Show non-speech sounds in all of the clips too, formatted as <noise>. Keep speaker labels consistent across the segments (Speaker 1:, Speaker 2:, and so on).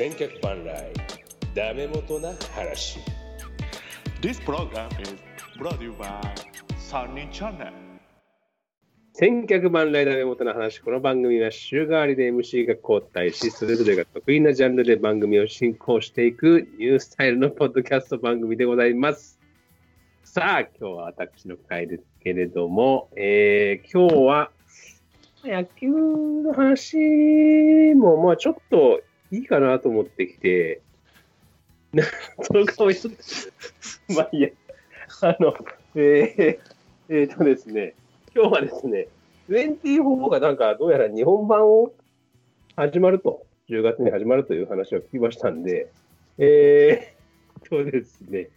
Speaker 1: 千客万来ダメ元な話。
Speaker 2: This program is brought to you by 三人チャンネル。
Speaker 1: 千客万来ダメ元な話。この番組は週替わりで MC が交代しそれぞれが得意なジャンルで番組を進行していくニュースタイルのポッドキャスト番組でございます。さあ今日は私の回ですけれども、えー、今日は野球の話もまあちょっといいかなと思ってきて、なその顔ちょっと、<laughs> まあいいや、あの、えー、えーとですね、今日はですね、24がなんかどうやら日本版を始まると、10月に始まるという話を聞きましたんで、えーとですね、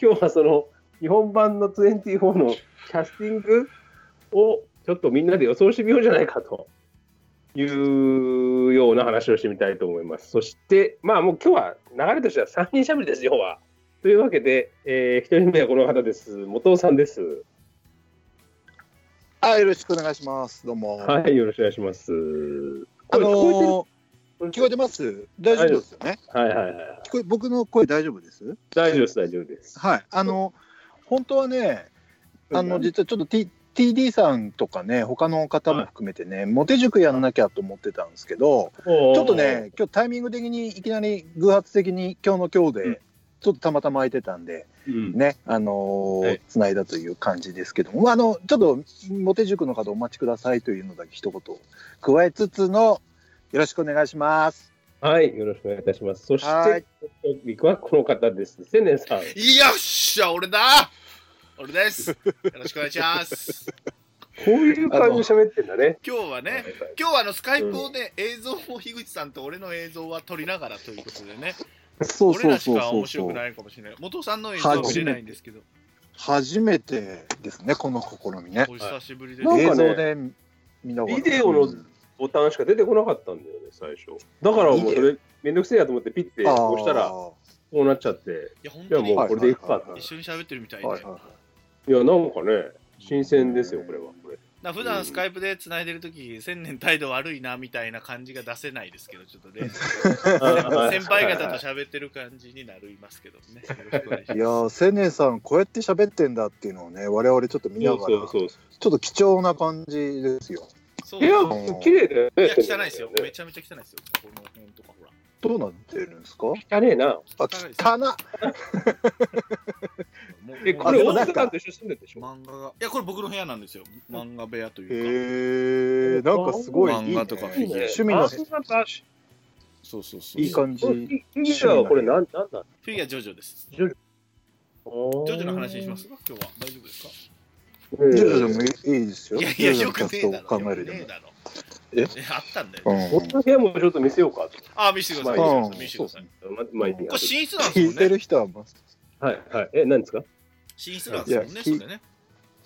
Speaker 1: 今日はその日本版の24のキャスティングをちょっとみんなで予想してみようじゃないかというような話をしてみたいと思います。そして、まあもう今日は流れとしては3人しゃべりです、要は。というわけで、えー、1人目はこの方です。元尾さんです。
Speaker 3: はい、よろしくお願いします。どうも。
Speaker 1: はい、よろしくお願いします。
Speaker 3: あの
Speaker 1: こ
Speaker 3: ー、聞こえてます？大丈夫ですよね？
Speaker 1: はいはいはい。
Speaker 3: 聞こえ僕の声大丈夫です？
Speaker 1: 大丈夫です、大丈夫です。
Speaker 3: はい。あの、本当はね、あの、実はちょっと、T、TD さんとかね、他の方も含めてね、モテ塾やんなきゃと思ってたんですけど、
Speaker 1: ちょ
Speaker 3: っと、ね、今日タイミング的にいきなり偶発的に今日の今日
Speaker 1: うん
Speaker 3: で、ちょっとたまたま空いてたんで、
Speaker 1: うん、
Speaker 3: ね、あの
Speaker 1: はい
Speaker 3: ー、つないだという感じですけども、あの、ちょっと、モテ塾の方お待ちくださいというのだけ一言加えつつの、よろしくお願いします。
Speaker 1: はい、よろしくお願いいたします。そし
Speaker 3: はい
Speaker 1: て、トピックはこの方です。千年さん。
Speaker 4: よっしゃ、俺だ俺です。よろしくお願いします。
Speaker 1: こういう感じで喋ってんだね。
Speaker 4: 今日はね、今日はあのスカイプをね、映像を樋口さんと俺の映像は撮りながらということでね、
Speaker 3: そう
Speaker 4: 俺らしか面白くないかもしれない。元尾さんの映像は見れないんですけど、
Speaker 3: 初めてですね、この試みね。
Speaker 4: お久しぶりです。
Speaker 1: なんかね
Speaker 3: 映像で見ながら。
Speaker 1: ビデオの
Speaker 3: うん
Speaker 1: ボタンしか出てこなかったんだよね、最初。だからもうそれ、めんどくせえやと思ってピッて押したら、こ
Speaker 3: あ
Speaker 1: うなっちゃって、
Speaker 4: いや、
Speaker 1: もうこれでいくかな。
Speaker 4: 一緒に喋ってるみたいで。
Speaker 3: ーはいはい
Speaker 1: いや、なんかね、新鮮ですよ、これは。これ
Speaker 4: な普段スカイプで繋いでるとき、千年態度悪いなみたいな感じが出せないですけど、ちょっとね、<laughs> 先輩方と喋ってる感じになりますけどね。い
Speaker 3: やー、青年さん、こうやって喋ってんだっていうのをね、我々ちょっと見ながら。ちょっと貴重な感じですよ。
Speaker 4: そう
Speaker 1: いや
Speaker 3: うん、
Speaker 1: 綺麗だよね。
Speaker 4: いや、汚いですよ。めちゃめちゃ汚いですよ。この辺とか。
Speaker 3: どうなってるんですか？
Speaker 1: 汚ねえな。
Speaker 3: あ、汚な。
Speaker 4: も <laughs> う
Speaker 1: え、これ、大阪さんと一緒に住んでるでしょ？
Speaker 4: 漫画が。いや、これ僕の部屋なんですよ。漫画部屋と
Speaker 3: へ
Speaker 4: いうか。
Speaker 3: え、なんかすごいいい、ね、
Speaker 4: 漫画とかフィギュア
Speaker 3: 趣味の
Speaker 1: あそ
Speaker 4: うそうそう。
Speaker 3: いい感じ。
Speaker 1: フィギュアはこれなん、なんだ？
Speaker 4: フィギュアジョジョです。
Speaker 1: ジョジ
Speaker 4: ジョジョの話にします？か今日は。大丈夫ですか？
Speaker 1: ョ
Speaker 3: ジョジョでもいいいいですよ。
Speaker 4: いやいや、よ
Speaker 3: ジョジョのキャ
Speaker 4: くねえだろ。
Speaker 3: 考えるでも。
Speaker 4: え？あったんだよ。
Speaker 3: うん
Speaker 1: 俺の部屋もちょっと見せようか。
Speaker 4: あ、見せてください。見せてください。見せてください。
Speaker 1: ま、まあいいや
Speaker 4: これ寝室なんですもんね。
Speaker 3: 聞いてる人はもう、
Speaker 1: はい、はい。え、何ですか？
Speaker 4: 寝室なんですね、それね。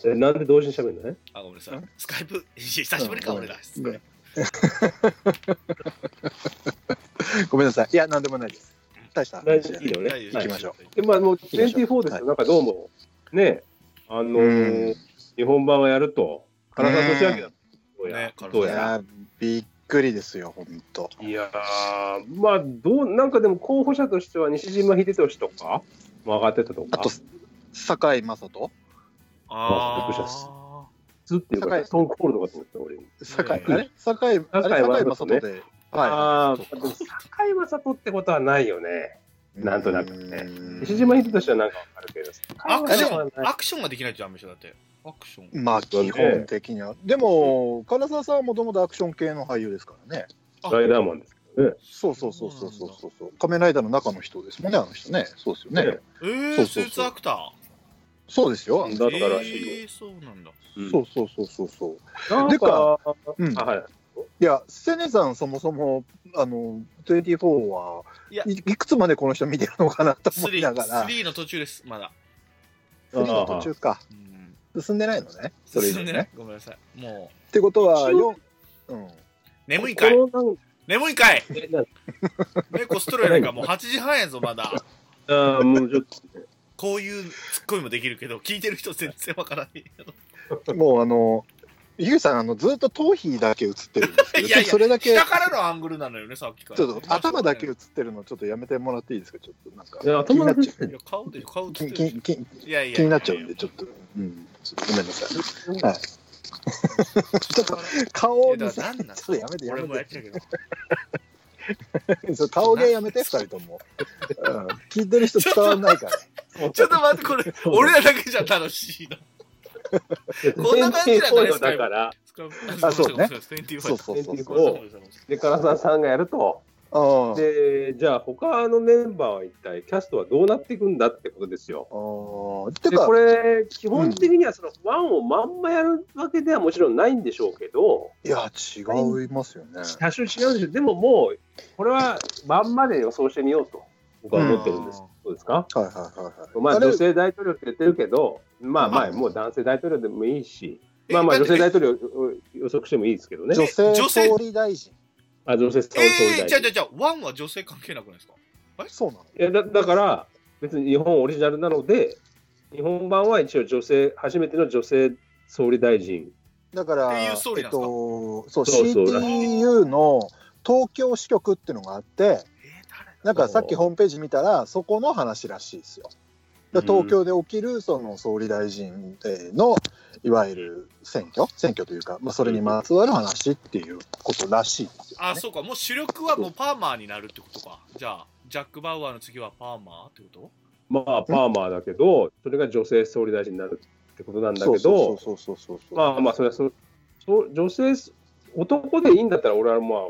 Speaker 1: え、なんで同時に喋るのね？
Speaker 4: あ、ごめんなさい。スカイプ、久しぶりか、
Speaker 3: うん
Speaker 4: 俺ら。
Speaker 3: うんごめんなさい。いや、なんでもないです。大した話じゃない
Speaker 1: いいよね
Speaker 3: 行きましょ
Speaker 1: で、まあもう
Speaker 3: きましょう
Speaker 1: 24ですよ。
Speaker 3: はい
Speaker 1: なんかどうも、ね、あのー
Speaker 3: うん
Speaker 1: 日本版をやると、唐沢俊明だ。どうや
Speaker 4: ね。
Speaker 1: どうや。
Speaker 3: いやー、びっくりですよ、本当。
Speaker 1: いやー、まあ、どう、なんかでも候補者としては西島秀俊とか、も上がってたとか、
Speaker 3: あと、堺雅人？
Speaker 4: ああ。
Speaker 1: ずっていうか、
Speaker 3: 堺。
Speaker 1: ストーンコールドかと思った、俺。
Speaker 3: 堺、
Speaker 4: うん。
Speaker 3: あれ？堺、あれ
Speaker 1: 堺雅人
Speaker 3: で。は
Speaker 1: ああ、
Speaker 4: そうか。
Speaker 1: でも堺雅人ってことはないよね。
Speaker 3: い。
Speaker 1: なんとなくね。
Speaker 3: うん。
Speaker 1: 西島秀俊はなんかわかるけど、
Speaker 4: アクション、アクションができないとダメでしょ、だって。アクション。
Speaker 3: まあ、基本的には。でも、唐沢さんはもともとアクション系の俳優ですからね。
Speaker 1: ライダーマンですね。
Speaker 3: そうそうそうそうそうそうそう。仮面ライダーの中の人ですもんね、あの人ね。そうですよね。
Speaker 1: ね
Speaker 4: えー、
Speaker 3: そうそうそう
Speaker 4: スーツアクター？
Speaker 3: そうですよ。
Speaker 1: だったら
Speaker 4: ー、そうなんだ。
Speaker 3: そうそうそうそうそう。
Speaker 1: なん
Speaker 3: でか
Speaker 1: か、
Speaker 3: うん
Speaker 1: あはい。
Speaker 3: いや、セネさんそもそも、あの、24はい
Speaker 4: や
Speaker 3: いいくつまでこの人見てるのかなと思いながら、
Speaker 4: 3の途中です、まだ。
Speaker 3: 3の途中か。
Speaker 4: うん。
Speaker 3: 進んでないのね。それ以
Speaker 4: 進んでない。ごめんなさい。も
Speaker 3: ってことは、
Speaker 1: 一応
Speaker 3: 4、うん。
Speaker 4: う、眠いかい眠いかい
Speaker 1: えな
Speaker 4: 目こすっとるやないか、もう8時半やぞ、まだ。
Speaker 1: あーもうちょっとね、
Speaker 4: こういうツッコミもできるけど、聞いてる人全然わからない。
Speaker 3: もうあの、ゆうさん、あの、ずっと頭皮だけ映ってるんですけど、
Speaker 4: いやいや
Speaker 3: ちょっとそれだけ、
Speaker 4: 下
Speaker 3: ち
Speaker 4: からのアングルなのよね、さっきから。
Speaker 3: ょっと頭だけ映ってるの、ちょっとやめてもらっていいですか、ちょっとなんか。
Speaker 1: いや
Speaker 3: 気になっちゃう。
Speaker 4: いや、顔で、顔映って
Speaker 3: き
Speaker 4: る
Speaker 3: きき
Speaker 4: いやいや
Speaker 3: 気になっちゃうんで、ちょっと、うん、ちょっとごめんなさい。はい。ちょっと顔を見せ、ちょっとやめて、や
Speaker 4: 俺もや
Speaker 3: め
Speaker 4: って。
Speaker 3: そう顔芸やめて、二人とも。うん、聞いてる人伝わんないから。
Speaker 4: ちょっと待って、これ、俺らだけじゃ楽しいの。<laughs> こんな感じだね
Speaker 1: だから、
Speaker 3: あそうね
Speaker 4: 25
Speaker 3: そうそうそう
Speaker 1: 25
Speaker 3: そう。
Speaker 1: で、唐沢さんがやると。で、じゃあ他のメンバーは一体、キャストはどうなっていくんだってことですよ。で、
Speaker 3: か
Speaker 1: こ、れ、基本的にはそのワンをまんまやるわけではもちろんないんでしょうけど、
Speaker 3: いや、違いますよね。
Speaker 1: 多少違うんでしょう。でももう、これはまんまで予想してみようと、僕は思ってるんです。そうですか？
Speaker 3: はいはいはいはい。
Speaker 1: まあ、女性大統領って言ってるけど、まあまあ、もう男性大統領でもいいし、
Speaker 4: え
Speaker 1: まあまあ、女性大統領を予測してもいいですけどね。
Speaker 3: 女性総理大臣。
Speaker 1: あ、女性総理
Speaker 4: ええー、
Speaker 1: 大臣。
Speaker 4: じゃあじゃあじゃあ、ワンは女性関係なくないですか？
Speaker 3: そうなの？
Speaker 1: いやだだから、別に日本オリジナルなので、日本版は一応女性、初めての女性総理大臣。
Speaker 3: だから、えっ
Speaker 4: なんですか？
Speaker 3: と、そう、CTU の東京支局っていうのがあって、なんかさっきホームページ見たら、そこの話らしいですよ。東京で起きるその総理大臣のいわゆる選挙？選挙というか、まあ、それにまつわる話っていうことらしいですよ、ね。
Speaker 4: あ、そうか、もう主力はもうパーマーになるってことか。じゃあ、ジャック・バウアーの次はパーマーってこと？
Speaker 1: まあ、パーマーだけど、それが女性総理大臣になるってことなんだけど、
Speaker 3: そうそうそうそうそう。
Speaker 1: まあまあ、それはそそう女性、男でいいんだったら、俺はまあ、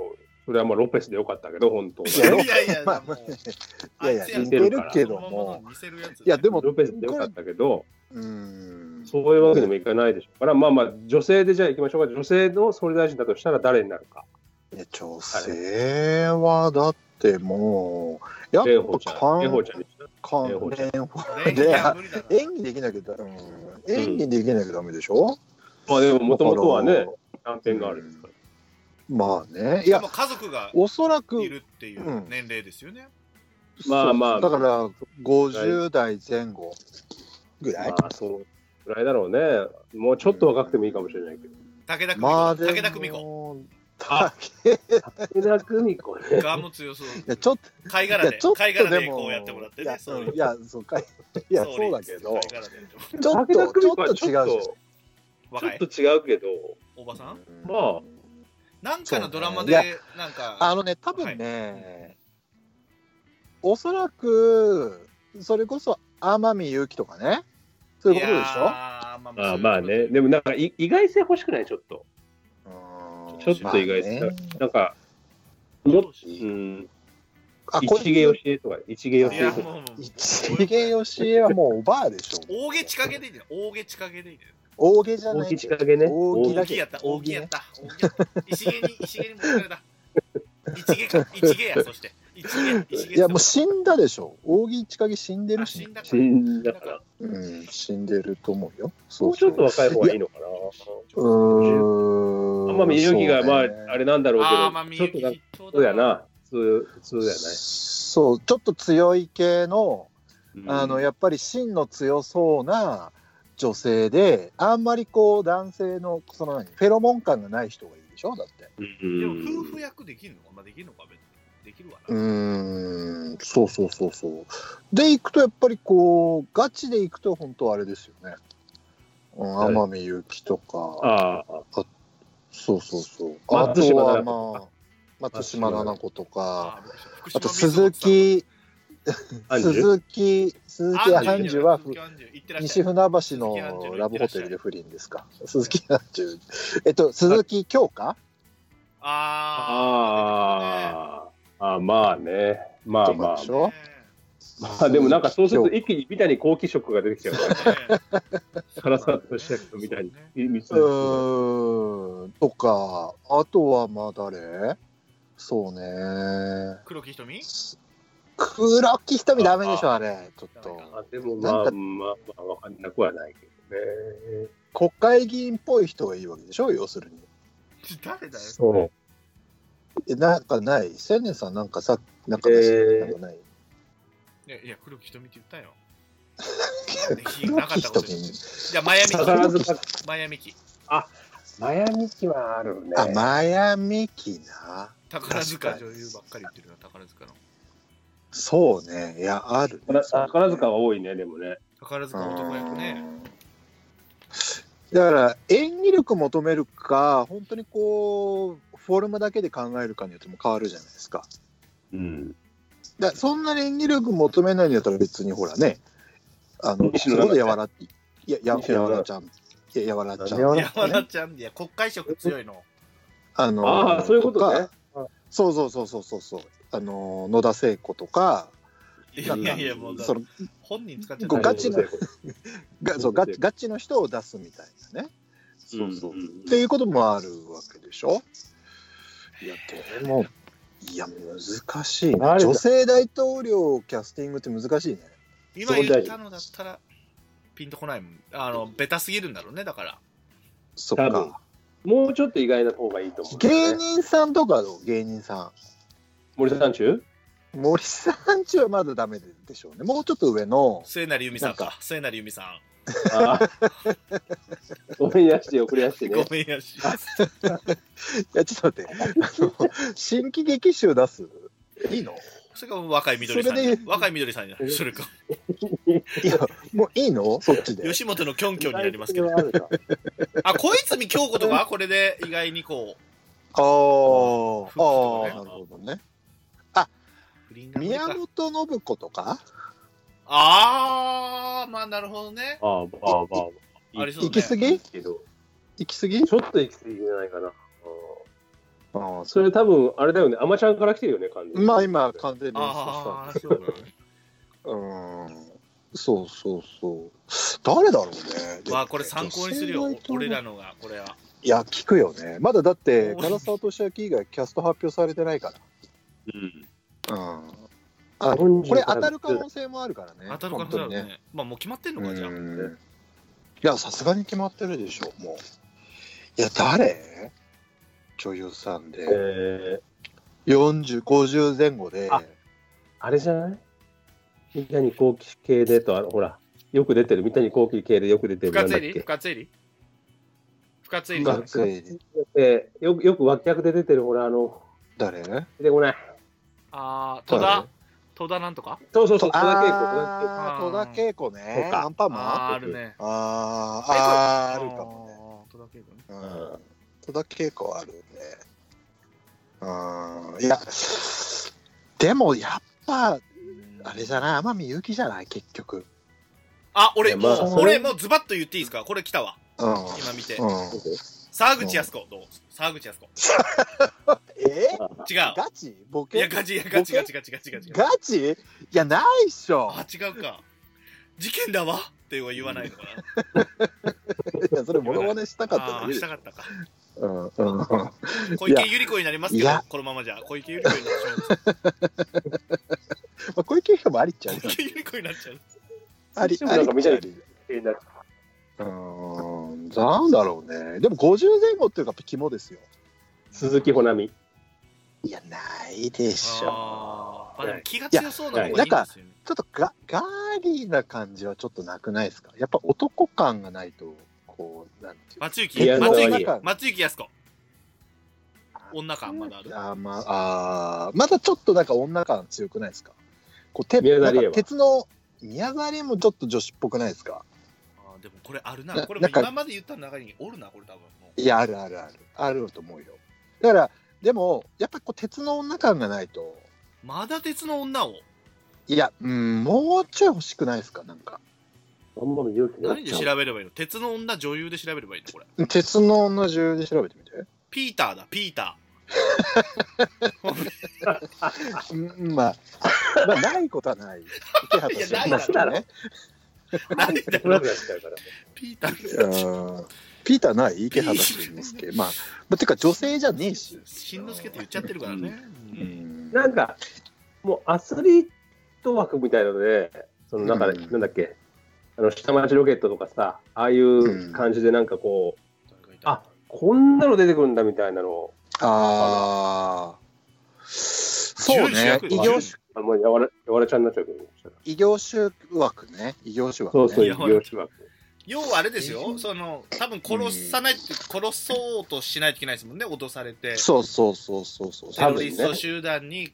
Speaker 1: それはまあロペスでよかったけど、本当
Speaker 3: いや
Speaker 4: いやいや、
Speaker 3: まあいやいや似てるけども
Speaker 4: 似せるやつ
Speaker 3: いやでも
Speaker 1: ロペスでよかったけど、
Speaker 3: うーん。
Speaker 1: そういうわけにもいかないでしょうから、まあまあ、女性でじゃあ行きましょうか。女性の総理大臣だとしたら誰になるか。
Speaker 3: いや女性はだってもう、や
Speaker 1: 蓮舫ちゃん。
Speaker 3: っぱかん
Speaker 1: 蓮舫ちゃんにした
Speaker 3: かん
Speaker 1: 蓮舫ちゃん
Speaker 3: 蓮舫
Speaker 4: 恋愛は無理だな
Speaker 3: 演技できなきゃだ、うん、演技できなきゃダメでしょ、
Speaker 1: まあでも、もともとはね
Speaker 3: だか、
Speaker 1: キャンペーンがあるんですから。
Speaker 3: まあね。いや
Speaker 4: 家族が
Speaker 3: おそらく
Speaker 4: い、るっていう年齢ですよね。
Speaker 1: まあまあ
Speaker 3: だから、50代前後ぐらい。
Speaker 1: まあ、そうぐらいだろうね。もうちょっと若くてもいいかもしれないけど。
Speaker 4: 武田久美子。
Speaker 3: まあ
Speaker 4: 武田久美子。
Speaker 1: 武田久美子ね。
Speaker 4: ガも強そう。
Speaker 3: や、ちょっと、
Speaker 4: 貝殻で、
Speaker 3: ちょっ
Speaker 4: 貝
Speaker 3: とでも、
Speaker 4: 殻でこうやってもらって
Speaker 3: いや
Speaker 4: ね。
Speaker 3: いや、そうかい、いや、そうだけど、ちょっと、ちょっと違う
Speaker 1: ちょっ
Speaker 3: し。
Speaker 1: と、ちょ
Speaker 4: 若い
Speaker 1: っと違うけど、
Speaker 4: おばさん
Speaker 1: まあ、
Speaker 4: なんかのドラマ
Speaker 3: そうね
Speaker 4: で、なんか、
Speaker 3: あのね、多分ね、おそらく、それこそ天海祐希とかね、そういうことでしょ？
Speaker 4: あ
Speaker 1: まあまあね。でもなんかい意外性欲しくない？ちょっと。
Speaker 3: うん
Speaker 1: ちょっと意外性。
Speaker 3: まあね
Speaker 1: なんか、もうん、
Speaker 3: あ、こ
Speaker 1: 一芸よしえとか、一芸よしえとか。
Speaker 3: 一芸よしえはもうおばあでしょ。
Speaker 4: 大毛近毛でいいね。大毛近毛でいいね。
Speaker 3: 大毛じゃな
Speaker 1: 大
Speaker 3: い。
Speaker 1: き近げね。
Speaker 3: 大きだけ
Speaker 4: 大木やった、大木やった。大木やった石毛に、石毛に持ってかれた。一毛か、<laughs> 一毛や、そして。一毛、一毛。
Speaker 3: いや、もう死んだでしょ。大木千景死んでるし
Speaker 4: あ死ん。だか
Speaker 1: 死んだから。
Speaker 3: うん、死んでると思うよ。
Speaker 1: もうちょっと若い方がいいのかな。
Speaker 3: うーん。
Speaker 1: 天海祐希が、まあ、あれなんだろうけど、ちょっとな
Speaker 4: そう
Speaker 1: や。な。普通、普通や
Speaker 3: そう、ちょっと強い系の、
Speaker 1: ない。
Speaker 3: あの、やっぱり芯の強そうな女性で、あんまりこう、男性の、その何、フェロモン感がない人がいいでしょ？だって。
Speaker 1: うん。
Speaker 4: でも、夫婦役できるの？かまあ、できるのか？別に。できるわ
Speaker 3: うん、そうそうそうそう。で、行くと、やっぱりこう、ガチで行くと、本当あれですよね。うん、
Speaker 1: はい。
Speaker 3: 天海祐希とか、
Speaker 1: ああ、
Speaker 3: そうそうそう。あとは、まあ、松島菜々子とか、
Speaker 4: あ
Speaker 3: あと鈴木、鈴木、鈴木アンジュ。は、西船橋のラブホテルで不倫ですか？鈴木アンジュ。えっと、鈴木京香？
Speaker 4: あ
Speaker 1: ああ、あまあね。まあまあ。まあでもなんかそうすると一気に三谷幸喜色が出てきちゃうから、唐沢俊明みたいに。
Speaker 3: うーん、とか、あとはまあ誰？そうね。
Speaker 4: 黒木瞳？
Speaker 3: 黒木瞳ダメでしょ、あれ。ちょっと。
Speaker 1: あでもまあ、
Speaker 3: なんか
Speaker 1: まあ、まあ、わかんなくはないけどね。
Speaker 3: 国会議員っぽい人がいいわけでしょ、要するに。
Speaker 4: 誰だよ
Speaker 1: そう。
Speaker 3: え、なんかない？千年さんなんかさ、なんか
Speaker 1: えー
Speaker 3: なんかない？
Speaker 4: いや、いや黒木瞳って言ったよ。<laughs>
Speaker 3: 黒木瞳
Speaker 4: じゃあ、マヤミキ。
Speaker 1: 宝塚、
Speaker 4: マヤミキ。
Speaker 1: マヤミキはあるね。
Speaker 3: あ、マヤミキな。
Speaker 4: 宝塚女優ばっかり言ってるな、宝塚の。
Speaker 3: そうね。いや、ある、ね。
Speaker 1: 宝塚が多いね、でもね。
Speaker 4: 宝塚男役ね。
Speaker 3: だから演技力求めるか本当にこうフォルムだけで考えるかによっても変わるじゃないですか
Speaker 1: うん。
Speaker 3: だそんなに演技力求めないんだったら別にほらねあの
Speaker 1: 西野七瀬
Speaker 3: すごいやわらいやややわらちゃんいややわらちゃん
Speaker 1: やわら
Speaker 4: ちゃん、いや、国会色強いの。
Speaker 3: あの
Speaker 1: ああ、そういうことね。
Speaker 3: かそうそうそうそうそうそうあの野田聖子とか
Speaker 4: いやいやもうだ
Speaker 3: その
Speaker 4: 本人使っちゃ
Speaker 3: ご
Speaker 4: った。
Speaker 3: ガチのがそうガチガチの人を出すみたいなね。そうそう、
Speaker 1: んん。
Speaker 3: っていうこともあるわけでしょ？いやでもいや難しい女性大統領キャスティングって難しいね。
Speaker 4: 今言ったのだったら、ピンとこないもん。あの、ベタすぎるんだろうね、だから。
Speaker 3: そっか。
Speaker 1: もうちょっと意外な方がいいと思う、
Speaker 3: 芸人さんとかどう？芸人さ
Speaker 1: 森さん中？
Speaker 3: ん森さんちはまだダメでしょうね。もうちょっと上の。
Speaker 4: 末成由美さんか。末成由美さん。
Speaker 1: ああ。<laughs> ごめんやして、遅れやして
Speaker 4: ご
Speaker 1: ね。
Speaker 4: めんやし。
Speaker 3: いやちょっと待って。あの新規劇集出す？いいの？
Speaker 4: それが若い緑さん。若い緑さんや。それか。
Speaker 3: いやもういいの？そっちで。
Speaker 4: 吉本のキョンキョンになりますけど。
Speaker 1: あ
Speaker 4: 小泉京子とか？これで意外にこう、
Speaker 3: あー。
Speaker 4: 復帰とかね。
Speaker 3: あーなるほどね宮本信子とか？
Speaker 4: あー、まあなるほどね。
Speaker 1: ああ、まあまあ。
Speaker 4: ありそうね
Speaker 3: 行き過ぎ？
Speaker 1: けど、
Speaker 3: 行き過ぎ？
Speaker 1: ちょっと行き過ぎじゃないかな。うん
Speaker 3: ああ
Speaker 1: それ多分、あれだよね。アマちゃんから来てるよね、完全に。
Speaker 3: まあ今完全に
Speaker 4: あー、そうだね。
Speaker 3: うんそうそうそう誰だろうねでも
Speaker 4: まあこれ参考にするよ俺らのが、これは。
Speaker 3: いや聞くよねまだだって唐沢俊明以外キャスト発表されてないか
Speaker 1: うん。
Speaker 3: らうんあ
Speaker 1: 40
Speaker 3: これ当たる可能性もあるからね。
Speaker 4: 当たるか
Speaker 3: 本当にね。
Speaker 4: もね。まあもう決まってんのか、じゃあ。
Speaker 3: うん。いやさすがに決まってるでしょもう。いや誰？女優さんで。
Speaker 1: えー、
Speaker 3: 4050前後で。
Speaker 1: ああれじゃない？三谷幸喜系でと、あのほら、よく出てる、三谷幸喜系でよく出てる、
Speaker 4: 深津絵里
Speaker 1: け？
Speaker 4: 深津絵里深津絵
Speaker 1: まあ
Speaker 4: 里
Speaker 3: 学生
Speaker 1: えーよくよく脇役で出てる、ほら、あの、
Speaker 3: 誰？
Speaker 1: 出てこない。
Speaker 4: あー、戸田？戸田なんとか？
Speaker 1: そうそうそう、戸田恵子、戸田恵子。
Speaker 3: 戸田恵子ね
Speaker 1: とか
Speaker 3: アンパンマン？
Speaker 4: あー、あるね。
Speaker 3: あーあーあるかもね。
Speaker 4: 戸田恵子ね。
Speaker 3: うん戸田恵子はあるね。うん。いや、でもやっぱ、あれじゃない、天海祐希じゃない、結局。
Speaker 4: あ、俺、もう俺もうズバッと言っていいですか？これ来たわ。
Speaker 3: うん。
Speaker 4: 今見て。
Speaker 3: うん、
Speaker 4: 沢口靖子、どう沢口靖子。<laughs>
Speaker 3: え？
Speaker 4: 違う。
Speaker 3: ガチ？ボケ？
Speaker 4: いや、ガチ、いや、ガチ、ガチ、ガチ、ガチ、ガチ。
Speaker 3: ガチ？いや、ないっしょ。
Speaker 4: あ、違うか。事件だわっては言わないのか <laughs>
Speaker 3: いや、それ、モノマネしたかったし
Speaker 4: たかったか。
Speaker 3: うんうん。<laughs>
Speaker 4: 小池百合子になりますけこのままじゃ。小池百合子になってしまいます。
Speaker 3: まあ、小池百合子もありっちゃう
Speaker 4: 小池百合子になっちゃう。
Speaker 3: あり、
Speaker 1: でもなんか見たい
Speaker 3: ありうん。なんだろうね。でも、50前後っていうか、やっぱ肝ですよ。
Speaker 1: 鈴木保奈美。
Speaker 3: いや、ないでしょ。
Speaker 4: あーまあでも気が強そうな方がいいんですよね。
Speaker 3: ちょっとガガーリーな感じはちょっとなくないですか？やっぱ男感がないと、こう、なんていうか。
Speaker 4: 松雪、
Speaker 1: いや
Speaker 4: 松雪松雪靖子。女感まだある？
Speaker 3: あーまあ、あーまだちょっとなんか女感強くないですか？こう、て
Speaker 1: 宮沢りえは？
Speaker 3: なんか鉄の、宮沢りえもちょっと女子っぽくないですか？
Speaker 4: でもこれあるな。
Speaker 3: な
Speaker 4: これも
Speaker 3: なんか
Speaker 4: 今まで言った中におるな、これ多分。もう
Speaker 3: いや、あるあるある。あると思うよ。だから、でも、やっぱこう、鉄の女感がないと、
Speaker 4: まだ鉄の女を？
Speaker 3: いや、うん、もうちょい欲しくないですかなんか。
Speaker 1: あんまり勇気な
Speaker 4: 何で調べればいいの？鉄の女女優で調べればいいのこれ。
Speaker 3: 鉄の女中で調べてみて。
Speaker 4: ピーターだ、ピータ <laughs>
Speaker 3: うんまあ、<laughs> まあ、ないことはない。
Speaker 4: いやない
Speaker 3: 慎之介ね。
Speaker 4: ピーター。
Speaker 3: うんピーターない？池畑慎之介。まあ、まあ、てか女性じゃねえし。
Speaker 4: しんのすけって言っちゃってるからね。
Speaker 3: う
Speaker 4: うん
Speaker 3: ん
Speaker 1: なんか、もうアスリート枠みたいなので、その中で、
Speaker 3: うん
Speaker 1: なんだっけ、あの下町ロケットとかさ、ああいう感じでなんかこう、あこんなの出てくるんだみたいなのを、
Speaker 3: ああ。そうね。異業種、
Speaker 1: あもうやわらやわらちゃんになっちゃうけど、
Speaker 3: 異業種枠ね。異業種枠ね。
Speaker 1: そうそう、異業種枠。
Speaker 4: 要はあれですよ、その多分殺さないって、殺そうとしないといけないですもんね、脅されて、
Speaker 3: そうそうそうそうそう。
Speaker 4: テロリスト集団に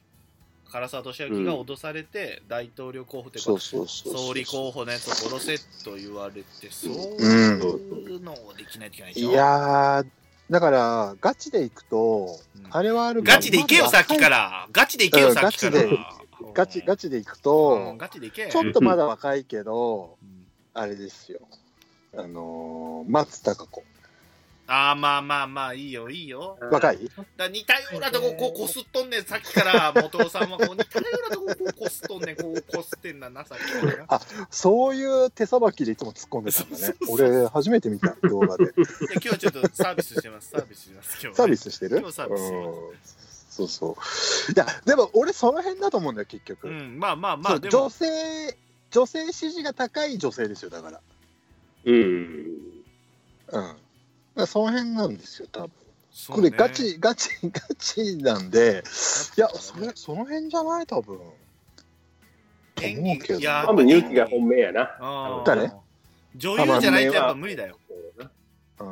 Speaker 4: 唐沢寿明が脅されて、大統領候補というか、
Speaker 3: そうそうそう。
Speaker 4: 総理候補のやつを殺せと言われて、そう
Speaker 3: うん
Speaker 4: いうのをできないといけないでしょ？
Speaker 3: いやー、だから、ガチでいくと、
Speaker 4: うん
Speaker 3: あれはある
Speaker 4: ガチで行けよ、さっきか。ら。ガチで行けよ、
Speaker 3: うん
Speaker 4: さっきから。
Speaker 3: ガチ、ガチでいく
Speaker 4: う
Speaker 3: と
Speaker 4: ん、ガチで行け。
Speaker 3: ちょっとまだ若いけど、
Speaker 4: うん
Speaker 3: あれですよ。あのー、松たか子。
Speaker 4: ああ、まあまあまあ、いいよ、いいよ。
Speaker 3: 若い？
Speaker 4: だ似たようなとここうこすっとんねん、さっきから、元尾さんはこう似たようなとここうこすっとんねん、こうこすってんだな、さっきからな。
Speaker 3: そういう手さばきでいつも突っ込んでたんだね。俺、初めて見た、動画で。
Speaker 4: 今日はちょっとサービスしてます、サービスしてます、今日
Speaker 3: サービスしてる？
Speaker 4: 今日サービスしてます
Speaker 3: うんそうそう。いや、でも俺その辺だと思うんだよ、結局。
Speaker 4: うん、まあまあまあ、
Speaker 3: 女
Speaker 4: も、
Speaker 3: 性、女性支持が高い女性ですよ、だから。
Speaker 1: うん。
Speaker 3: うん。その辺なんですよ、多分。
Speaker 4: ね
Speaker 3: これガチ、ガチ、ガチなんで、いや、それ、その辺じゃない、多分。
Speaker 4: 演
Speaker 3: 思うけど
Speaker 4: 技、いや、
Speaker 1: 多分、勇気が本命やな。
Speaker 3: 誰？
Speaker 4: 女優じゃないとやっぱ無理だよ。
Speaker 3: う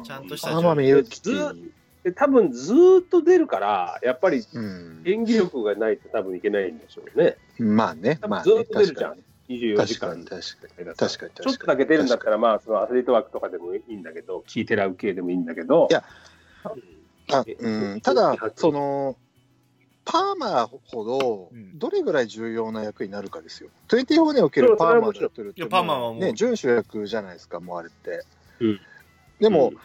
Speaker 3: ん。
Speaker 4: ちゃんとした
Speaker 3: 天海祐希。
Speaker 1: ずで多分ずーっと出るから、やっぱり
Speaker 3: うん。
Speaker 1: 演技力がないと多分いけないんでしょうね。
Speaker 3: まあね、まあね、
Speaker 1: ずっと出るじゃん
Speaker 3: 確か
Speaker 1: 24時
Speaker 3: に。確か
Speaker 1: 間
Speaker 3: に、確かに。
Speaker 1: 確
Speaker 3: 確かに、
Speaker 1: ちょっとだけ出るんだったら、まあ、そのアスリート枠とかでもいいんだけど、聞いてらう系でもいいんだけど、
Speaker 3: いやあうん、ただ、その、パーマほど
Speaker 4: うん
Speaker 3: どれぐらい重要な役になるかですよ。24におけるパーマだとる
Speaker 4: いやパーマはもう
Speaker 3: ね、準主役じゃないですか、もうあれって。
Speaker 1: うん
Speaker 3: でも、
Speaker 1: うん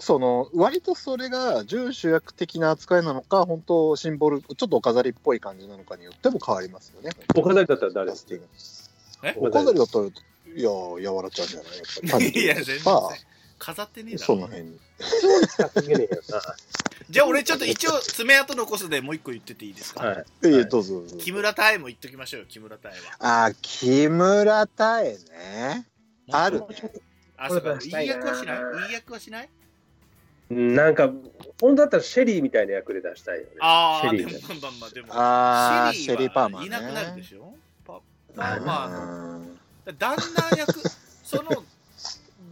Speaker 3: その割とそれが準主役的な扱いなのか、本当、シンボル、ちょっとお飾りっぽい感じなのかによっても変わりますよね。
Speaker 1: お飾りだったら誰
Speaker 3: キャスティング
Speaker 4: え？
Speaker 3: お飾りだったら、いや、やわらちゃんじゃないやっぱり。<laughs>
Speaker 4: いや、全然
Speaker 3: ま。
Speaker 4: 飾ってねえ
Speaker 3: あ、
Speaker 4: だろ。
Speaker 3: その辺に。<laughs>
Speaker 4: じゃあ俺ちょっと一応爪痕残すでもう一個言ってていいですか、
Speaker 1: な。はい。
Speaker 3: ええ、どうぞどうぞ。
Speaker 4: 木村多江も言っときましょうよ、木村多江は。
Speaker 3: あ、木村多江ね。あるね。
Speaker 4: あ、そうか。いい役はしない？いい役はしない？
Speaker 1: うんなんか、本当だったらシェリーみたいな役で出したいよね。
Speaker 4: ああ、でも
Speaker 1: シェリーね
Speaker 4: まあまあでも。
Speaker 3: あー
Speaker 4: シェリー
Speaker 3: シェリーパーマンね
Speaker 4: いなくなるでしょ？パパ
Speaker 1: あ
Speaker 4: ーマン
Speaker 3: うん
Speaker 4: 旦那役、<laughs> その、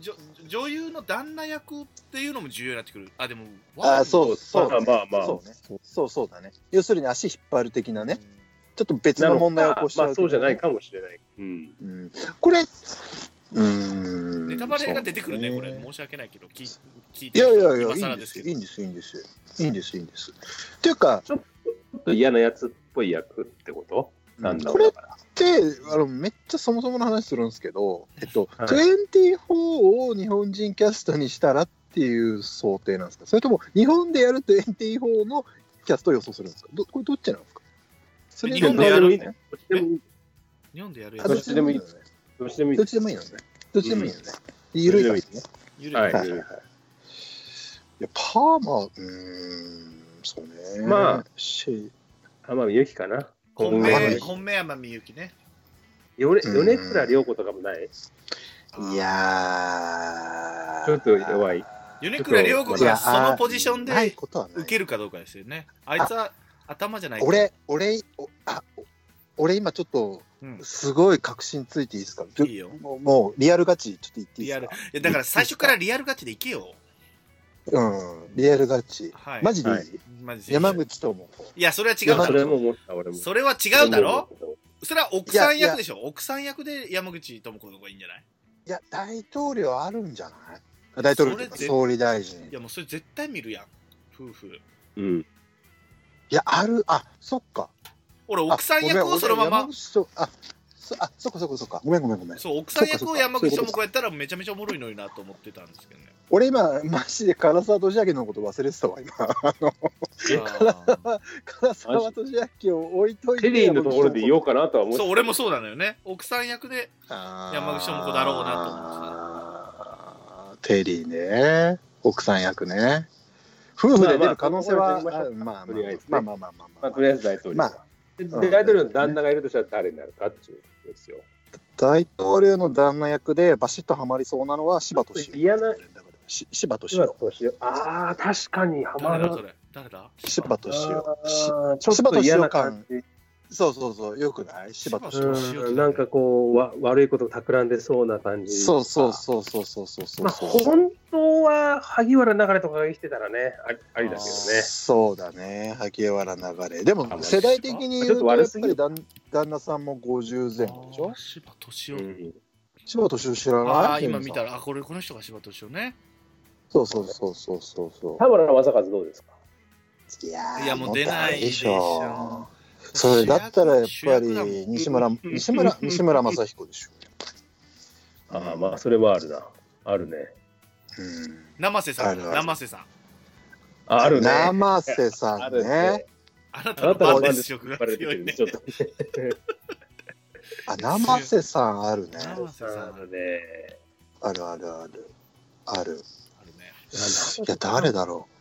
Speaker 4: じょ女優の旦那役っていうのも重要になってくる。あ、でも、
Speaker 3: あ、そうそう。
Speaker 1: まあまあまあ
Speaker 3: そうね。そうそうだね。要するに足引っ張る的なね。ちょっと別の問題を起こしちゃう
Speaker 1: まあそうじゃないかもしれない。うん。
Speaker 3: うんこれ、うーん。
Speaker 4: ネタバレが出てくるね、これ。申し訳ないけど、聞い聞い
Speaker 3: い
Speaker 4: てる人
Speaker 3: やいやいや、
Speaker 4: 今
Speaker 3: いいんですいい。んです、いいんです。いいんです、いいんです。っていうか、
Speaker 1: ちょっと嫌なやつっぽい役ってこと？なんだろ
Speaker 3: これっ。てあのめっちゃそもそもの話するんですけど、えっと、
Speaker 1: はい
Speaker 3: 24を日本人キャストにしたらっていう想定なんですか？それとも日本でやる24のキャストを予想するんですか？どこれどっちなんですか？それ
Speaker 4: 日本でやる
Speaker 1: ね。
Speaker 4: 日本でやるやつ
Speaker 1: っちでもいい
Speaker 3: どっち
Speaker 1: どっちでもいい
Speaker 3: どっちでもいいのね。どっちでもいいのね。ゆるい感じね。
Speaker 4: ゆる
Speaker 1: はいい。
Speaker 3: はい
Speaker 1: はい
Speaker 3: いや、パーマ、うーん、そうね。
Speaker 1: まあ
Speaker 3: し
Speaker 1: 天海祐希かな。
Speaker 4: 本
Speaker 3: まあ
Speaker 4: 命、本命山みゆきね。
Speaker 1: 米
Speaker 3: うん
Speaker 1: 米倉涼子とかもない？
Speaker 3: いやー。
Speaker 1: ちょっと弱い。
Speaker 4: 米倉涼子がそのポジションで
Speaker 3: ことはない
Speaker 4: 受けるかどうかですよね。あいつは頭じゃない
Speaker 3: 俺、俺、おあお俺今ちょっと、
Speaker 4: うん、
Speaker 3: すごい確信ついていいですか？
Speaker 4: いいよ
Speaker 3: もうもうリアルガチ、ちょっと言っていい
Speaker 4: リアル
Speaker 3: ですか
Speaker 4: いやだから最初からリアルガチでいけよ。
Speaker 3: うん、リアルガチ。
Speaker 4: はい。
Speaker 3: マジでいい、
Speaker 1: はい
Speaker 4: マジで
Speaker 3: 山口智子。
Speaker 4: いや、それは違うだろ。
Speaker 1: それも思った、俺も。
Speaker 4: それは違うだろ
Speaker 1: それ
Speaker 4: は奥さん役でしょ奥さん役で山口智子の方がいいんじゃない？
Speaker 3: いや、大統領あるんじゃない？大統領総理大臣。
Speaker 4: いや、もうそれ絶対見るやん。夫婦。
Speaker 1: うん。
Speaker 3: いや、ある、あ、そっか。
Speaker 4: 俺、奥さん役をそのまま
Speaker 3: あそあ、そっかそっかそっか。ごめんごめんごめん。
Speaker 4: そう、奥さん役を山口智子やったらめちゃめちゃおもろいのになと思ってたんですけどね。
Speaker 3: 俺今、マジで唐沢俊明のこと忘れてたわ、今。あの、
Speaker 4: あ <laughs>
Speaker 3: 唐沢俊明を置いといて。
Speaker 1: テリーのところで言おうかなとは思って
Speaker 4: ーそう、俺もそうなのよね。奥さん役で、
Speaker 3: 山
Speaker 4: 山口智子だろうなと思って。
Speaker 3: テリーね。奥さん役ね。夫婦で出る可能性は、
Speaker 1: まあまあ
Speaker 3: あまあ
Speaker 1: とりあえずね
Speaker 3: まあまあまあまあまあ
Speaker 1: まあ、とりあえず大統領。
Speaker 3: まあ
Speaker 1: で
Speaker 3: うん
Speaker 1: で大統領の旦那がいるとしたら誰になるかっていうことですよ。
Speaker 3: 大統領の旦那役でバシッとはまりそうなのは柴田敏夫。
Speaker 1: 嫌な
Speaker 3: し柴敏
Speaker 1: ああ、確かにハマる。
Speaker 4: 誰だ
Speaker 3: 柴田敏夫。し
Speaker 1: あーちょっと嫌な感じ。
Speaker 3: そうそうそう、よくない？柴田
Speaker 1: うん、なんかこうわ、悪いこと企んでそうな感じ。
Speaker 3: そうそうそうそうそうそうそう
Speaker 1: まあ、本当は萩原流れとかが生きてたらね、ありありだけどね。
Speaker 3: そうだね、萩原流れ。でも
Speaker 1: あ
Speaker 3: 世代的に言
Speaker 1: ちょっと
Speaker 3: うと、やっ
Speaker 1: 悪すぎる
Speaker 3: ぱり旦旦那さんも50前後でしょ
Speaker 4: 柴敏夫、
Speaker 1: うん
Speaker 3: 柴田敏夫知らない
Speaker 4: ああ今見たらあこれこの人が柴敏夫ね
Speaker 3: そうそうそうそうそうそう。
Speaker 1: 田村正和どうですか
Speaker 3: いやー
Speaker 4: いやもう出ないでしょ
Speaker 3: それだったらやっぱり西村西村 <laughs> 西村雅彦でしょ。
Speaker 1: ああ、まあ、それはあるな。あるね。
Speaker 3: うん
Speaker 4: 生瀬さん生瀬さん
Speaker 1: ああるね。
Speaker 3: 生瀬さ
Speaker 1: ある
Speaker 3: んね。。
Speaker 4: あな
Speaker 1: あ
Speaker 4: たの番です色が強いね
Speaker 1: る <laughs> ちょっと。
Speaker 3: あ、生瀬さんあるね。
Speaker 4: 生瀬さん
Speaker 1: あるね。
Speaker 3: あるあるある。ある。
Speaker 4: あるね
Speaker 3: いや、誰だろう。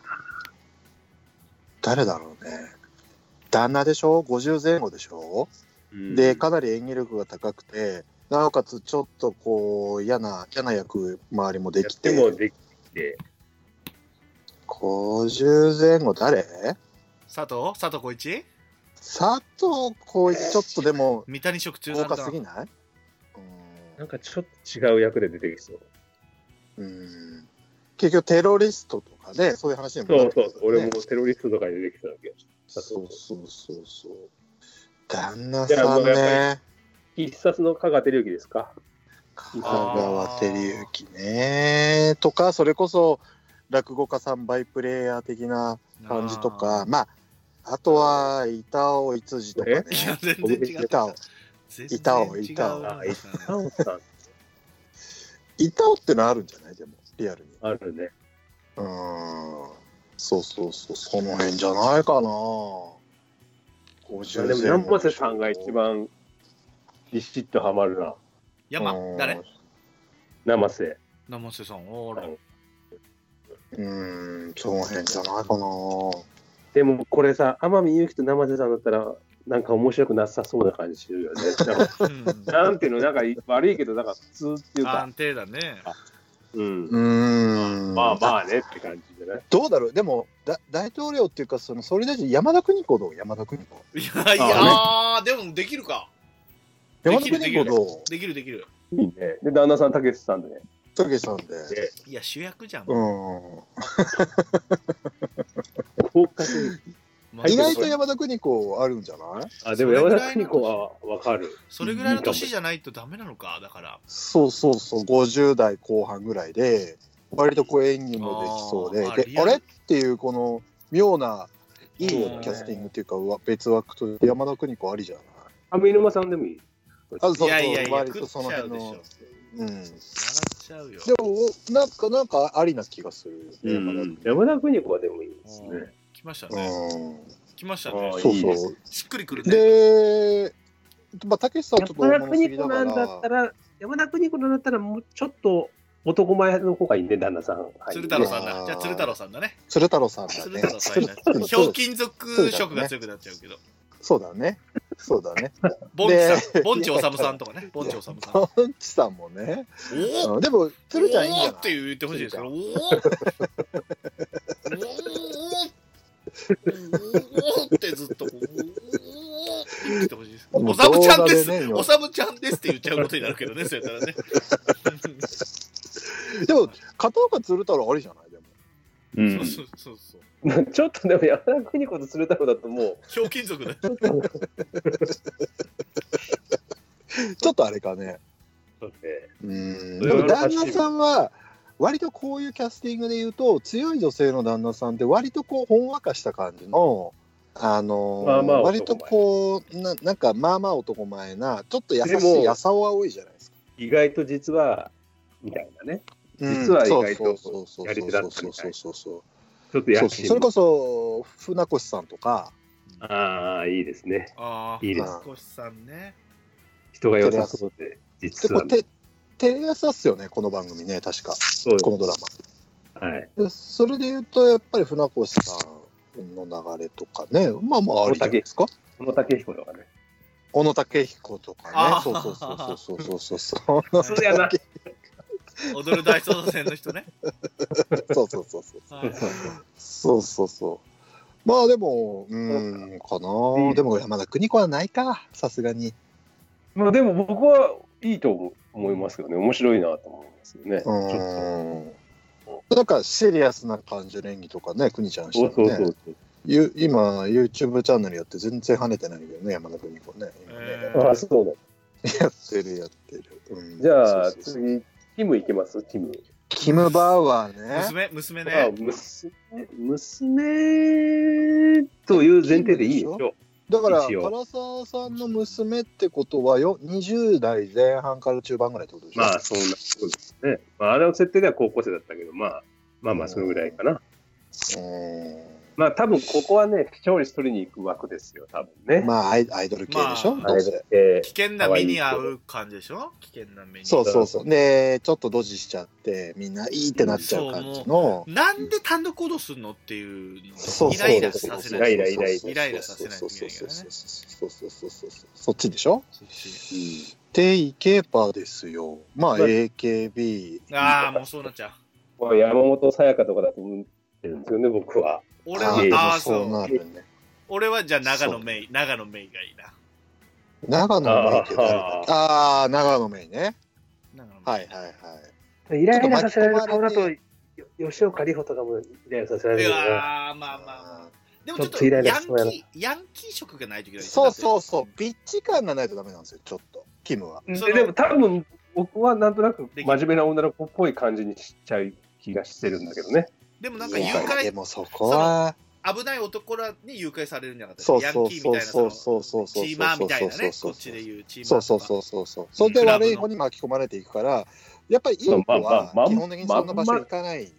Speaker 3: 誰だろうね。旦那でしょ ?50 前後でしょ、
Speaker 1: うん。
Speaker 3: で、かなり演技力が高くて、なおかつちょっとこう、嫌な、嫌な役回りもでき
Speaker 1: やっても
Speaker 3: て、
Speaker 1: できて、
Speaker 3: 50前後誰？
Speaker 4: 佐藤？佐藤浩市？
Speaker 3: 佐藤浩市ちょっとでも
Speaker 4: 三谷食中
Speaker 3: 豪華すぎない？
Speaker 1: なんかちょっと違う役で出てきそう。
Speaker 3: うん。うん結局テロリストとかね、そういう話にも
Speaker 1: そう
Speaker 3: なる
Speaker 1: そうそう、俺
Speaker 3: ね
Speaker 1: もテロリストとかに出てきそうだけど。
Speaker 3: そうそうそうそう。旦那さんね、
Speaker 1: 必殺の香川照之ですか？
Speaker 3: 香川照之ね、とか、それこそ落語家さんバイプレイヤー的な感じとか、まあ、あとは板尾逸司とかね。板尾。板尾板尾。
Speaker 1: あ、タオさん、<laughs>
Speaker 3: 板尾ってのあるんじゃない？でも、リアルに。
Speaker 1: あるね。
Speaker 3: うん。そうそうそう、その辺じゃないかな。
Speaker 1: いやでも、生瀬さんが一番ビシッとハマるな。
Speaker 4: 山誰？
Speaker 1: 生瀬。
Speaker 4: 生瀬さんおら
Speaker 3: うん、その辺じゃないかな。
Speaker 1: でもこれさ、天海祐希と生瀬さんだったら、なんか面白くなさそうな感じするよね。<laughs> なんていうの、なんか悪いけど、なんか普通っていうか、
Speaker 4: 安定だね
Speaker 1: うん。
Speaker 3: うん。
Speaker 1: まあまあねって感じじゃない？
Speaker 3: どうだろう？でもだ大統領っていうかその総理大臣山田邦子どう？山田邦子。
Speaker 4: いやいやーでもできるか。で
Speaker 3: 山田
Speaker 4: きる
Speaker 3: 邦子どう？
Speaker 4: できるできる。
Speaker 1: いいね。で、旦那さん、たけしさんでね。
Speaker 3: たけしさんで。
Speaker 1: で、
Speaker 4: いや主役じゃん、
Speaker 3: うん。
Speaker 1: 豪華すぎ
Speaker 4: まあ
Speaker 3: 意外と山田邦子あるんじゃない？
Speaker 1: あ、でも山田邦子はわかる。
Speaker 4: それぐらいの年じゃないとダメなのかだから。
Speaker 3: そうそうそう。50代後半ぐらいで割とこう演技もできそうで。
Speaker 4: あ
Speaker 3: であれっていうこの妙ないいキャスティングっていうかわ別枠と山田邦子ありじゃない？
Speaker 1: 上沼さんでもいい。
Speaker 3: あそうそう
Speaker 4: いやいやいや
Speaker 3: 割とその辺の。
Speaker 4: で
Speaker 3: うん。
Speaker 4: 笑っちゃうよ。
Speaker 3: でもなんかなんかありな気がする。山田邦子。
Speaker 1: 山田邦子はでもいいですね。
Speaker 4: 来ました
Speaker 3: う
Speaker 4: ね
Speaker 3: ん。
Speaker 4: 来ましたね。
Speaker 3: そうそ
Speaker 1: いいです。
Speaker 3: う
Speaker 4: しっくりくるね。
Speaker 3: で、まあ、たけしさんちょっと
Speaker 1: 山田邦子なん
Speaker 3: だ
Speaker 1: ったら、山田邦子なんだったら、もうちょっと男前の方がいいね、旦那さん。はい
Speaker 4: 鶴太郎さんだ。じゃあ鶴太郎さんだね。
Speaker 3: 鶴太郎さんだ
Speaker 4: 鶴
Speaker 3: ね。
Speaker 4: 太郎さん。ひょうきん族色が強くなっちゃうけど。
Speaker 3: そうだね。そうだね。
Speaker 4: ボンチさ
Speaker 3: で
Speaker 4: んボンチおさむさんとかね。ボンチおさむさん。
Speaker 3: パンチさんもね。
Speaker 4: お
Speaker 3: でも、鶴ちゃんいいんじゃない
Speaker 4: って言ってほしいですよ。おおお <laughs> おってずっとおおって言ってほしいです。おさむちゃんです。おさむちゃんですって言っちゃうことになるけどね、そうやったらね。
Speaker 3: でも、片岡鶴太郎ありじゃない？でも。
Speaker 1: うん
Speaker 4: そうそうそうそう。<laughs>
Speaker 1: ちょっとでも山田邦子と鶴太郎だともう、
Speaker 4: ひょうきん族だよ。
Speaker 3: ちょっとあれかね。
Speaker 1: そうね
Speaker 3: うん。でも、旦那さんは、割とこういうキャスティングで言うと、強い女性の旦那さんって、割とこう、ほんわかした感じの、あのー
Speaker 1: まあまあ
Speaker 3: 割とこうな、なんか、まあまあ男前な、ちょっと優しい、やさおは多いじゃないですか。
Speaker 1: 意外と実は、みたいなね。
Speaker 3: うん
Speaker 1: 実は意外と
Speaker 3: そうそうそう
Speaker 1: やり手だった
Speaker 3: そう
Speaker 1: みたい
Speaker 3: そうそう
Speaker 1: ちょっと
Speaker 3: そう
Speaker 1: や
Speaker 3: そうそれこそ船越さんとか
Speaker 1: ああ、いいですね。
Speaker 4: ああ、
Speaker 1: いい
Speaker 3: です
Speaker 4: 少しさんね。
Speaker 1: 人が良さそうで、
Speaker 3: で
Speaker 1: 実は。
Speaker 3: これてテレ朝っすよねこの番組ね確か
Speaker 1: そう
Speaker 3: このドラマ
Speaker 1: はい。
Speaker 3: でそれで言うとやっぱり船越さんの流れとかねまあまあありじゃないですか
Speaker 1: この竹彦とかね。
Speaker 3: 小野武彦とかねそうそうそうそうそうそうそう
Speaker 1: 普通やな。
Speaker 4: 踊る大捜査線の人ね。
Speaker 3: そうそうそうそう
Speaker 4: はい
Speaker 3: そうそうそうまあでも、うーん、かな。でも山田邦子はないか、さすがに。
Speaker 1: まあでも僕はいいと思思いますけどね、面白いなと思いますよね。
Speaker 3: う
Speaker 1: ちょっ
Speaker 3: ーん。なんかシリアスな感じの演技とかね、邦ちゃんし
Speaker 1: と。そうそう
Speaker 3: たらね
Speaker 1: そう。
Speaker 3: ゆ今、YouTube チャンネルやって全然跳ねてないけどね、山田邦子ね。今ね
Speaker 4: え
Speaker 1: そう。あ、そうだ。
Speaker 3: やってるやってる。うん
Speaker 1: じゃあ次、キムいきます？キム。
Speaker 3: キム・バウアーね。
Speaker 4: 娘、娘
Speaker 1: あ
Speaker 4: ね。
Speaker 1: 娘、娘という前提でいいでしょ？
Speaker 3: だから、唐沢さんの娘ってことはよ、20代前半から中盤ぐらいってことでしょ？
Speaker 1: まあ、そんなことですね。まあ、あれの設定では高校生だったけど、まあ、まあまあ、そのぐらいかな。
Speaker 3: うー
Speaker 1: まあ、多分ここはね、勝利取りに行く枠ですよ、多分ね。
Speaker 3: んまあアイ、アイドル系でしょ、
Speaker 4: ま
Speaker 1: あ
Speaker 4: 危険な目に遭う感じでしょ？危険な目に。
Speaker 3: そうそうそう。で、ちょっとドジしちゃって、みんないいってなっちゃう感じの。
Speaker 4: なんで単独行動するのっていう
Speaker 3: そうそう
Speaker 4: のをイライラさせない。
Speaker 1: イライライライラ
Speaker 4: イライラさせない
Speaker 3: そうそう
Speaker 4: といけないからね。
Speaker 3: そうそうそうそうそうそっちでしょ？
Speaker 4: そっち
Speaker 3: で、イケパですよ。まあ、
Speaker 1: まあ
Speaker 3: AKB。
Speaker 4: ああ、もうそうなっちゃう。
Speaker 1: まあ、山本さやかとかだと思ってるんですよね、僕は。
Speaker 4: 俺は、
Speaker 3: あー
Speaker 4: ああ、
Speaker 3: そ
Speaker 4: そうう。
Speaker 3: なるね。
Speaker 4: 俺はじゃあ長野メイ、長野メイがいいな。
Speaker 3: 長野メイって誰だっけ？ああー、長野メイね。はいはいはい。
Speaker 1: イ
Speaker 3: ライラさせられる顔だと
Speaker 1: 吉岡里帆とかもイライラさせら
Speaker 4: いや
Speaker 1: れるけどね。
Speaker 4: ーまあまあまあ。でもちょっとヤンキー、ヤンキー色がないといけない。
Speaker 3: そうそうそう、ビッチ感がないとダメなんですよ、ちょっと、キムは。
Speaker 1: でも多分僕はなんとなく真面目な女の子っぽい感じにしちゃう気がしてるんだけどね。
Speaker 4: でもなんか誘
Speaker 3: いやで
Speaker 4: 拐、
Speaker 3: もそこは、
Speaker 4: 危ない男らに誘拐されるんじゃなかった
Speaker 3: そう
Speaker 4: ヤン
Speaker 3: そうそう
Speaker 4: キーみたいな
Speaker 3: そうそうそうそう
Speaker 4: チーマーみたいなね、
Speaker 3: そうそう
Speaker 4: こっちで言うチーマー
Speaker 3: そうそうそうそうそう。それで悪い方に巻き込まれていくから、やっぱりいい子は基本的にそんな場所行かない。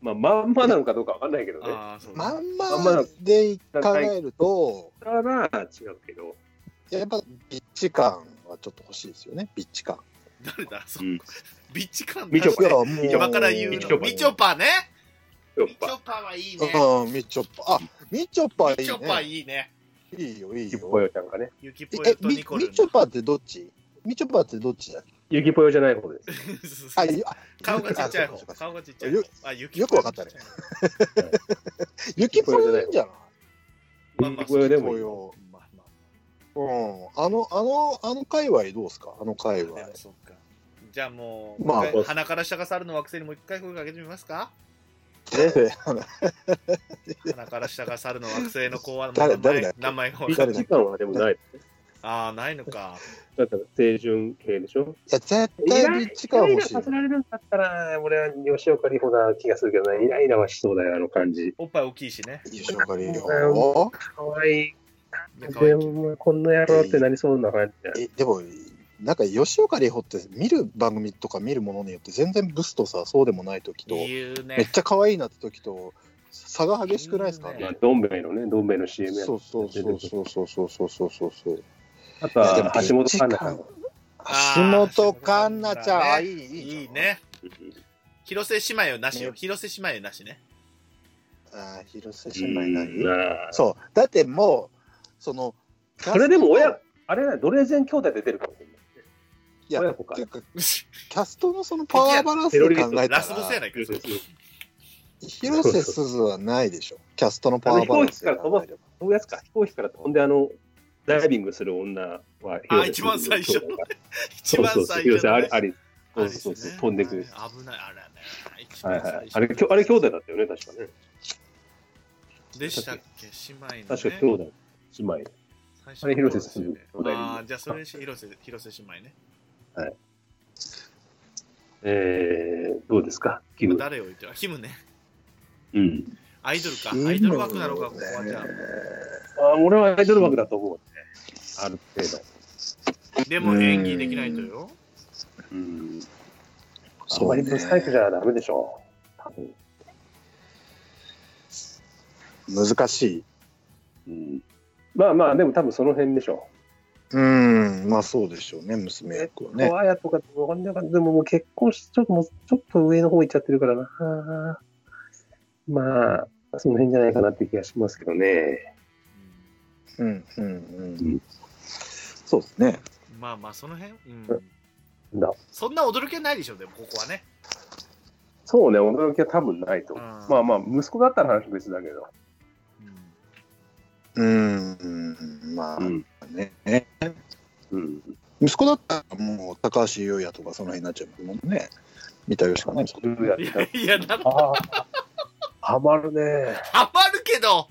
Speaker 1: まあ、まんまなのかどうかわかんないけどね。
Speaker 3: まん
Speaker 1: ま
Speaker 3: で考えると、
Speaker 1: だから違うけど。
Speaker 3: やっぱビッチ感はちょっと欲しいですよね、ビッチ感。
Speaker 4: 誰だそう
Speaker 1: うん
Speaker 4: ビッチ感
Speaker 1: みちょ
Speaker 3: いや、もう。
Speaker 4: 今から言うの。
Speaker 1: みちょぱ
Speaker 4: みちょぱね。
Speaker 1: やっぱ
Speaker 4: みちょぱはいいね。
Speaker 3: うん、みちょぱ。あ、みちょぱいい
Speaker 4: みちょぱ
Speaker 3: ね。
Speaker 4: いいね。
Speaker 3: いいよ、いい
Speaker 1: ゆきぽ
Speaker 3: よ。
Speaker 1: よちゃんがね。
Speaker 4: ゆきぽ
Speaker 3: え
Speaker 4: よ、と
Speaker 3: み
Speaker 4: ニコルン。
Speaker 3: みちょぱってどっち？みちょぱってどっちだっけ？
Speaker 1: ゆきぽよじゃない方です。
Speaker 3: あ、<laughs> いあ
Speaker 4: 顔がちっちゃい方顔がちっちゃい
Speaker 3: よ
Speaker 4: 方あゆき
Speaker 3: よくわかったねゆきぽよいいんじゃない？
Speaker 4: まあまあ
Speaker 1: ゆきぽよでも
Speaker 3: うん。あの、あの、あの界隈どうですか？あの界
Speaker 4: あ
Speaker 3: 隈
Speaker 4: で。もそっかじゃあもう、
Speaker 3: まあ
Speaker 4: 鼻から下が猿の惑星にもう一回声かけてみますか？<laughs> 鼻から下が猿の惑星の子は
Speaker 3: 誰
Speaker 4: 名前名前が
Speaker 1: ビ
Speaker 3: 誰だ
Speaker 1: ッチ感はでもない。
Speaker 4: ああないのか
Speaker 1: だったら清純系でしょ？
Speaker 3: いや、絶対ビッチ感欲しい
Speaker 1: イライラさ。せられるんだったら、俺は吉岡里帆な気がするけどね。イライラはしそうだよ、あの感じ。
Speaker 4: おっぱい大きいしね
Speaker 3: 吉岡里帆
Speaker 1: かわいい。
Speaker 4: いや可愛い
Speaker 1: でも、こんな野郎ってなりそうな感じ
Speaker 3: でも、なんか吉岡里帆って見る番組とか見るものによって全然ブスとさ、そうでもない時と、
Speaker 4: 言う
Speaker 3: めっ
Speaker 4: ね
Speaker 3: ちゃ可愛いなって時と、差が激しくないですか？
Speaker 4: いい
Speaker 1: まあ、どん兵衛のね、どん兵衛の CM や
Speaker 3: そうそうそうそうそうそうそうそうそうそう。
Speaker 1: あとは橋本環奈さん。
Speaker 3: 橋本環奈ちゃん、あ、い。い、いいじゃん
Speaker 4: いい。ね。広瀬姉妹をなしよ。
Speaker 3: ね。
Speaker 4: 広瀬姉妹をなしね。
Speaker 3: あー、広瀬
Speaker 1: うん
Speaker 3: 姉妹何
Speaker 1: ああ
Speaker 3: そう。だってもう、その、
Speaker 1: それでも親、あれだ、ドレーゼン兄弟出てるかも。しれな
Speaker 3: や、
Speaker 1: 親子か
Speaker 3: ていうか、キャストのそのパワーバランスで考えた
Speaker 4: ラスボスや
Speaker 3: ら、
Speaker 4: ないか
Speaker 3: 広瀬すずはないでしょ。キャストのパワーバランスで考えれば。
Speaker 1: そういうやつか、飛行機から飛んで、あの、ダイビングする女は、
Speaker 4: あ一番最初一番
Speaker 1: そうそうそうあり、あり。
Speaker 4: あれ
Speaker 1: そうそうそう飛んでくる。
Speaker 4: 危ないあれね一
Speaker 1: はいはい。あれ、きょあれ兄弟だったよね、確かね。
Speaker 4: でしたっけ？姉妹のね
Speaker 1: 確か兄弟、姉妹。
Speaker 4: 最初
Speaker 1: あれ広瀬すず
Speaker 4: ああじゃあそれにし広瀬広瀬姉妹ね
Speaker 1: えー、どうですか、キム。
Speaker 4: 誰を言ってる？キムね
Speaker 1: うん。
Speaker 4: アイドルかアイドル枠なのかここはじゃ
Speaker 1: あ俺はアイドル枠だと思うね。ある程度。
Speaker 4: あでも演技できないとよ
Speaker 1: うん。あんまりブサイクじゃダメでしょう。
Speaker 3: 難しい。
Speaker 1: うん。まあまあ、でも多分その辺でしょ
Speaker 3: うん、まあそうでしょうね、娘
Speaker 1: う。
Speaker 3: 役はね。
Speaker 1: あやとか、わかんないかでももう結婚し、ちょっともう、ちょっと上の方行っちゃってるからな。まあ、その辺じゃないかなって気がしますけどね。
Speaker 3: うん、うん、う
Speaker 1: うん
Speaker 3: ん。そうですね。
Speaker 4: まあまあその辺？うん
Speaker 1: だ
Speaker 4: そんな驚きはないでしょでもここはね
Speaker 1: そうね、驚きは多分ないとまあまあ、息子だったら話別だけど。
Speaker 4: うん
Speaker 3: うん、うんまあ
Speaker 1: うん。
Speaker 3: ね。
Speaker 1: うん。
Speaker 3: 息子だったらもう高橋優也とかその辺になっちゃうもんね。三田佳子ね。
Speaker 4: い
Speaker 1: いや
Speaker 4: やいや、なんか、
Speaker 1: ハマるね。
Speaker 4: ハマるけど、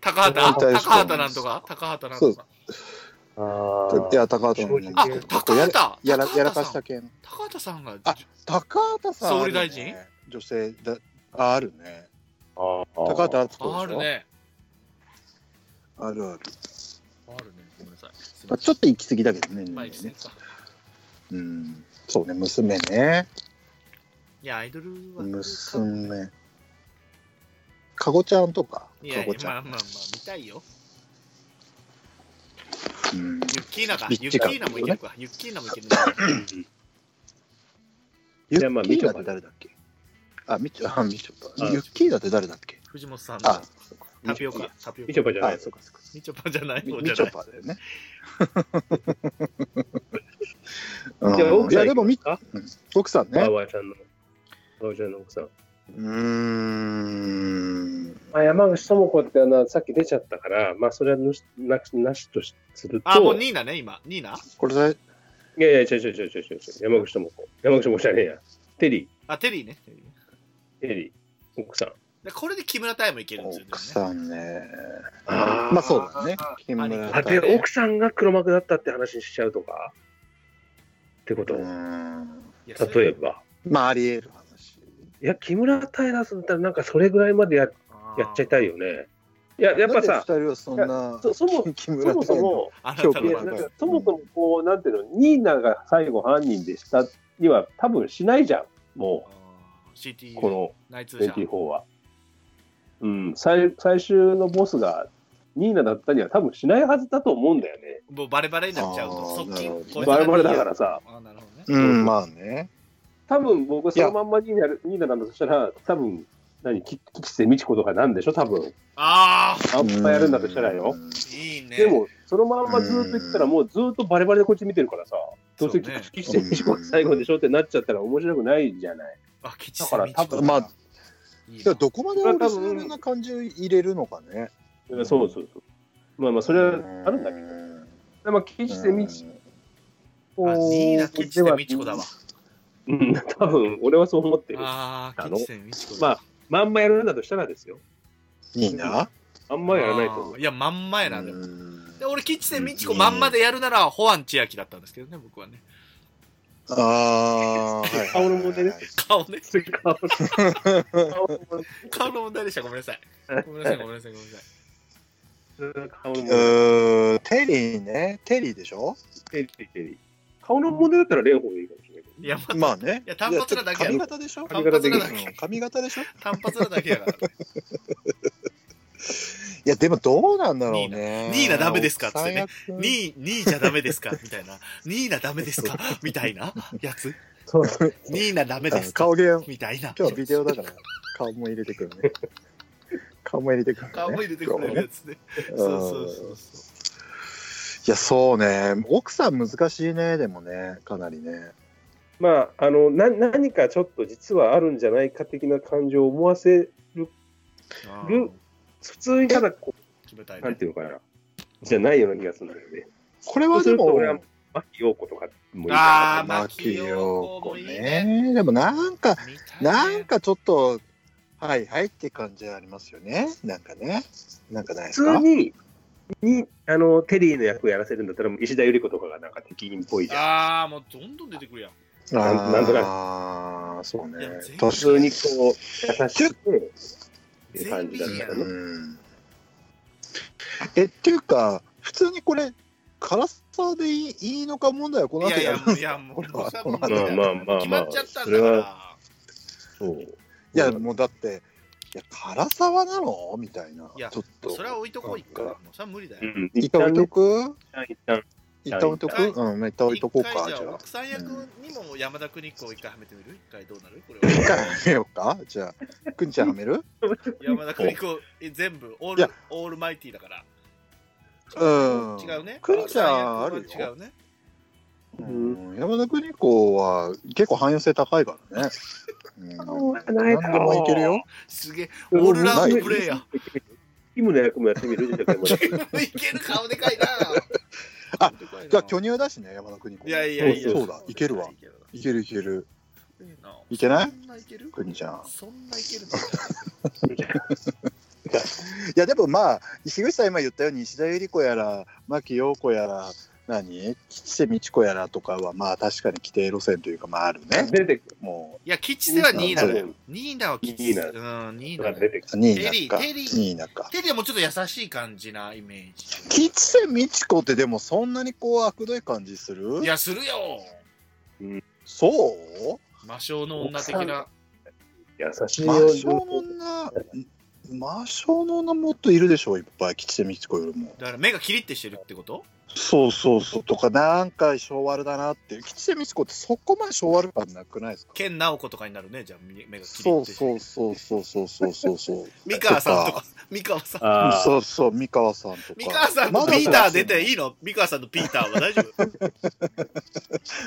Speaker 4: 高畑高畑なんとか？高畑なんとか。
Speaker 1: あ
Speaker 3: いや、高畑の
Speaker 1: 正
Speaker 4: あ
Speaker 1: 直、
Speaker 4: 高畑
Speaker 3: やらやらか
Speaker 4: 高畑さん
Speaker 3: した件。
Speaker 4: 高畑さんが、
Speaker 3: あ高畑さん、
Speaker 4: 総理大臣？
Speaker 3: 女性だああるね。
Speaker 1: ああ。
Speaker 3: 高畑敦子でしょ？
Speaker 4: ある。ね。
Speaker 3: あるある。
Speaker 4: さい。
Speaker 3: まあ、ちょっと行き過ぎだけどね。
Speaker 4: ん。まあ、
Speaker 3: 年齢ね
Speaker 4: いいですね。
Speaker 3: うん。そうね、娘ね。
Speaker 4: いや、アイドルは。
Speaker 3: 娘。かごちゃんとか。
Speaker 4: いや
Speaker 3: かごちゃん。
Speaker 4: まあまあまあ、見たいよ。
Speaker 3: うん。
Speaker 4: ユッキーナか。ユッキーナもいけるか。ユッキーナもいけるね。
Speaker 3: ユ
Speaker 1: じゃあまあ
Speaker 3: ッキーナって誰だっけ？あ、みちょ、あ、みちょユッキーナって誰だっけ？
Speaker 4: 藤本さんの
Speaker 3: あ、そうか
Speaker 4: タピオカ。タピオカ。
Speaker 1: みちょぱじゃない
Speaker 3: あ、。そうか、そうか。
Speaker 4: みちょぱじゃない
Speaker 3: み
Speaker 4: 方じゃない。
Speaker 3: みちょぱだよね。
Speaker 1: じゃあ、
Speaker 3: うんいや、
Speaker 1: 奥さん
Speaker 3: でもみ、
Speaker 1: か？
Speaker 3: 奥さんね
Speaker 1: バー。バーちゃんの。バーバーちゃんの奥さん。
Speaker 3: うーん。
Speaker 1: まあ、山口智子ってあのさっき出ちゃったから、まあ、それはなしなしなしとしすると、
Speaker 4: あ、もうニーナね、今。ニーナ？
Speaker 3: これで、
Speaker 1: い？やいや、違う違う違う違う違う山口智子。山口智子じゃねえや。テリ
Speaker 4: あ、テリーね。テリーね
Speaker 1: ー、テリー、奥さん。
Speaker 4: でこれで木村多江もいけるんですよ。
Speaker 3: 奥さんね。
Speaker 1: あ
Speaker 3: まあそうだね。木村
Speaker 1: あ、で、奥さんが黒幕だったって話にしちゃうとか？ってこと、例え。ば。
Speaker 3: まあ、あり得る話。
Speaker 1: いや、木村太郎さんだったら、なんかそれぐらいまでややっちゃいたいよね。いや、やっぱさ、
Speaker 3: そんな、
Speaker 1: そそも <laughs>
Speaker 3: 木村
Speaker 1: そもそも、そもそもこう、なんていうの、ニーナが最後犯人でしたには多分しないじゃん、もう、この
Speaker 4: 内通者。
Speaker 1: 24は。うん、最最終のボスがニーナだったには多分しないはずだと思うんだよね。
Speaker 4: もうバレバレになっちゃうと、
Speaker 3: あー
Speaker 4: 側近
Speaker 3: なるほどね。
Speaker 4: こいつ
Speaker 1: バレバレだからさ、
Speaker 4: あなるほどね。
Speaker 3: うん、まあね。
Speaker 1: 多分僕そのまんまニーナニーナなんだとしたら、多分何、き吉瀬美智子とかなんでしょ、多分。
Speaker 4: あ
Speaker 1: あんまやるんだとしたらよ。
Speaker 4: いいね。
Speaker 1: でも、そのまんまずっと言ってたら、もうずっとバレバレでこっち見てるからさ、どうせ吉瀬美智子が最後でしょってなっちゃったら面白くないじゃない。
Speaker 4: あ、吉
Speaker 1: だから多分
Speaker 3: まあ
Speaker 4: いい
Speaker 3: いやどこまでオリジナルな感じを入れるのかね。
Speaker 1: そうそうそう。まあまあ、それはあるんだけど。
Speaker 3: ど。
Speaker 1: でまあ、吉瀬美智子
Speaker 4: あ、ニーナ吉瀬美智子だわ。
Speaker 1: うん、多分俺はそう思ってる。
Speaker 4: ああ、
Speaker 1: あの
Speaker 4: 吉瀬美智子だ。
Speaker 1: まあ、まんまやるんだとしたらですよ。
Speaker 3: いいな？
Speaker 1: あんまやらないと思う。
Speaker 4: いや、まんまやな、でも。
Speaker 3: うん
Speaker 4: で俺、吉瀬美智子まんまでやるなら、ホアン千秋だったんですけどね、僕はね。
Speaker 3: ああ、はい。
Speaker 1: 顔の問題ね
Speaker 4: 顔ね。
Speaker 1: 顔の
Speaker 4: 顔の問題でした。ごめんなさい。ごめんなさい、ごめんなさい、ごめんなさい。
Speaker 1: 顔の問
Speaker 3: う
Speaker 1: 題。
Speaker 3: テリーね。テリーでしょ？
Speaker 1: テリーテリー顔の問題だったら蓮舫でいいかもしれないけどね。
Speaker 4: いや、ま
Speaker 3: まあね。
Speaker 4: いや単発なだけやろ
Speaker 3: 髪型でしょ？
Speaker 1: 髪型
Speaker 3: でしょ？い
Speaker 4: 単発なだけやから。
Speaker 3: や、でもどうなんだろうね。
Speaker 4: ニーナダメですか？ってね
Speaker 3: 最悪
Speaker 4: 2位、2位じゃダメですか？みたいな。2位なダメですか？みたいな？やつ？
Speaker 1: そう。
Speaker 4: 2位なダメですか？
Speaker 3: 顔芸、
Speaker 4: みたいな。
Speaker 3: 今日ビデオだから、顔も入れてくるね。顔も入れてくる、ね。
Speaker 4: 顔も入れてくれるやつね。
Speaker 3: うん
Speaker 4: そうそうそうそ
Speaker 3: いや、そうね。奥さん難しいね、でもね、かなりね。
Speaker 1: まあ、あの、な、何かちょっと実はあるんじゃないか的な感情を思わせる普通にただこう、なん
Speaker 4: 決めたいね。
Speaker 1: ていうのかな、じゃないような気がするんだよね。
Speaker 3: これはでも、
Speaker 1: 俺は、牧陽子とかもいいか
Speaker 4: あー
Speaker 3: 牧陽子
Speaker 4: ね
Speaker 3: ね。でもなんか、なんかちょっと、はいはいって感じありますよね。なんかね。なんかないですか？
Speaker 1: 普通に、に、あの、テリーの役をやらせるんだったら、もう石田ゆり子とかがなんか敵員っぽいじゃん。
Speaker 4: ああ、もうどんどん出てくるやん。
Speaker 1: なんなんとなく
Speaker 3: ああ、そうね。
Speaker 1: 普通にこう、優しくて、っていう感じだったらね。
Speaker 3: うんえ、っていうか、普通にこれ、辛さでいいいいのか問題はこの後やるんですか
Speaker 4: もういや、もう、
Speaker 3: これは
Speaker 4: さ
Speaker 3: この後
Speaker 1: まあまあまあまあ
Speaker 4: 決まっちゃったん
Speaker 1: そう。
Speaker 3: いや、もうだって、いや、辛さはなの？みたいな。
Speaker 4: いや
Speaker 3: ちょっと。
Speaker 4: それは置いとこう、一回。も
Speaker 3: なんか
Speaker 4: うそれは無理だよ。
Speaker 1: うん。
Speaker 3: 一旦置いとく？
Speaker 1: 一旦、
Speaker 3: 一旦置いとく
Speaker 1: 一
Speaker 3: うん、一旦置いとこうか、じゃあ。
Speaker 4: 奥さん役にも山田邦子を一回はめてみる？一回どうなる？これ
Speaker 3: 一
Speaker 4: は。
Speaker 3: 回はめようか？じゃあ、くんちゃんはめる？
Speaker 4: 山田邦子、え全部、オール、オールマイティだから。
Speaker 3: うん。
Speaker 4: 違うね。
Speaker 3: くんちゃんある
Speaker 4: 違うね。
Speaker 3: うん、山田邦子は結構汎用性高いからね。うん、何でもいけるよ。
Speaker 4: すげえ、オールラウンドプレイヤー。
Speaker 1: キムの役もやってみる
Speaker 4: いける顔でかいな。
Speaker 3: あじゃあ巨乳だしね山田邦子。
Speaker 4: いやいやいや。
Speaker 3: そうだ。いけるわ。
Speaker 4: いける。
Speaker 3: いけるいけな。い
Speaker 4: そんないける？
Speaker 3: 邦ちゃん。
Speaker 4: そんないける <laughs>
Speaker 3: いやでもまあ樋口さん今言ったように石田ゆり子やら牧陽子やら何？吉瀬美智子やらとかはまあ確かに規定路線というかまああるね
Speaker 1: 出てく
Speaker 3: も
Speaker 4: いや、吉瀬はニーナだよ。ニーナは吉
Speaker 1: ニー
Speaker 4: 瀬。うん、ニー
Speaker 1: る
Speaker 4: ナだよ。
Speaker 1: が出てくる。
Speaker 3: うニーナか
Speaker 4: テリー
Speaker 3: か
Speaker 4: テリーはもうちょっと優しい感じなイメージ。
Speaker 3: 吉瀬美智子ってでもそんなにこう悪どい感じする？
Speaker 4: いや、するよ。
Speaker 3: そう？
Speaker 4: 魔性の女的な。
Speaker 1: 優しい
Speaker 3: 魔
Speaker 1: よ。
Speaker 3: 性の女魔性の女もっといるでしょいっぱい吉瀬美智子よりも
Speaker 4: だから目がキリッてしてるってこと？
Speaker 3: そうそうそうとかなんか昭和だなって吉瀬美智子ってそこまで昭和感なくないですか？
Speaker 4: 健直子とかになるね、じゃあ目が
Speaker 3: そう。そうそうそうそうそうそうそう
Speaker 4: 三河さんとか。三河さん。
Speaker 3: そうそう三河さんとか
Speaker 4: 三河さんと
Speaker 3: まだ
Speaker 4: ピーター出ていいの三河さんとピーターは大丈夫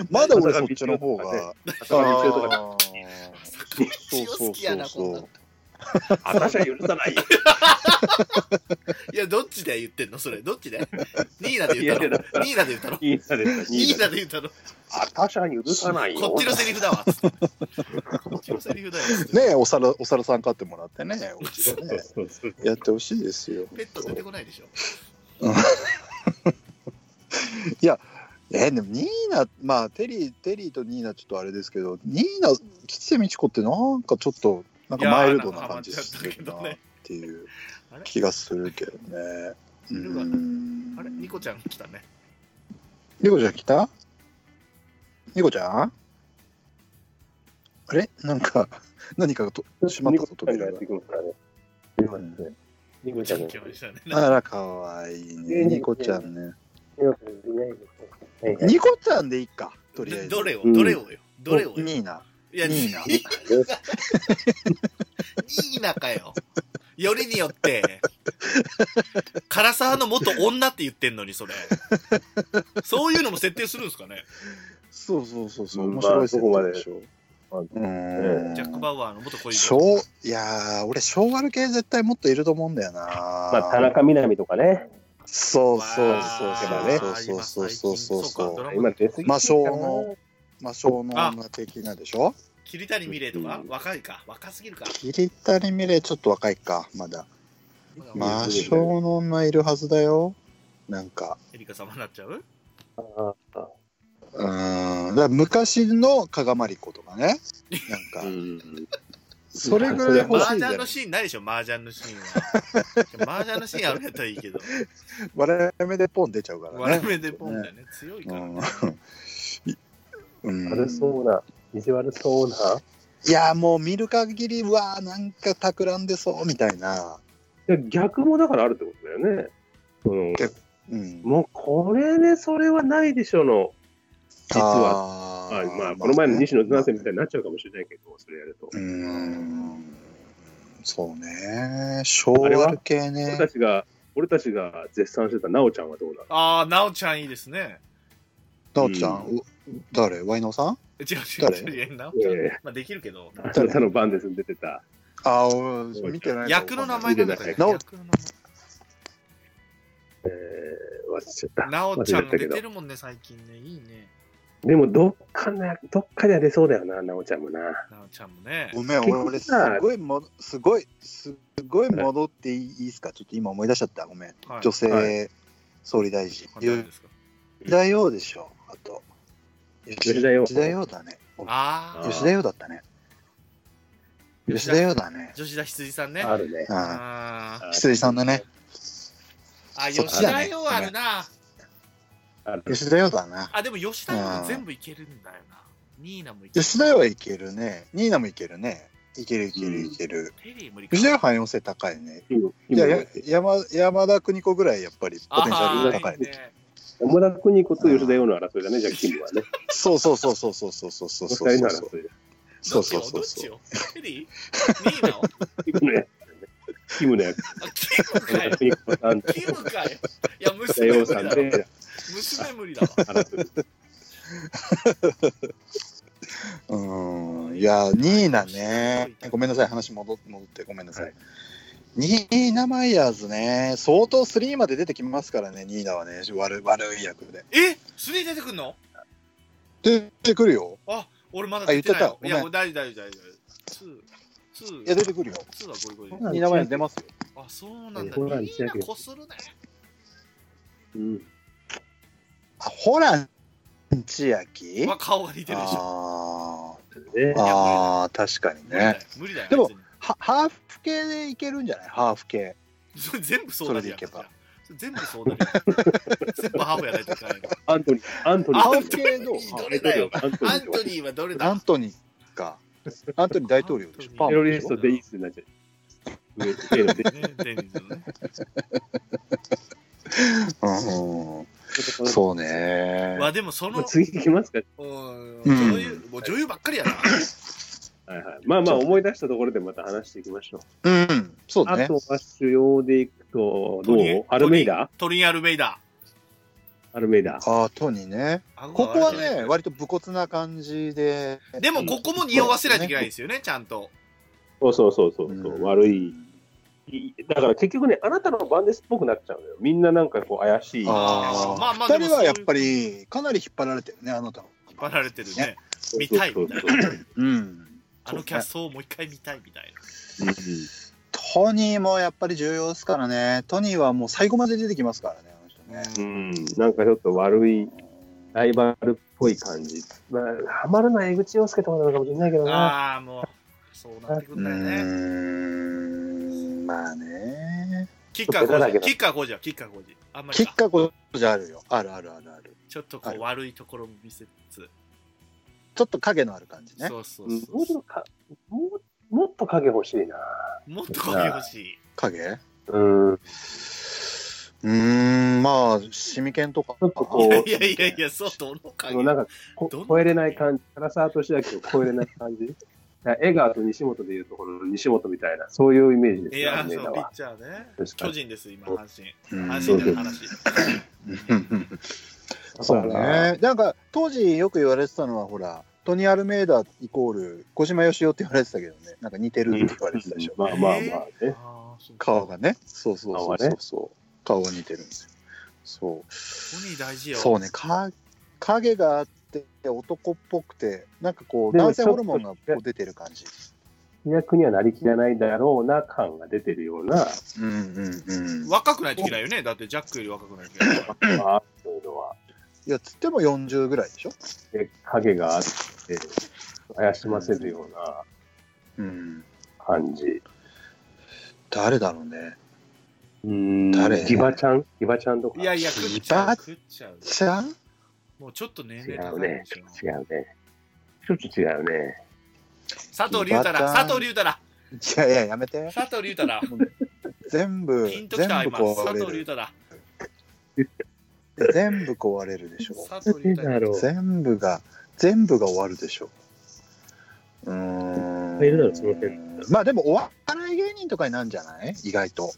Speaker 3: まだ俺そっちの方が
Speaker 1: 浅香光代とか
Speaker 3: あー
Speaker 4: 一応好きやな、こんなの。<laughs>
Speaker 1: 私は許さないよ。<laughs>
Speaker 4: いや、どっちで言ってんの？それ。どっちで？ニーナで言った
Speaker 1: いやい
Speaker 4: のニーナで言ったの？ニー
Speaker 1: いいな。
Speaker 4: ナで言ったの？
Speaker 1: 私は許さないよ。
Speaker 4: こっちのセリフだわ。つってこっちのセリフだよ。つって
Speaker 3: ねえお皿お皿さん買ってもらってねやってほしいですよ
Speaker 4: ペット出てこないでしょ？<laughs>
Speaker 3: えでもニーナまあテリーテリーとニーナちょっとあれですけどニーナ吉瀬美智子ってなんかちょっとなんかマイルドな感じするなっていう気がするけどね。
Speaker 4: あれ？ニコちゃん来たね。
Speaker 3: ニコちゃん来た？ニコちゃん？あれ？なんか <laughs> 何かがとしまったぞ
Speaker 1: ニコちゃんニコちゃんが。
Speaker 4: 来ましたね。
Speaker 3: があらかわいいね。ニコちゃんね。ニコちゃんでいいかとりあえず。
Speaker 4: どれを？
Speaker 1: うん
Speaker 4: どれをよ？どれをよ？
Speaker 3: ニーナ
Speaker 4: いや、
Speaker 3: ニーナ
Speaker 4: ニーナ。かよ。よりによって、唐沢の元女って言ってんのに、それ。そういうのも設定するんですかね。
Speaker 3: そうそうそうそう
Speaker 1: うん
Speaker 3: 面白い
Speaker 1: そこまで
Speaker 3: 定でしょ
Speaker 1: まあ
Speaker 3: うん
Speaker 4: ジャック・バウアーの元恋人。
Speaker 3: 昭いやー俺昭和系絶対もっといると思うんだよな
Speaker 1: まあ、田中みな実とかね。
Speaker 3: そうそうそうそうそうそうそうそうそう
Speaker 4: そうかドラマ
Speaker 1: 今出過ぎ
Speaker 3: 魔性の魔性の女的なでしょ？
Speaker 4: 桐谷美玲とか？
Speaker 1: うん
Speaker 4: 若いか？若すぎるか？
Speaker 3: 桐谷美玲ちょっと若いかまだ。
Speaker 4: まあ
Speaker 3: 魔性の女いるはずだよ。なんか。
Speaker 4: エリカ様になっちゃう？
Speaker 1: ああ
Speaker 3: うんだ昔の加賀まり子とかね。なんか。
Speaker 1: うん。
Speaker 3: それぐらい欲
Speaker 4: 麻
Speaker 3: しいじゃん
Speaker 4: 雀のシーンないでしょ？麻雀のシーンは。<laughs> 麻雀のシーンあるんやったらいいけど。
Speaker 3: 我々目でポン出ちゃうからね。
Speaker 4: 割れ目でポンだよね。強いからね。
Speaker 3: うん
Speaker 1: 悪そうな、意地悪そうな。
Speaker 3: いやもう見る限りはなんか企んでそうみたいな、
Speaker 1: いや逆もだからあるってことだよね。うん、
Speaker 3: うん、
Speaker 1: もうこれね、それはないでしょの。実は。
Speaker 3: は
Speaker 1: あまあ、この前の西野七瀬みたいになっちゃうかもしれないけど、それやると。
Speaker 3: うーんそうね昭和系
Speaker 1: 俺
Speaker 3: ね
Speaker 1: たちが、俺たちが絶賛してたなおちゃんはどうなの？
Speaker 4: ああ、なおちゃんいいですね。
Speaker 3: なおちゃん、う誰？ワイノさん？
Speaker 4: 違う違う
Speaker 3: 誰
Speaker 4: 違う。なおちゃん
Speaker 1: ええ。
Speaker 4: まあできるけど。
Speaker 1: あなたの番ですに出てた。
Speaker 3: あ俺見てない
Speaker 4: 役の名前なんだっけ？
Speaker 3: なお
Speaker 4: 役の名
Speaker 1: えー、忘れちゃった。
Speaker 4: 前なおちゃん出
Speaker 1: 忘れちゃったけど
Speaker 4: てるもんね、最近ね。いいね。
Speaker 1: でも、どっかね、どっかでは出そうだよな、なおちゃんもな。
Speaker 4: なおちゃんもね。
Speaker 3: ごめん俺俺すごいもすごいすごい戻っていいですか？ちょっと今思い出しちゃったごめん
Speaker 4: はい
Speaker 3: 女性、
Speaker 1: は
Speaker 3: 総理大臣
Speaker 4: 誰ですか？
Speaker 3: 吉田洋でしょあと
Speaker 1: 吉田洋
Speaker 3: 吉田洋だね。
Speaker 4: ああ、
Speaker 3: 吉田洋だったね。吉田洋だね。
Speaker 4: 吉田羊さんね。
Speaker 1: あるね。
Speaker 3: あ
Speaker 4: あ
Speaker 3: あ羊さんだね。
Speaker 4: ーあ、吉田洋あるな。
Speaker 1: ある。
Speaker 3: 吉田洋だな。
Speaker 4: あ、でも吉田洋全部いけるんだよな。ニーナもいける。
Speaker 3: 吉田洋はいけるね。ニーナもいけるね。いけるいけるいける。吉田洋汎用性高いね。
Speaker 1: 今
Speaker 3: いや山山田邦子ぐらいやっぱりポテンシャル高い
Speaker 4: いいね。
Speaker 1: 山田邦子と吉田洋の争いだね、じゃあ、キムはね。
Speaker 3: そうそうそうそうそうそうそうそうそう
Speaker 1: 二人の争いだ。
Speaker 3: そうそう
Speaker 4: ど
Speaker 3: そうそう
Speaker 4: っちよテリーニーナを
Speaker 1: キムのやつ。キムのやつ。
Speaker 4: あ、キムかよ。キムかよ。いや、娘無理だろ。娘無理だわ。
Speaker 3: うんいやニーナねごめんなさい話戻戻ってごめんなさい、
Speaker 1: はい
Speaker 3: ニーナ・マイヤーズね、相当3まで出てきますからね、ニーナはね、悪い悪い役で。
Speaker 4: え？ three 出てくんの？
Speaker 3: 出てくるよ。
Speaker 4: あ俺まだ出てないよ。
Speaker 3: あ言ってた。
Speaker 4: いやもう大丈夫大丈夫
Speaker 3: いや、出てくるよ。
Speaker 4: two はゴリゴリ。
Speaker 1: うん
Speaker 3: ニーナ・マイヤーズ出ますよ。
Speaker 4: あそうなんだ。
Speaker 1: ホラン
Speaker 4: みんな
Speaker 1: 千秋
Speaker 4: こするね。
Speaker 1: うん。
Speaker 3: あ、ホラン千秋？
Speaker 4: まあ顔が似てるでしょ。
Speaker 3: ああー、確かにね。
Speaker 4: 無理だよ。
Speaker 3: でもハーフ系でいけるんじゃない？ハーフ系。
Speaker 4: それ全部そうなるやん
Speaker 3: それでいけば
Speaker 4: それ全部そうなるやん <laughs> 全部ハーフやないといけないの
Speaker 1: アントニー、アントニー。
Speaker 3: ハーフ系どう？
Speaker 4: どれだよ
Speaker 1: アントニー
Speaker 4: はどれだ？
Speaker 3: アントニーか。アントニー大統領でしょ。
Speaker 4: アントニー
Speaker 1: テロリストデイ
Speaker 4: ズのね
Speaker 3: うんうん
Speaker 1: ス。
Speaker 3: そうね。
Speaker 4: わでもその
Speaker 1: 次行きますか。
Speaker 4: う女優ばっかりやな <laughs>
Speaker 1: はいはい。まあまあ、思い出したところでまた話していきましょう。
Speaker 3: うん、そうだね
Speaker 1: あと。は主要でいくと、どう？アルメイダ？
Speaker 4: トリン・アルメイダ
Speaker 1: アルメイダ。
Speaker 3: ああ、トニーね。
Speaker 4: 顎
Speaker 3: ここはね、割と武骨な感じで。
Speaker 4: でもここも匂わせないといけないんですよねちゃんと
Speaker 1: そうそうそうそうそう、
Speaker 3: うん
Speaker 1: 悪い。いだから結局ね、あなたの番ですっぽくなっちゃうのよ。みんななんかこう怪しい。
Speaker 3: ああ、
Speaker 4: まあまあ
Speaker 3: 二
Speaker 4: でもそういう
Speaker 3: 人はやっぱりかなり引っ張られてるね、あなたの。
Speaker 4: 引っ張られてるね見たいみたいな
Speaker 1: そうそう
Speaker 3: うん。
Speaker 4: あのキャストをもう一回見たいみたい
Speaker 1: そう
Speaker 3: トニーもやっぱり重要ですからね。トニーはもう最後まで出てきますからね、あの人ね。
Speaker 1: うん、うんなんかちょっと悪いライバルっぽい感じ。まあ、ハマるのは江口洋介とかなのかもしれないけど
Speaker 4: な
Speaker 1: な。
Speaker 4: ああもうそうなってく
Speaker 3: うん
Speaker 4: だよね
Speaker 3: ーん、まあね。
Speaker 4: キッカー工事キッカー工事はキッカー工事あんまり
Speaker 3: キッカこじゃあるよ。あるあるあるある。
Speaker 4: ちょっとこう悪いところも見せつつ
Speaker 3: ちょっと影のある感じね。
Speaker 4: そうそう
Speaker 1: うん
Speaker 4: そう
Speaker 1: もうちょっとかもうもっと影欲しいな。
Speaker 4: もっと影欲しい
Speaker 3: 影？
Speaker 1: うん。
Speaker 3: うーん、まあ、シミケンとか。
Speaker 1: ちょっとこう
Speaker 4: いやいやいやそうどの
Speaker 1: あ
Speaker 4: 影
Speaker 1: のなんかこ
Speaker 4: どんな
Speaker 1: 超えれない感じ、唐沢俊明を超えれない感じ。だから江川と西本でいうところの西本みたいな、そういうイメージですよ、
Speaker 4: いや
Speaker 1: ア
Speaker 4: そうピッ。チャーね
Speaker 1: 確かに
Speaker 4: 巨人です今阪神
Speaker 3: うん
Speaker 4: 阪神での話 <laughs>
Speaker 3: そうね。なんか、当時よく言われてたのは、ほら、トニー・アルメイダイコール、小島よしおって言われてたけどね、なんか似てるって言われてたでしょ。
Speaker 1: まあまあまあね。
Speaker 3: 顔がね。そうそうそう
Speaker 1: 顔がね
Speaker 3: そうそう。顔が似てるんですよ。そう。
Speaker 4: トニー大事よ
Speaker 3: そうね、か影があって、男っぽくて、なんかこう、男性ホルモンがこう出てる感じ。
Speaker 1: 役にはなりきらないだろうな感が出てるような、
Speaker 3: うんうんうん。
Speaker 4: 若くないといけないよねだってジャックより若くないといけないから
Speaker 1: まあ、そういうのは、
Speaker 3: いや、つっても40ぐらいでしょ？
Speaker 1: で影があって、怪しませるような
Speaker 3: うん。
Speaker 1: 感じ。
Speaker 3: 誰だろうね。
Speaker 1: うん
Speaker 3: 誰？
Speaker 1: ギバちゃん？ギバちゃんとか？
Speaker 4: いやいや食っちゃ
Speaker 3: ん？
Speaker 4: もうちょっと年
Speaker 1: 違
Speaker 4: 齢高い
Speaker 1: うね
Speaker 4: で。しょ
Speaker 1: 違うね。ちょっと違うね。
Speaker 4: 佐藤隆太だ佐藤隆太だ
Speaker 3: いやいや、やめて。
Speaker 4: 佐藤隆太だ <laughs>
Speaker 3: 全部、
Speaker 4: ピンと
Speaker 3: 全部
Speaker 4: きた今佐藤
Speaker 3: 壊れる。
Speaker 4: 隆太だ
Speaker 3: 全部壊れるでしょ。
Speaker 4: 佐藤隆太だ
Speaker 1: ろ
Speaker 3: 全部が、全部が終わるでしょ。うーん。
Speaker 1: いるだろその辺
Speaker 3: まあでも、お笑い芸人とかになんじゃない？意外と。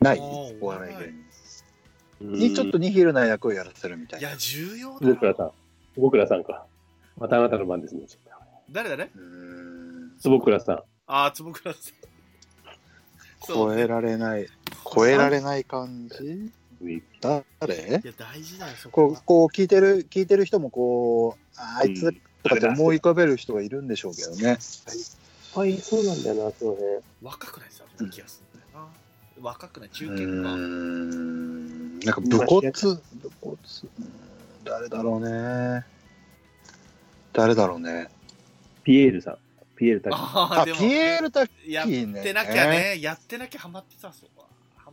Speaker 3: ないお笑い芸人。
Speaker 1: に
Speaker 3: にちょっとニヒルな役をやらせるみたいな。
Speaker 4: いや重要だ
Speaker 1: 坪倉さん。坪倉さんか。またあなたの番ですね。
Speaker 4: 誰だね？
Speaker 3: うーん
Speaker 1: 坪倉さん。
Speaker 4: ああ坪倉さん
Speaker 3: 超えられない、超えられない感じ？誰？
Speaker 4: いや大事だよそこは。
Speaker 3: こうこう聞いてる聞いてる人もこうああいつとかって思い浮かべる人がいるんでしょうけどね。
Speaker 1: はい、そうなんだよな、そうね。
Speaker 4: 若くないさ気がするんだよな。若くないう中
Speaker 3: ー
Speaker 4: 堅か。
Speaker 3: ん。なんか武骨。武骨。うん誰だろうね。誰だろうね。
Speaker 1: ピエールさん。ピエールタキ。
Speaker 3: あ
Speaker 4: あ
Speaker 3: ピエール・タッキ
Speaker 4: やっ
Speaker 3: ーね
Speaker 4: てなきゃね。やってなきゃハマってたそう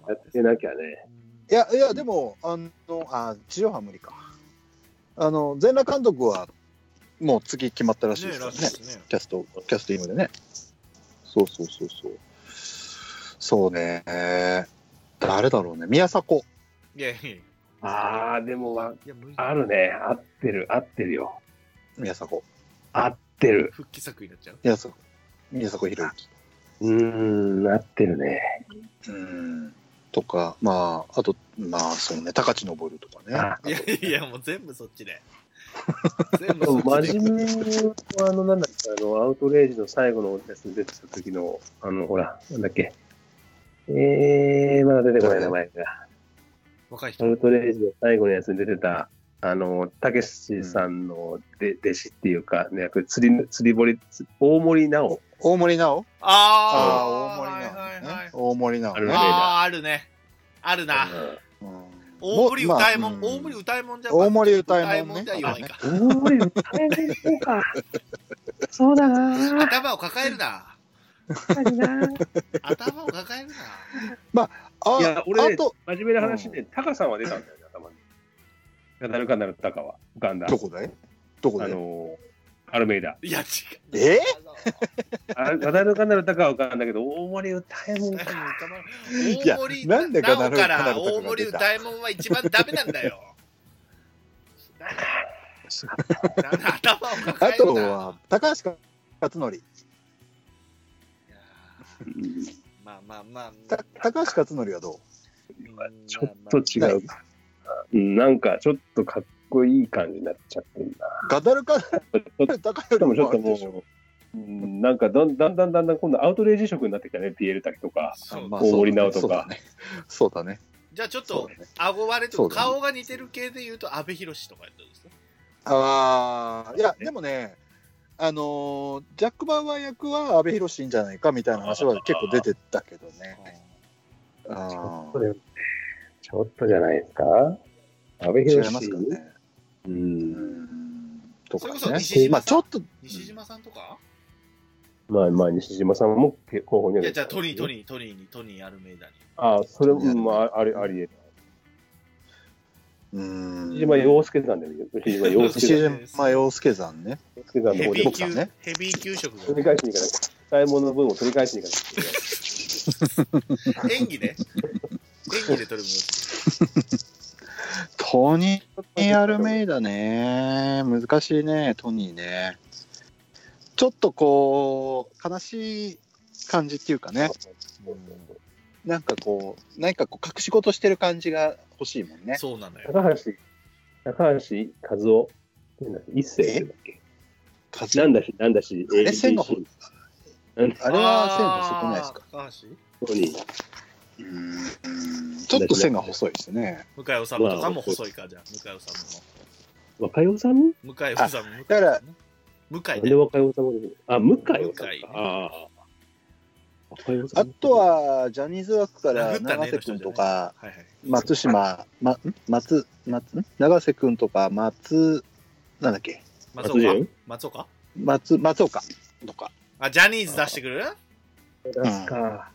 Speaker 1: やってなきゃね。
Speaker 3: いやいやでもあのあ地上波無理か。あの全裸監督はもう次決まったらしいですからね。
Speaker 4: ねね。
Speaker 3: キャストキャスティングでね。そうそうそうそう。そうね。誰だろうね。宮迫。
Speaker 4: いやいやい
Speaker 1: ああ、でもあるね。合ってる、合ってるよ。
Speaker 3: 宮迫。
Speaker 1: 合ってる。
Speaker 4: 復帰作になっちゃう？
Speaker 3: 宮迫。宮迫博之。
Speaker 1: うーん、合ってるね。
Speaker 3: うんとかまああとまあそうね高知登るとかね
Speaker 1: あ
Speaker 4: いやいやもう全部そっちで <laughs> 全部そっちで
Speaker 1: 真面目は、あの、なんだっけ、あの、アウトレイジの最後のやつ出てた時の、あの、ほら、なんだっけ、えー、まだ出てこない名前が。
Speaker 4: 若い人。
Speaker 1: アウトレイジの最後のやつに出てた、あの、たけしさんので、弟子っていうか、ね、釣り、釣り堀、大森直。
Speaker 3: 大森直
Speaker 4: あ
Speaker 3: ああ、
Speaker 4: あ
Speaker 3: 大森
Speaker 4: はいはいはい
Speaker 3: 直ね。大森直ね。
Speaker 1: あるね
Speaker 4: ああ、あるね。あるな。
Speaker 3: うん
Speaker 4: 大森歌いもん、
Speaker 3: まあ
Speaker 4: 大森歌いもんじゃ
Speaker 3: 大森歌いもんね
Speaker 4: 歌いもんじゃ弱いか。
Speaker 1: 大森歌えないそうか。そうだな
Speaker 4: 頭を抱えるな。頭を抱えるな。
Speaker 3: あ
Speaker 1: いや俺ね
Speaker 3: あと、
Speaker 1: 真面目な話で、タカさんは出たんだよね、頭に。ガダルカナルタカは、浮かんだ。
Speaker 3: どこで？どこ
Speaker 1: あ
Speaker 3: で
Speaker 1: のー、アルメイダ。
Speaker 4: いや、違う。
Speaker 3: え？
Speaker 1: あガダルカナルタカは浮かんだけど、大森歌えもんか。
Speaker 3: いや
Speaker 4: 大森
Speaker 3: なんでガダル
Speaker 4: なおから大森歌いもんは一番ダメなんだよ。<laughs> 頭を
Speaker 3: あ
Speaker 4: 抱えるな。
Speaker 3: とは、高橋克典。
Speaker 4: いやまあまあまあ。
Speaker 3: た高橋克典はど
Speaker 1: ちょっと違う。うんなんか、ちょっとかっこいい感じになっちゃってるな。
Speaker 3: うガダルカ高
Speaker 1: とでもちょっともう、うんなんかだんだんだんだん今度アウトレイジ色になってきたね、ピエール滝とか。大森直とか
Speaker 3: そうだね。
Speaker 4: じゃあちょっと顎割れと顔が似てる系で言うと阿部寛とかやったんですね。
Speaker 3: ああ、いや、でもね、あのージャック・バウアー役は阿部寛いいんじゃないかみたいな話は結構出てたけどね。
Speaker 1: ちょ
Speaker 3: あ
Speaker 1: っとでもちょっとじゃないですか阿部
Speaker 3: あ、違
Speaker 1: 寛
Speaker 3: いますかね。とか
Speaker 4: それこそ
Speaker 3: ね
Speaker 4: 西島さん。
Speaker 3: まあちょっと、
Speaker 4: 西島さんとか？
Speaker 1: まあまあ、西島さんも候補にはい
Speaker 4: や、じゃあトニー、トニー、トニーに、トニー・アルメイダに。
Speaker 1: ああ、それも、まあ、あり、あり得る。
Speaker 3: うん。
Speaker 1: 西島洋介さんだよね。西島洋介
Speaker 3: 西
Speaker 1: さん。<laughs>
Speaker 3: 島洋介山ね。
Speaker 1: 洋介さんの方で
Speaker 4: ヘビー級、
Speaker 3: 僕さんね
Speaker 4: ヘビー級食
Speaker 1: 取り
Speaker 4: が。
Speaker 1: 返しに行かない。買い物の分を取り返しに行かない。<laughs>
Speaker 4: 演技で？演技で取り戻す。
Speaker 3: トニー・アルメイダね。難しいね、トニーね。ちょっとこう、悲しい感じっていうかね。なんかこう、何かこう隠し事してる感じが欲しいもんね。
Speaker 4: そうなのよ。
Speaker 1: 高橋、高橋和夫、一世だっけ？
Speaker 3: 数
Speaker 1: なんだし、なんだし、
Speaker 3: あれ線があれは線細くないですか？
Speaker 4: あー
Speaker 1: ここに、
Speaker 3: ちょっと線が細いですね。
Speaker 4: 向井治とかも細いか、じゃあ、向井治
Speaker 1: 若代さん
Speaker 4: も。向井治も。
Speaker 3: だから
Speaker 4: 向井
Speaker 1: なん
Speaker 4: ね。
Speaker 1: で若代さんも出てるあ、向井。治さん
Speaker 4: 向井
Speaker 1: か。あ
Speaker 3: と、は、ジャニーズ枠から永瀬君とか。松島、ま、ん？松、松、ん？永瀬君とか、松、なんだっけ、
Speaker 4: 松岡？
Speaker 1: 松
Speaker 4: 岡？
Speaker 3: 松、松岡とか。
Speaker 4: あ、ジャニーズ出してくる？
Speaker 1: 出すか。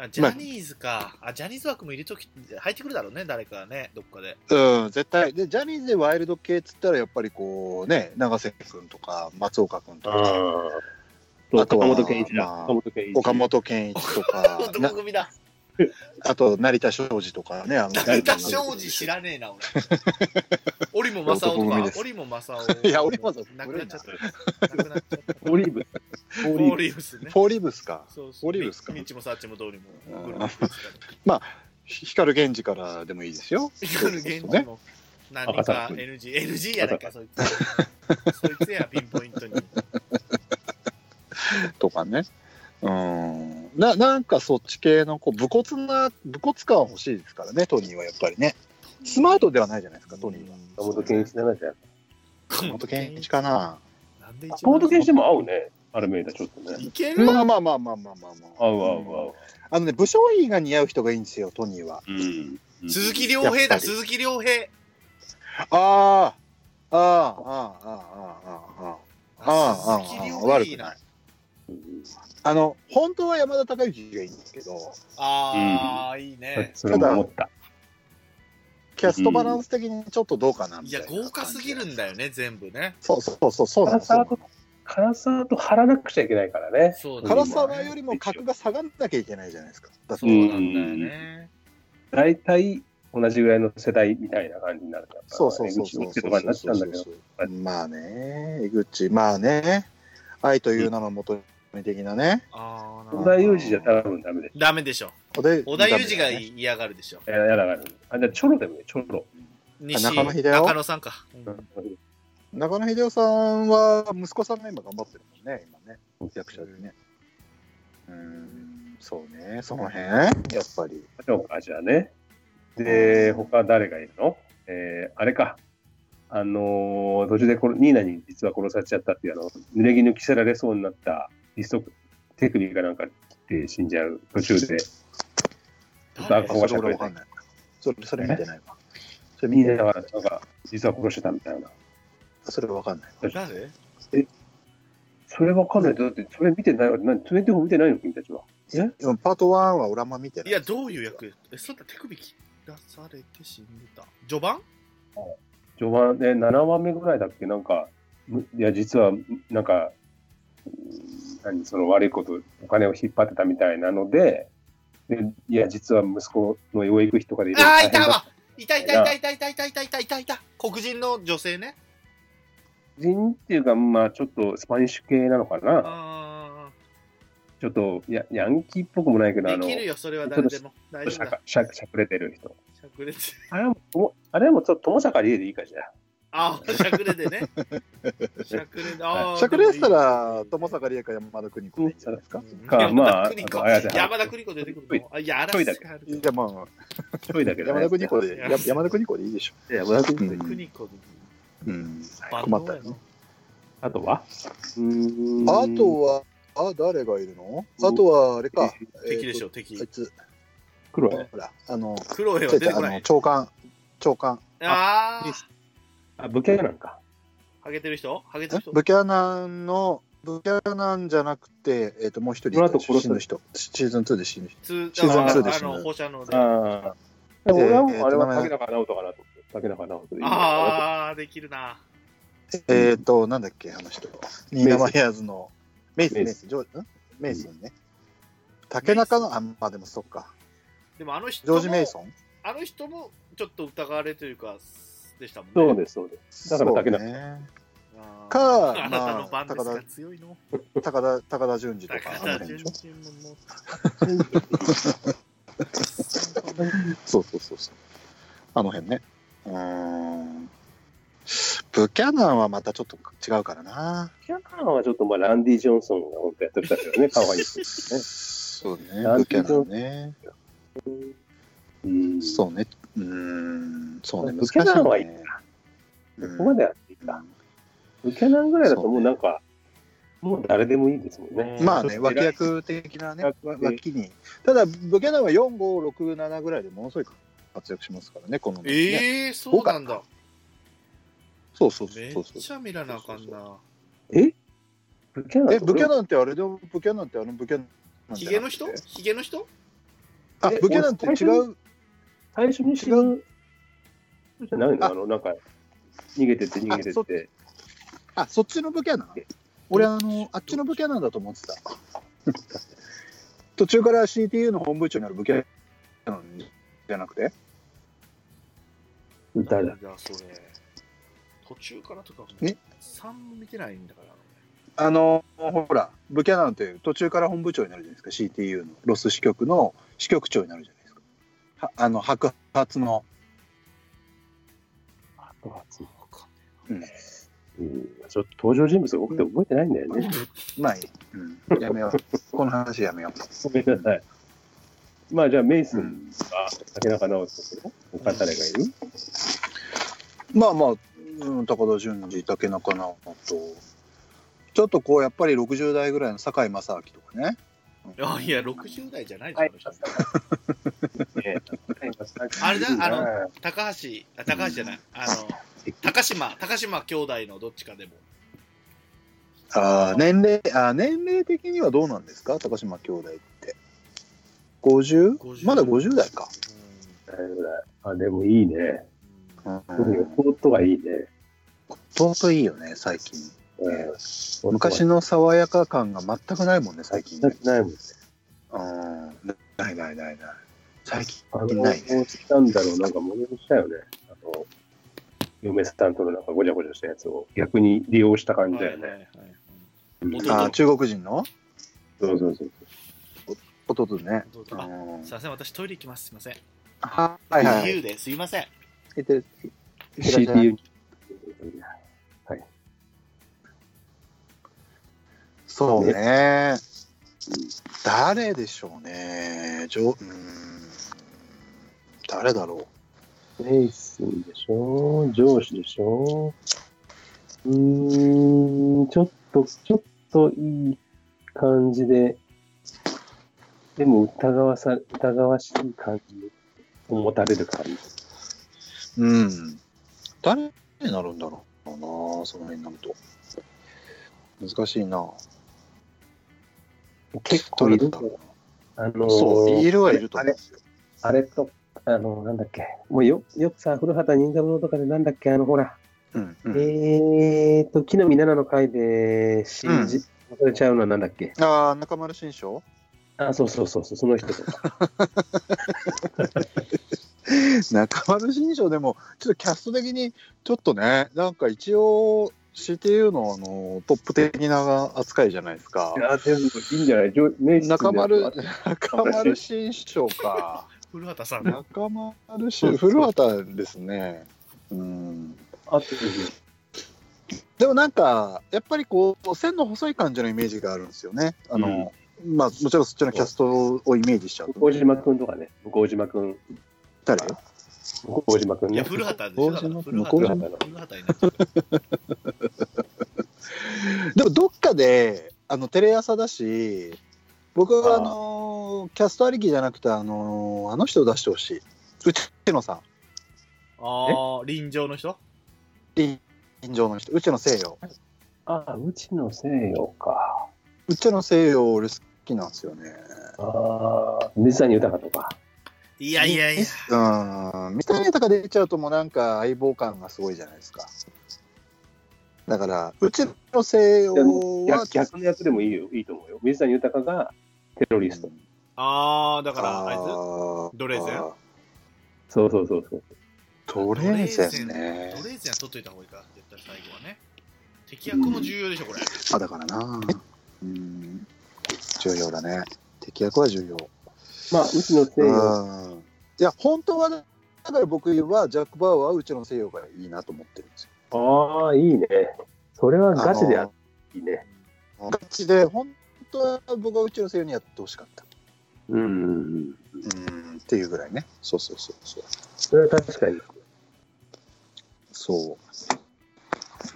Speaker 4: あジャニーズか。あ、ジャニーズ枠も入れとき、入ってくるだろうね、誰かね、どっかで。
Speaker 3: うん、絶対。で、ジャニーズでワイルド系っつったら、やっぱりこうね、永瀬君とか、松岡君とか、
Speaker 1: ああ。
Speaker 3: あとは
Speaker 1: 岡本健一だ。
Speaker 3: まあ
Speaker 1: 岡本健一。
Speaker 3: とか、<laughs>
Speaker 4: 組だ。<laughs>
Speaker 3: あと成田庄司とかね、あの
Speaker 4: 成田庄司知らねえな、俺。<laughs> 織茂正夫とか
Speaker 3: 男組で、す
Speaker 4: 織茂正夫。
Speaker 3: いや織茂正夫
Speaker 4: なくなっちゃった。なくなっちゃった。
Speaker 1: オリーブ。オ
Speaker 4: オ
Speaker 1: リーブ。
Speaker 4: リーブスね。
Speaker 3: フォーリブスか？
Speaker 4: そうそう。
Speaker 3: オリーブスか？
Speaker 4: ミッチもサッチもどうにも。
Speaker 3: うん
Speaker 4: グループですから
Speaker 3: 光源氏からでもいいですよ。
Speaker 4: 光る現地も何か NG、NG やないか、そいつ。そいつや、ピンポイントに。<laughs>
Speaker 3: とかね。うん。な、なんかそっち系の、こう、武骨な、武骨感欲しいですからね、トニーはやっぱりね。スマートではないじゃないですか、トニーは。
Speaker 1: 岡本健一だな、じゃあ。
Speaker 4: 岡
Speaker 3: 本健一かな。
Speaker 1: 岡本健一で
Speaker 4: も
Speaker 1: も合うね。アルメイダちょっとね。
Speaker 4: いける？
Speaker 3: まあまあまあまあまあまあまあ。
Speaker 1: 合う合う合う。
Speaker 3: あのね、武将衣が似合う人がいいんですよ、トニーは。
Speaker 1: うん。
Speaker 4: 鈴木亮平だ、鈴木亮平。
Speaker 3: ああ、ああ、ああ、ああ、ああ、ああ、
Speaker 4: 鈴木亮
Speaker 3: ああ、
Speaker 4: 平いいな
Speaker 3: 悪くない。。あの、本当は山田孝之がいいんですけど、
Speaker 4: ああ、いいね。
Speaker 1: それも思った。
Speaker 3: キャストバランス的にちょっとどうかなみ
Speaker 4: いや、
Speaker 3: たいな。
Speaker 4: 豪華すぎるんだよね、全部ね。
Speaker 3: そうそうそう、そうなんですよ。
Speaker 1: 唐沢と、唐沢と張らなくちゃいけないからね。
Speaker 4: そうなんだ
Speaker 3: 唐沢よりも格が下がんなきゃいけないじゃないですか。だって
Speaker 4: そうなんだよね。
Speaker 1: 大体同じぐらいの世代みたいな感じになるから。
Speaker 3: そうそうそうそう
Speaker 1: 江口とかになっちゃうんだけど。
Speaker 3: まあね、江口、まあね、愛という名のもとに的なね。
Speaker 4: ああ、
Speaker 1: 小田裕二じゃ多分ダメでし
Speaker 4: ダメでしょ。
Speaker 3: 小田
Speaker 4: 小田裕二が
Speaker 3: ね
Speaker 4: 嫌がるでしょ。
Speaker 1: ょ。やだから。あ、じゃあチョロでもね、チョロ。
Speaker 4: 西
Speaker 3: 中野秀夫？
Speaker 4: 中野さんか。うん
Speaker 3: 中野秀夫さんは息子さんが今頑張ってるもんね、今ね、役者でね。うん。そうね、その辺、やっぱり。
Speaker 1: そうか、じゃあね。で、他誰がいるの？えー、あれか。あのー途中でこのニーナに実は殺されちゃったっていう、あの、濡れ衣抜きせられそうになったリスト手首がなんか切って死んじゃう途中で、ちょっと赤子がしゃくれて
Speaker 3: それ俺わかん、ない。それ、それ見てないわ。それ見てない。
Speaker 1: ニーナがなんか実は殺してたみたいな。
Speaker 3: それわかんない。
Speaker 4: 誰？
Speaker 1: それわかんない。だって、それ見てないわ。何、 TWENTY FOUR 見てないの？君たちは。
Speaker 3: いや、でもパート1は俺あんま見てない。
Speaker 4: いや、どういう役？え、そんな手首切らされて死んでた？序盤？
Speaker 1: 序盤で7話目ぐらいだっけ？なんか、むいや、実は、なんか、うん何、その悪いこと、お金を引っ張ってたみたいなので、でいや、実は息子の養育費とかでいろいろ
Speaker 4: ああ、いたわ。いたいたいたいたいたいたいた。いたいたいた黒人の女性ね。
Speaker 1: 人っていうか、まあ、ちょっとスパニッシュ系なのかな。
Speaker 4: あ
Speaker 1: ちょっとや、ヤンキーっぽくもないけど、あの、
Speaker 4: できるよ、それは誰でも。大丈
Speaker 1: し
Speaker 4: 夫だ。
Speaker 1: ゃかしゃしゃくれてる人。
Speaker 4: しゃくれて。
Speaker 1: あれはもうとも、あれはもうちょっと友坂理恵でいいかじゃあ。
Speaker 4: ああ、しゃくれてね。しゃくれて、ああ。
Speaker 3: しゃくれてたら、友坂理恵か山田邦子でいいんじゃないですか？
Speaker 1: か
Speaker 4: 山
Speaker 1: まあ
Speaker 4: 山田邦子出てくるの？あ、いや、嵐がある
Speaker 3: いや、まあ、
Speaker 1: ちょいだけど、
Speaker 3: 山田邦子で、や山田邦子でいいでしょ。
Speaker 1: 山田君
Speaker 3: うん
Speaker 4: 邦子で
Speaker 3: うん。
Speaker 4: 万
Speaker 3: 困った。
Speaker 1: あとは？うーん
Speaker 3: あとは、あ、誰がいるの？あとは、あれか。
Speaker 4: 敵でしょ、敵
Speaker 3: あい。つ、
Speaker 1: 黒や。
Speaker 3: ほら、あの、
Speaker 4: クロエは出てこない。
Speaker 3: 長官、長官。
Speaker 4: ああ、
Speaker 1: あ、武家なんか。
Speaker 4: ハゲてる人？ハゲてる人？
Speaker 3: ブキャナンの、ブキャナンじゃなくて、えっ、と、もう一人
Speaker 1: その後殺す
Speaker 3: 死ぬ人。シーズン2で死ぬ人。
Speaker 4: ツ
Speaker 3: シーズン2で
Speaker 4: あ
Speaker 3: 死ぬ
Speaker 4: の、放射能で。
Speaker 1: ああ。でも俺はもう
Speaker 3: えー
Speaker 1: あれは？竹中直人かなと。竹中直人でいい
Speaker 4: ああ、できるな。
Speaker 3: えっ、と、なんだっけ、あの人。ニーナ・マイヤーズの、メイス、メ
Speaker 1: メイ
Speaker 3: イス、ジョーん？メイソンね。竹中の、あ、まあでもそっか。
Speaker 4: でもあの人
Speaker 3: ジョージ・メイ
Speaker 4: ン
Speaker 3: ソン？
Speaker 4: あの人もちょっと疑われというか、でしたもんね。
Speaker 1: そうです、そうです。だから竹中
Speaker 3: ね。か <laughs>
Speaker 4: あなたの
Speaker 3: まあ
Speaker 4: 番ですが
Speaker 3: 高
Speaker 4: 強いの？
Speaker 3: 高田、高田純次とか、
Speaker 4: 高
Speaker 3: あの
Speaker 4: 田純。次も。<laughs>
Speaker 3: そうそうそうそう。あの辺ね。うーん。ブキャナンはまたちょっと違うからな。
Speaker 1: キャナンはちょっとまあランディ・ジョンソンが本当やってる人だけどね、<laughs> 可愛いですね。
Speaker 3: そうねブキャナンね。
Speaker 1: うん。
Speaker 3: そうね。うーん。そうね。
Speaker 1: ブキャナンはいい
Speaker 3: 難しね
Speaker 1: ここまでやっていいか。ブキャナンぐらいだともうなんか、もう誰でもいいですもんね。
Speaker 3: まあね、脇役的なね、脇に。ただ、ブキャナンは4、5、6、7ぐらいでものすごい活躍しますからね、この、ね。
Speaker 4: ええー、そうなんだ。
Speaker 3: そうそうそ
Speaker 4: めっ
Speaker 3: うそうそう。
Speaker 4: ちゃ見らなあかんな。
Speaker 1: え？ブキャナン
Speaker 3: え、ブキャナンってあれでも、ブキャナンってあのブキャナン
Speaker 4: ヒゲの人？ヒゲの人？
Speaker 3: あ、
Speaker 1: え
Speaker 3: ブキャナンって違う？
Speaker 1: 最初に死ぬじゃないの？あの、なんか、逃げてって逃げて
Speaker 3: あそ
Speaker 1: って。
Speaker 3: あ、そっちのブキャナン俺、あの、あっちのブキャナンだと思ってた。<laughs> 途中から CTU の本部長になるブキャナンじゃなくて？
Speaker 1: 誰だ？
Speaker 4: じゃあそれ。途中からとか、
Speaker 3: え
Speaker 4: 3も見てないんだから。
Speaker 3: あの、ほら、ブキャナンって途中から本部長になるじゃないですか、CTU のロス支局の支局長になるじゃないですか。はあの、白髪の。
Speaker 1: 白髪
Speaker 3: うん。
Speaker 1: うんちょっと登場人物が多くて覚えてないんだよね。
Speaker 3: まあいい。うん。やめよう。<laughs> この話やめよう。
Speaker 1: ごめんなさい。まあじゃあ、メイスンが竹中直人と他誰がいる
Speaker 3: まあまあ、うん、高田純次、竹中直人。ちょっとこう、やっぱり60代ぐらいの堺正明とかね。
Speaker 4: いやいや、60代じゃないで
Speaker 1: はい
Speaker 4: すよ、
Speaker 1: ね <laughs> <laughs>
Speaker 4: あれだあの
Speaker 1: の、
Speaker 4: 高橋、あ高橋じゃない、あの、高島、高島兄弟のどっちかでも。
Speaker 3: あー年齢あー、年齢的にはどうなんですか？高島兄弟って。50?
Speaker 4: 50
Speaker 3: まだ50代か。
Speaker 1: あ、でもいいね。弟がいいね。
Speaker 3: 弟いいよね、最近。
Speaker 1: うん
Speaker 3: 昔の爽やか感が全くないもんね、最近。
Speaker 1: なないもんね。
Speaker 3: うん。ないないないない。最近
Speaker 1: あの、
Speaker 3: ないね。
Speaker 1: なんだろう、なんか物にしたよね。あの、嫁さんとのなんかごちゃごちゃしたやつを逆に利用した感じだよね。
Speaker 3: あー中国人の？
Speaker 1: そうそうそう。
Speaker 3: 弟ね。
Speaker 4: 弟あ
Speaker 3: うん
Speaker 4: すいません、私トイレ行きます。すいません。
Speaker 3: はいはいはい。
Speaker 4: 自由ですいません。
Speaker 3: いっていってらっしゃい
Speaker 1: CPU に。
Speaker 3: そうね。誰でしょうね。じょうん誰だろう
Speaker 1: メイスでしょ上司でしょうん、ちょっと、ちょっといい感じで、でも疑わさ、疑わしい感じで持たれる。感じ。
Speaker 3: う。うん。誰になるんだろうな、その辺になると。難しいな。
Speaker 1: 結構いる
Speaker 3: 誰だろ
Speaker 1: あのー
Speaker 3: そう、いるはいると
Speaker 1: あれ
Speaker 3: 思うんですよ。
Speaker 1: あれと、あの、なんだっけ。もうよ、よくさ、古畑任三郎とかでなんだっけ、あの、ほら、
Speaker 3: うんうん
Speaker 1: えーと、木の実奈々の回で、信じ、忘れちゃうのはなんだっけ。
Speaker 3: ああ、中丸新章？
Speaker 1: あ、そうそうそうそう、その人とか。<laughs> <laughs>
Speaker 3: 中丸新章でも、ちょっとキャスト的に、ちょっとね、なんか一応、CTU のあのトップ的な扱いじゃないですか
Speaker 1: い。や、でもいいんじゃない？
Speaker 3: 中丸、
Speaker 1: あ
Speaker 3: 中丸新章か。<laughs>
Speaker 4: 古畑さん。
Speaker 3: 中丸新、古畑ですね。うん。
Speaker 1: あと、
Speaker 3: でもなんか、やっぱりこう、線の細い感じのイメージがあるんですよね。あの、まあ、もちろんそっちのキャストをイメージしちゃうと。
Speaker 1: 向島くんとかね、向島くん、
Speaker 3: 誰？
Speaker 1: 向島くんね。
Speaker 4: いや、古畑で古
Speaker 3: 向
Speaker 4: 畑
Speaker 3: 島
Speaker 4: 古畑になっちゃう
Speaker 3: でもどっかで、あの、テレ朝だし、僕はあのキャストありきじゃなくて、あのあの人を出してほしい。内野さん。
Speaker 4: ああ、臨場の人？
Speaker 3: 臨場の人。内野聖陽。
Speaker 1: あ、うちの西洋か。
Speaker 3: 内野聖陽俺好きなんですよね。
Speaker 1: ああ、水谷豊とか。
Speaker 4: いやいやいや。
Speaker 3: うん。三谷豊出ちゃうともうなんか相棒感がすごいじゃないですか。だから、うちの聖陽は
Speaker 1: 逆、逆の役でもいいよ、いいと思うよ。水谷豊がテロリスト。
Speaker 4: ああ、だから、あいつ？
Speaker 3: あ
Speaker 4: ドレーゼン？
Speaker 3: あ
Speaker 1: そうそうそうそう。
Speaker 3: ドレーゼンね
Speaker 4: ド。レーゼンは取っといた方がいいか、絶対最後はね。敵役も重要でしょ、これ。
Speaker 3: あ、だからな。うん。重要だね。敵役は重要。
Speaker 1: まあ、うちの西
Speaker 3: う
Speaker 1: 洋。
Speaker 3: ん。いや、本当はね、だから僕はジャック・バウアーはうちの西洋がいいなと思ってるんですよ。
Speaker 1: ああ、いいね。それはガチでやいいね。
Speaker 3: のガチで、本当は僕はうちの西洋にやってほしかった。
Speaker 1: うんうんうん。
Speaker 3: うん、っていうぐらいね。そうそうそうそう。
Speaker 1: それは確かに。
Speaker 3: そ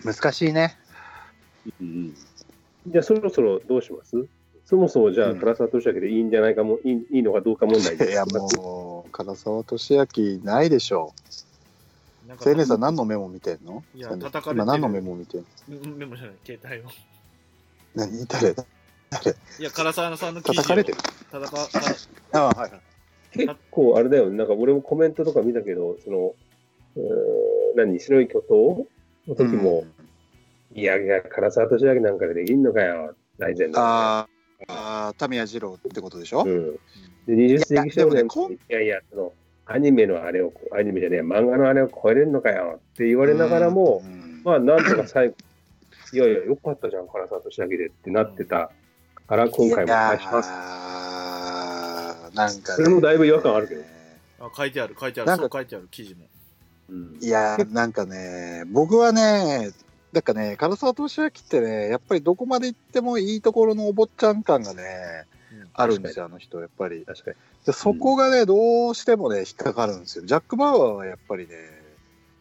Speaker 3: う。難しいね。うん。
Speaker 1: じゃあそろそろどうします？そもそもじゃあ、
Speaker 3: うん。
Speaker 1: 唐沢俊明でいいんじゃないかも、いいいいのかどうか問題
Speaker 3: いや、もう、唐沢俊明ないでしょう。青年さん何のメモ見てんの？
Speaker 4: いや叩かれてる。
Speaker 3: 今何のメモ見てんの？
Speaker 4: うんメモじゃない、携帯を。
Speaker 3: 何？誰？
Speaker 4: いや、唐沢さんの記事を。
Speaker 3: 叩かれてる。
Speaker 4: 叩か
Speaker 3: あはいはい。
Speaker 1: 結構あれだよね、なんか俺もコメントとか見たけど、その、うーん何、白い巨頭の時も、いやいや、唐沢俊明なんかでできんのかよ、大前の。
Speaker 3: あーあー、タミヤ二郎ってことでしょ、
Speaker 1: うん。で、20世紀少年
Speaker 3: いや
Speaker 1: いやいや、その、アニメのあれを、アニメじゃねえ、漫画のあれを超えれるのかよって言われながらも、
Speaker 3: うん
Speaker 1: まあ、なんとか最後、いやいや、よかったじゃん、唐沢俊明でってなってたから、今回も返します。
Speaker 3: なんか、
Speaker 1: それもだいぶ違和感あるけど。
Speaker 4: あ書いてある、書いてある、そう書いてある、記事も。
Speaker 1: うん
Speaker 3: いやー、なんかね、僕はね、なんかね、唐沢俊明ってね、やっぱりどこまで行ってもいいところのお坊ちゃん感がね、
Speaker 4: うん
Speaker 3: あるんですよ、あの人、やっぱり。
Speaker 1: 確かに。
Speaker 3: でそこがね、どうしてもね、引っかかるんですよ。ジャック・バウアーはやっぱりね、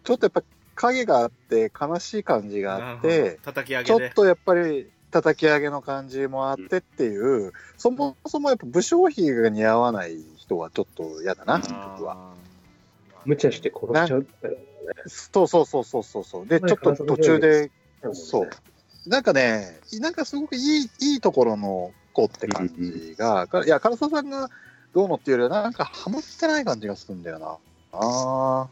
Speaker 3: ちょっとやっぱ影があって、悲しい感じがあって
Speaker 4: ど、叩き上
Speaker 3: ちょ。っとやっぱり叩き上げの感じもあってっていう、そもそもやっぱ武将髭が似合わない人はちょっと嫌だな、僕は。
Speaker 4: あ
Speaker 1: 無茶して殺しちゃうからね。
Speaker 3: そうそうそうそうそうそう。で、
Speaker 1: まあ
Speaker 3: ちょっと途中で、
Speaker 1: そ
Speaker 3: そう。なんかね、なんかすごくいい、いいところの子って感じが、かいや、唐沢さんがどうのっていうよりは、なんかハマってない感じがするんだよな。ああ。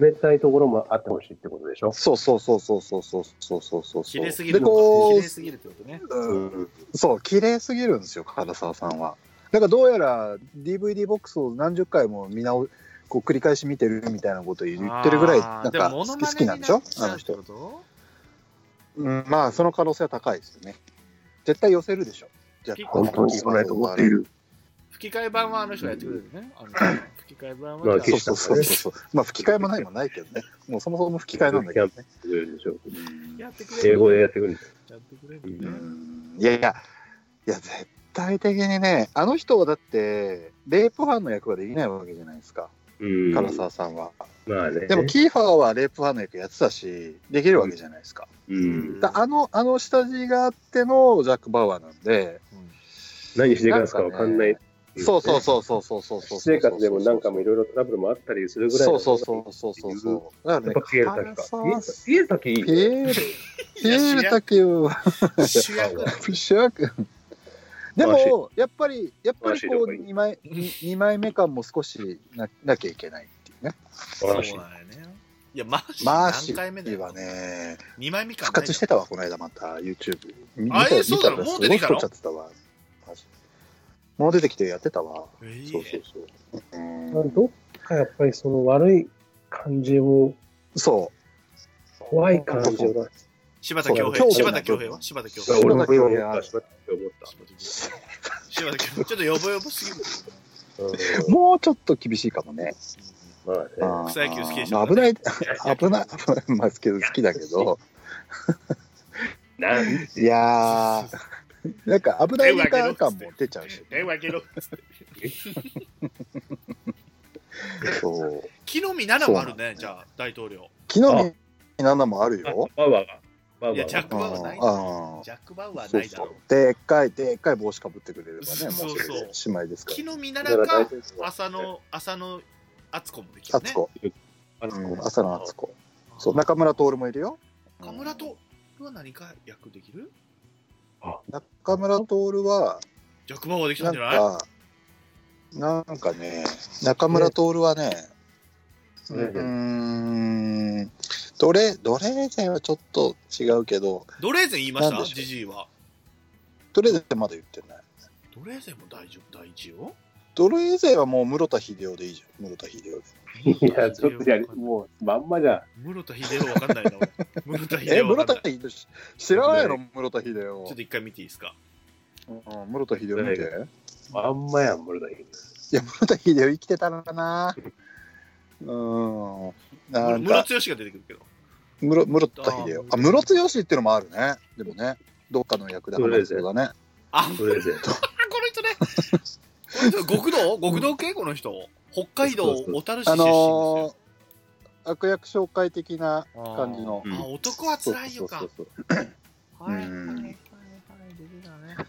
Speaker 1: 冷たいところもあってほしいってことでしょ？
Speaker 3: そうそうそうそうそうそうそうそうそう。
Speaker 4: 綺麗すぎ
Speaker 3: で、
Speaker 4: る。
Speaker 3: こう
Speaker 4: 綺麗、すぎるってことね。
Speaker 3: うんそう、綺麗すぎるんですよ、唐沢さんは。なんかどうやら DVD ボックスを何十回も見直こう繰り返し見てるみたいなことを言ってるぐらい、なんか好き好きなんでしょあの人。
Speaker 4: 人。
Speaker 3: うん、まあ、その可能性は高いですよね。絶対寄せるでしょ。じゃあ、
Speaker 1: 本当にそうないと思っている。
Speaker 4: 吹き替え版はあの人がやってくれるね。あの吹き替え版
Speaker 1: まあ
Speaker 4: は
Speaker 3: そうそうそうそう。まあ、吹き替えもないもんないけどね。もうそもそも吹き替えなんだけどね。
Speaker 1: でしょ
Speaker 4: あやってくれる。
Speaker 1: 英語でやってくるんです。
Speaker 4: やってくれる
Speaker 3: いやいや、いや、絶体的にね、あの人はだって、レイプ犯の役はできないわけじゃないですか、
Speaker 1: うん。
Speaker 3: 唐沢さんは。
Speaker 1: まあね。
Speaker 3: でも、キーファーはレイプ犯の役やってたし、できるわけじゃないですか。
Speaker 1: うん。
Speaker 3: だあの、あの下地があってのジャック・バウアーなんで、
Speaker 1: 何していかすか？んない。
Speaker 3: そうそうそうそうそうそうそう。
Speaker 1: 私生活でもなんかもいろいろトラブルもあったりするぐらいの。
Speaker 3: そうそうそうそうそうそう。だからね
Speaker 1: ピエール滝か。ピエール滝いい
Speaker 3: ピエール、ピエール滝は
Speaker 4: 主役だ
Speaker 3: 主役。でも、やっぱり、やっぱりこう、
Speaker 1: マーシーとかいい
Speaker 3: 2枚、二枚目感も少しななきゃいけないっていうね。
Speaker 4: そうなん
Speaker 1: 素晴らしい
Speaker 4: やね。いや、マーシー
Speaker 3: マーシはね、
Speaker 4: 2枚目か。
Speaker 3: 復活してたわ、この間また、YouTube。見
Speaker 4: あ
Speaker 3: た
Speaker 4: えそうなの？
Speaker 3: 見たら
Speaker 4: もう出てきたの？
Speaker 3: すごい太っちゃってたわ。マジもう出てきてやってたわ。
Speaker 4: えー
Speaker 3: そうそうそう。うん
Speaker 1: まあどっかやっぱりその悪い感じを、
Speaker 3: そ
Speaker 1: 怖い感じを出す。
Speaker 4: 柴田恭平。柴田恭平は？柴田恭平。
Speaker 1: 俺も今思っ
Speaker 3: 柴田恭平
Speaker 1: た、柴田恭平思っ
Speaker 4: 柴田恭平。ちょっとヨボヨボすぎる。
Speaker 3: もうちょっと厳しいかもね。
Speaker 1: まあね。
Speaker 3: あー
Speaker 4: 草野球好きでしょ
Speaker 3: まあ危ない、危ない、危ない、まあ、けど好きだけど、
Speaker 1: なん
Speaker 3: いやー、なんか危ないネタ感も出ちゃうし。
Speaker 4: え、わけろ。
Speaker 3: そう。
Speaker 4: 木の実7もあるね、じゃあ、大統領。
Speaker 3: 昨日に7もあるよ。
Speaker 1: バウアーが。バウア
Speaker 4: いや、ジャッ
Speaker 1: ー
Speaker 4: ク・バウアーないだ。ジャック・バウアー
Speaker 3: そうそう
Speaker 4: ないだろ。。
Speaker 3: でっかい、でっかい帽子かぶってくれればね、
Speaker 4: そうそう
Speaker 3: もう姉妹ですか
Speaker 4: 木の実
Speaker 1: が。
Speaker 4: 7か、浅野、浅野敦子もでき
Speaker 3: ら。
Speaker 4: るね
Speaker 3: 敦。子。
Speaker 1: あ
Speaker 3: うん、朝の敦子。そう、中村徹もいるよ。
Speaker 4: 岡村とは何か役できる？
Speaker 3: 中村徹は、
Speaker 4: ジャック・バウアーできた
Speaker 3: なんん
Speaker 4: じゃない？
Speaker 3: か、なんかね、中村徹はね、うん、どれ、どれーゼンはちょっと違うけど、
Speaker 4: ドレーゼン言いました？
Speaker 3: なんでしょう
Speaker 4: ジジイは。
Speaker 3: どれーゼンまだ言ってない。
Speaker 4: ドレーゼンも大丈夫、第一よ。
Speaker 3: ドレーゼンはもう室田秀夫でいいじゃん、室田秀夫で。
Speaker 1: いや、ちょっとやり、もう、まんまじゃん。
Speaker 4: 室田秀夫わかんないな。俺室田
Speaker 3: え、
Speaker 4: 秀夫わ
Speaker 3: 室田知らないの？室田秀夫
Speaker 4: ちょっと。一回見ていいですか？
Speaker 3: うん、室田秀夫見て。
Speaker 1: まんまやん、森田秀
Speaker 3: いや、室田秀夫生きてたのかな。うん。なんか、
Speaker 4: 室強しが出てくるけど。
Speaker 3: 室室田秀夫。あ、室強しっていうのもあるね。でもね、どっかの役で話すそうだね。
Speaker 4: あ、
Speaker 1: プレゼント。<laughs>
Speaker 4: この人ね。この人極道？<laughs> 極道系？この人。北海道
Speaker 1: そうそう
Speaker 4: 小樽市出
Speaker 3: あ
Speaker 4: 身ですよ
Speaker 3: の。ー、悪役紹介的な感じの。
Speaker 1: うん
Speaker 4: あ、男は辛いよか。
Speaker 3: そう
Speaker 4: はいはいはい
Speaker 3: うん
Speaker 4: はいはい出てたね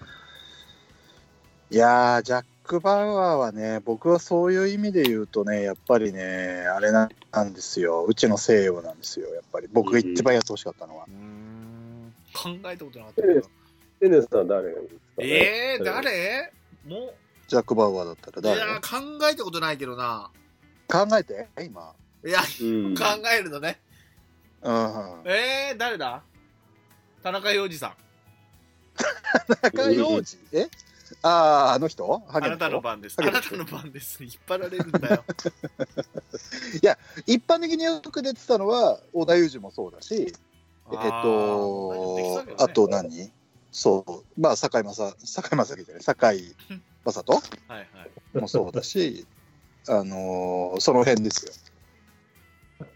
Speaker 3: いやー、ジャック・バウアーはね、僕はそういう意味で言うとね、やっぱりね、あれなんですよ。うちの西洋なんですよ。やっぱり僕が一番やってほしかったのは。
Speaker 4: うーん考えたことなかったけど。
Speaker 1: テネスさん誰がいいですかね？
Speaker 4: えー、誰？も
Speaker 3: ジャック・バウアーだったら
Speaker 4: う、い
Speaker 3: 誰
Speaker 4: やー、考えたことないけどな。
Speaker 3: 考えて、今。
Speaker 4: いや、
Speaker 1: うん。
Speaker 4: 考えるのね。
Speaker 3: うん。
Speaker 4: えー、誰だ？田中洋次さん。<laughs>
Speaker 3: 中洋次？え？ああ、あの人？
Speaker 4: あなたの番です。あなたの番です。引っ張られるんだよ。<laughs>
Speaker 3: 一般的によく出てたのは、織田裕二もそうだし、えっと、あと何？そう、まあ、堺正、堺正樹じゃない、堺正人？<laughs>
Speaker 4: はいはい。
Speaker 3: もそうだし、あのーその辺ですよ。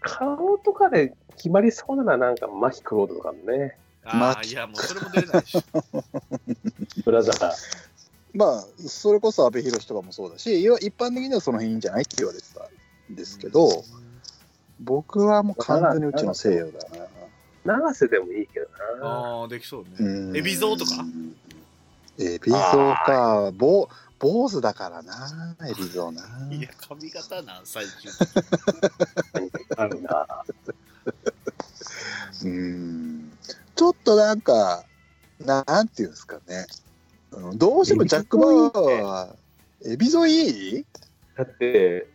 Speaker 1: 顔とかで決まりそうなのはなんか、マヒクロードとかもね。
Speaker 4: ああ、いや、もうそれも出れないし。
Speaker 1: ブラザー。
Speaker 3: まあ、それこそ阿部寛とかもそうだし、いわ一般的にはその辺いいんじゃないって言われてたんですけど、僕はもう完全にうちの西洋だな。
Speaker 1: 長瀬でもいいけどな。
Speaker 4: ああ、できそうね。
Speaker 3: うん
Speaker 4: 海老蔵とか？
Speaker 3: 海老蔵か、坊坊主だからな、海老蔵な。<laughs>
Speaker 4: いや、髪型なん、最近。
Speaker 1: あるな。
Speaker 3: うんちょっとなんか、なんていうんですかね。うんどうしてもジャック・バウアーは、エビゾいい
Speaker 1: だって、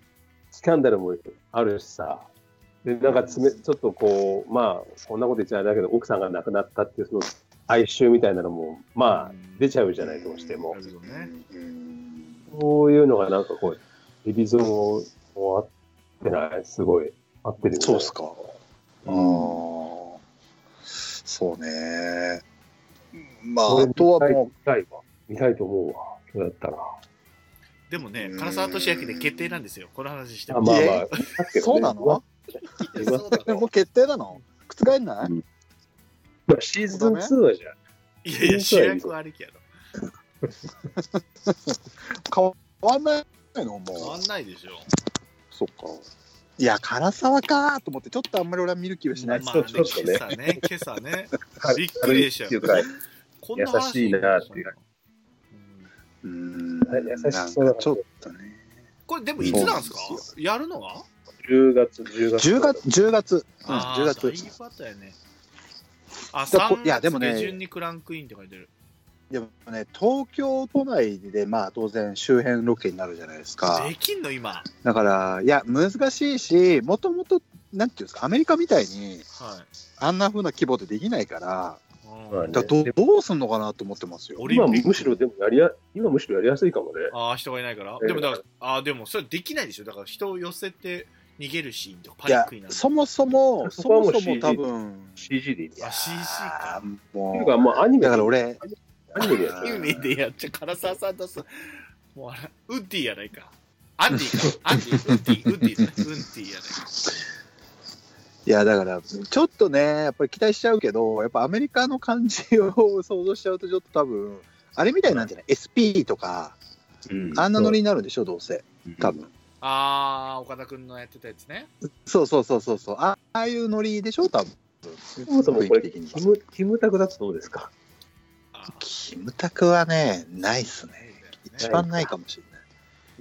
Speaker 1: スキャンダルもあるしさ。で、なんかつめ、ちょっとこう、まあ、こんなこと言っちゃあれだけど、奥さんが亡くなったっていう、その、哀愁みたいなのも、まあ、出ちゃうじゃない、どうしてもそういうのがなんかこう、エビゾもも合ってない？すごい。合ってるよね
Speaker 3: そうっすか。あ
Speaker 1: うん
Speaker 3: あ、そうね。まあ、
Speaker 1: 俺
Speaker 3: あとはも
Speaker 1: 見たいわ。見たいと思うわ。そうだったら。
Speaker 4: でもね
Speaker 3: う、ん
Speaker 4: 唐沢俊明で決定なんですよ。この話して
Speaker 1: あ
Speaker 4: も。
Speaker 3: え
Speaker 1: まあまあ、
Speaker 3: う、<laughs> そうなの？もう決定なの？覆んない？
Speaker 1: まあ、シーズン2はじゃあ、
Speaker 4: いやいや、主役はありきやろ。<laughs>
Speaker 3: 変わんないの？も
Speaker 4: 変わ
Speaker 3: う。
Speaker 4: んないでしょ。
Speaker 3: そっか。いや、唐沢かと思って、ちょっとあんまり俺は見る気はしないです
Speaker 4: まあね、
Speaker 1: ちょっとね
Speaker 4: 今朝ね、今朝ね。<laughs> びっくりでしたよ。こんな話
Speaker 1: 優しいなっていう
Speaker 4: うん。
Speaker 1: 優しそうだ
Speaker 3: ちょっとね。
Speaker 4: これでもいつなんですかやるのは
Speaker 1: ？10月、10月。
Speaker 3: 10月、10月。うん、
Speaker 4: あ
Speaker 3: 10月。
Speaker 4: ーだいぶあったよね。あ、
Speaker 3: だこ
Speaker 4: 3
Speaker 3: いやでもね
Speaker 4: 月下旬にクランクインって書いてる。
Speaker 3: でもね、東京都内で、まあ当然周辺ロケになるじゃないですか。
Speaker 4: できんの今？
Speaker 3: だから、いや、難しいし、もともと、なんていうんですか、アメリカみたいに、
Speaker 4: はい。
Speaker 3: あんな風な規模でできないから、だどどうすんのかなと思ってますよ。
Speaker 1: 今むしろでもやりや、今むしろやりやすいかもね。
Speaker 4: ああ、人がいないから。
Speaker 1: ええ
Speaker 4: でもだから、あーでもそれできないでしょ。だから人を寄せて逃げるシーンとかパニックにな、る。
Speaker 3: そもそも、そ
Speaker 1: もう
Speaker 3: もそも多分、
Speaker 1: CG でいい
Speaker 4: あ、CG か。
Speaker 3: あー
Speaker 1: って
Speaker 3: も
Speaker 1: いうか、もうアニメ
Speaker 3: だから俺、
Speaker 1: アニメでや
Speaker 3: あ
Speaker 1: る。<laughs>
Speaker 4: アニメでやっちゃ、唐沢さんとさ、もうあれ、ウッディやないか。アンディか。アンディ、ウッディ、ウッディ。ウッディやないか。<laughs>
Speaker 3: いや、だから、ちょっとね、やっぱり期待しちゃうけど、やっぱアメリカの感じを想像しちゃうと、ちょっと多分、あれみたいなんじゃない ?SP とか、
Speaker 1: うん
Speaker 3: あんなノリになるんでしょ、どうせ。多分。
Speaker 4: あー、岡田くんのやってたやつね。
Speaker 3: そうそうそうそうそう。あああいうノリでしょ、多分。
Speaker 1: そもそもこれ、キム、キムタクだとどうですか？
Speaker 3: キムタクはね、ないっすね。一番ないかもしれ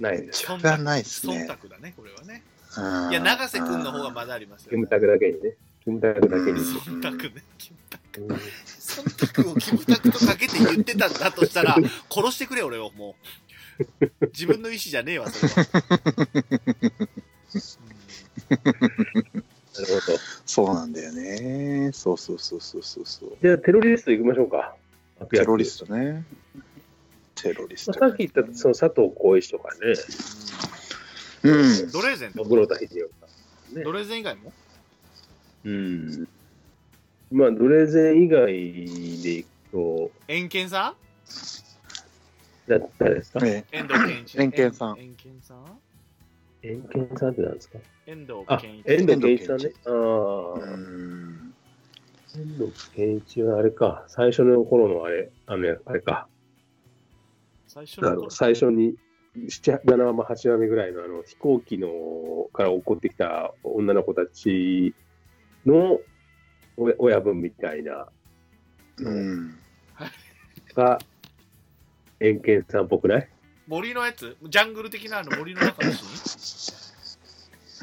Speaker 3: ない。
Speaker 1: ないです。
Speaker 4: 忖
Speaker 3: 一番ないっすね
Speaker 4: 忖度だね、これはね。
Speaker 3: うん
Speaker 4: いや、永瀬くんの方がまだありますよ、ね。
Speaker 1: キムタクだけにね。キムタクだけに。
Speaker 4: 忖度ね。キムタク。
Speaker 1: うん
Speaker 4: 忖度をキムタクとかけて言ってたんだとしたら、殺してくれ、俺を、もう。自分の意思じゃねえわ、それは。
Speaker 1: なるほど。
Speaker 3: そうなんだよね。そうそうそうそうそうそう。
Speaker 1: じゃあ、テロリスト行きましょうか。
Speaker 3: テロリストね。テロリスト。
Speaker 1: まあさっき言ったその佐藤浩市とかね、
Speaker 3: うん。
Speaker 4: ドレーゼン
Speaker 1: 室田秀夫さんね。
Speaker 4: ド。レーゼン以外も？
Speaker 1: うん。まあ、ドレーゼン以外で行くと、
Speaker 4: 遠見さ
Speaker 1: だ誰ですか？
Speaker 3: え
Speaker 4: ん遠藤健一。
Speaker 3: 遠見さん。
Speaker 4: 遠見さん？
Speaker 1: 遠見さんって何ですか？
Speaker 4: 遠藤
Speaker 1: あ
Speaker 4: 健、一。
Speaker 1: 遠藤健一さんね。あ
Speaker 3: う
Speaker 1: あ、
Speaker 3: ん。
Speaker 1: 遠藤健一はあれか、最初の頃のあれ、あの、あれか、
Speaker 4: 最初の頃？
Speaker 1: 最初に、7、7話目、8話目ぐらいのあの飛行機のから起こってきた女の子たちの親親分みたいな
Speaker 3: うん。
Speaker 1: が、遠見さんっぽくない？
Speaker 4: 森のやつ？ジャングル的なあの森の中のシ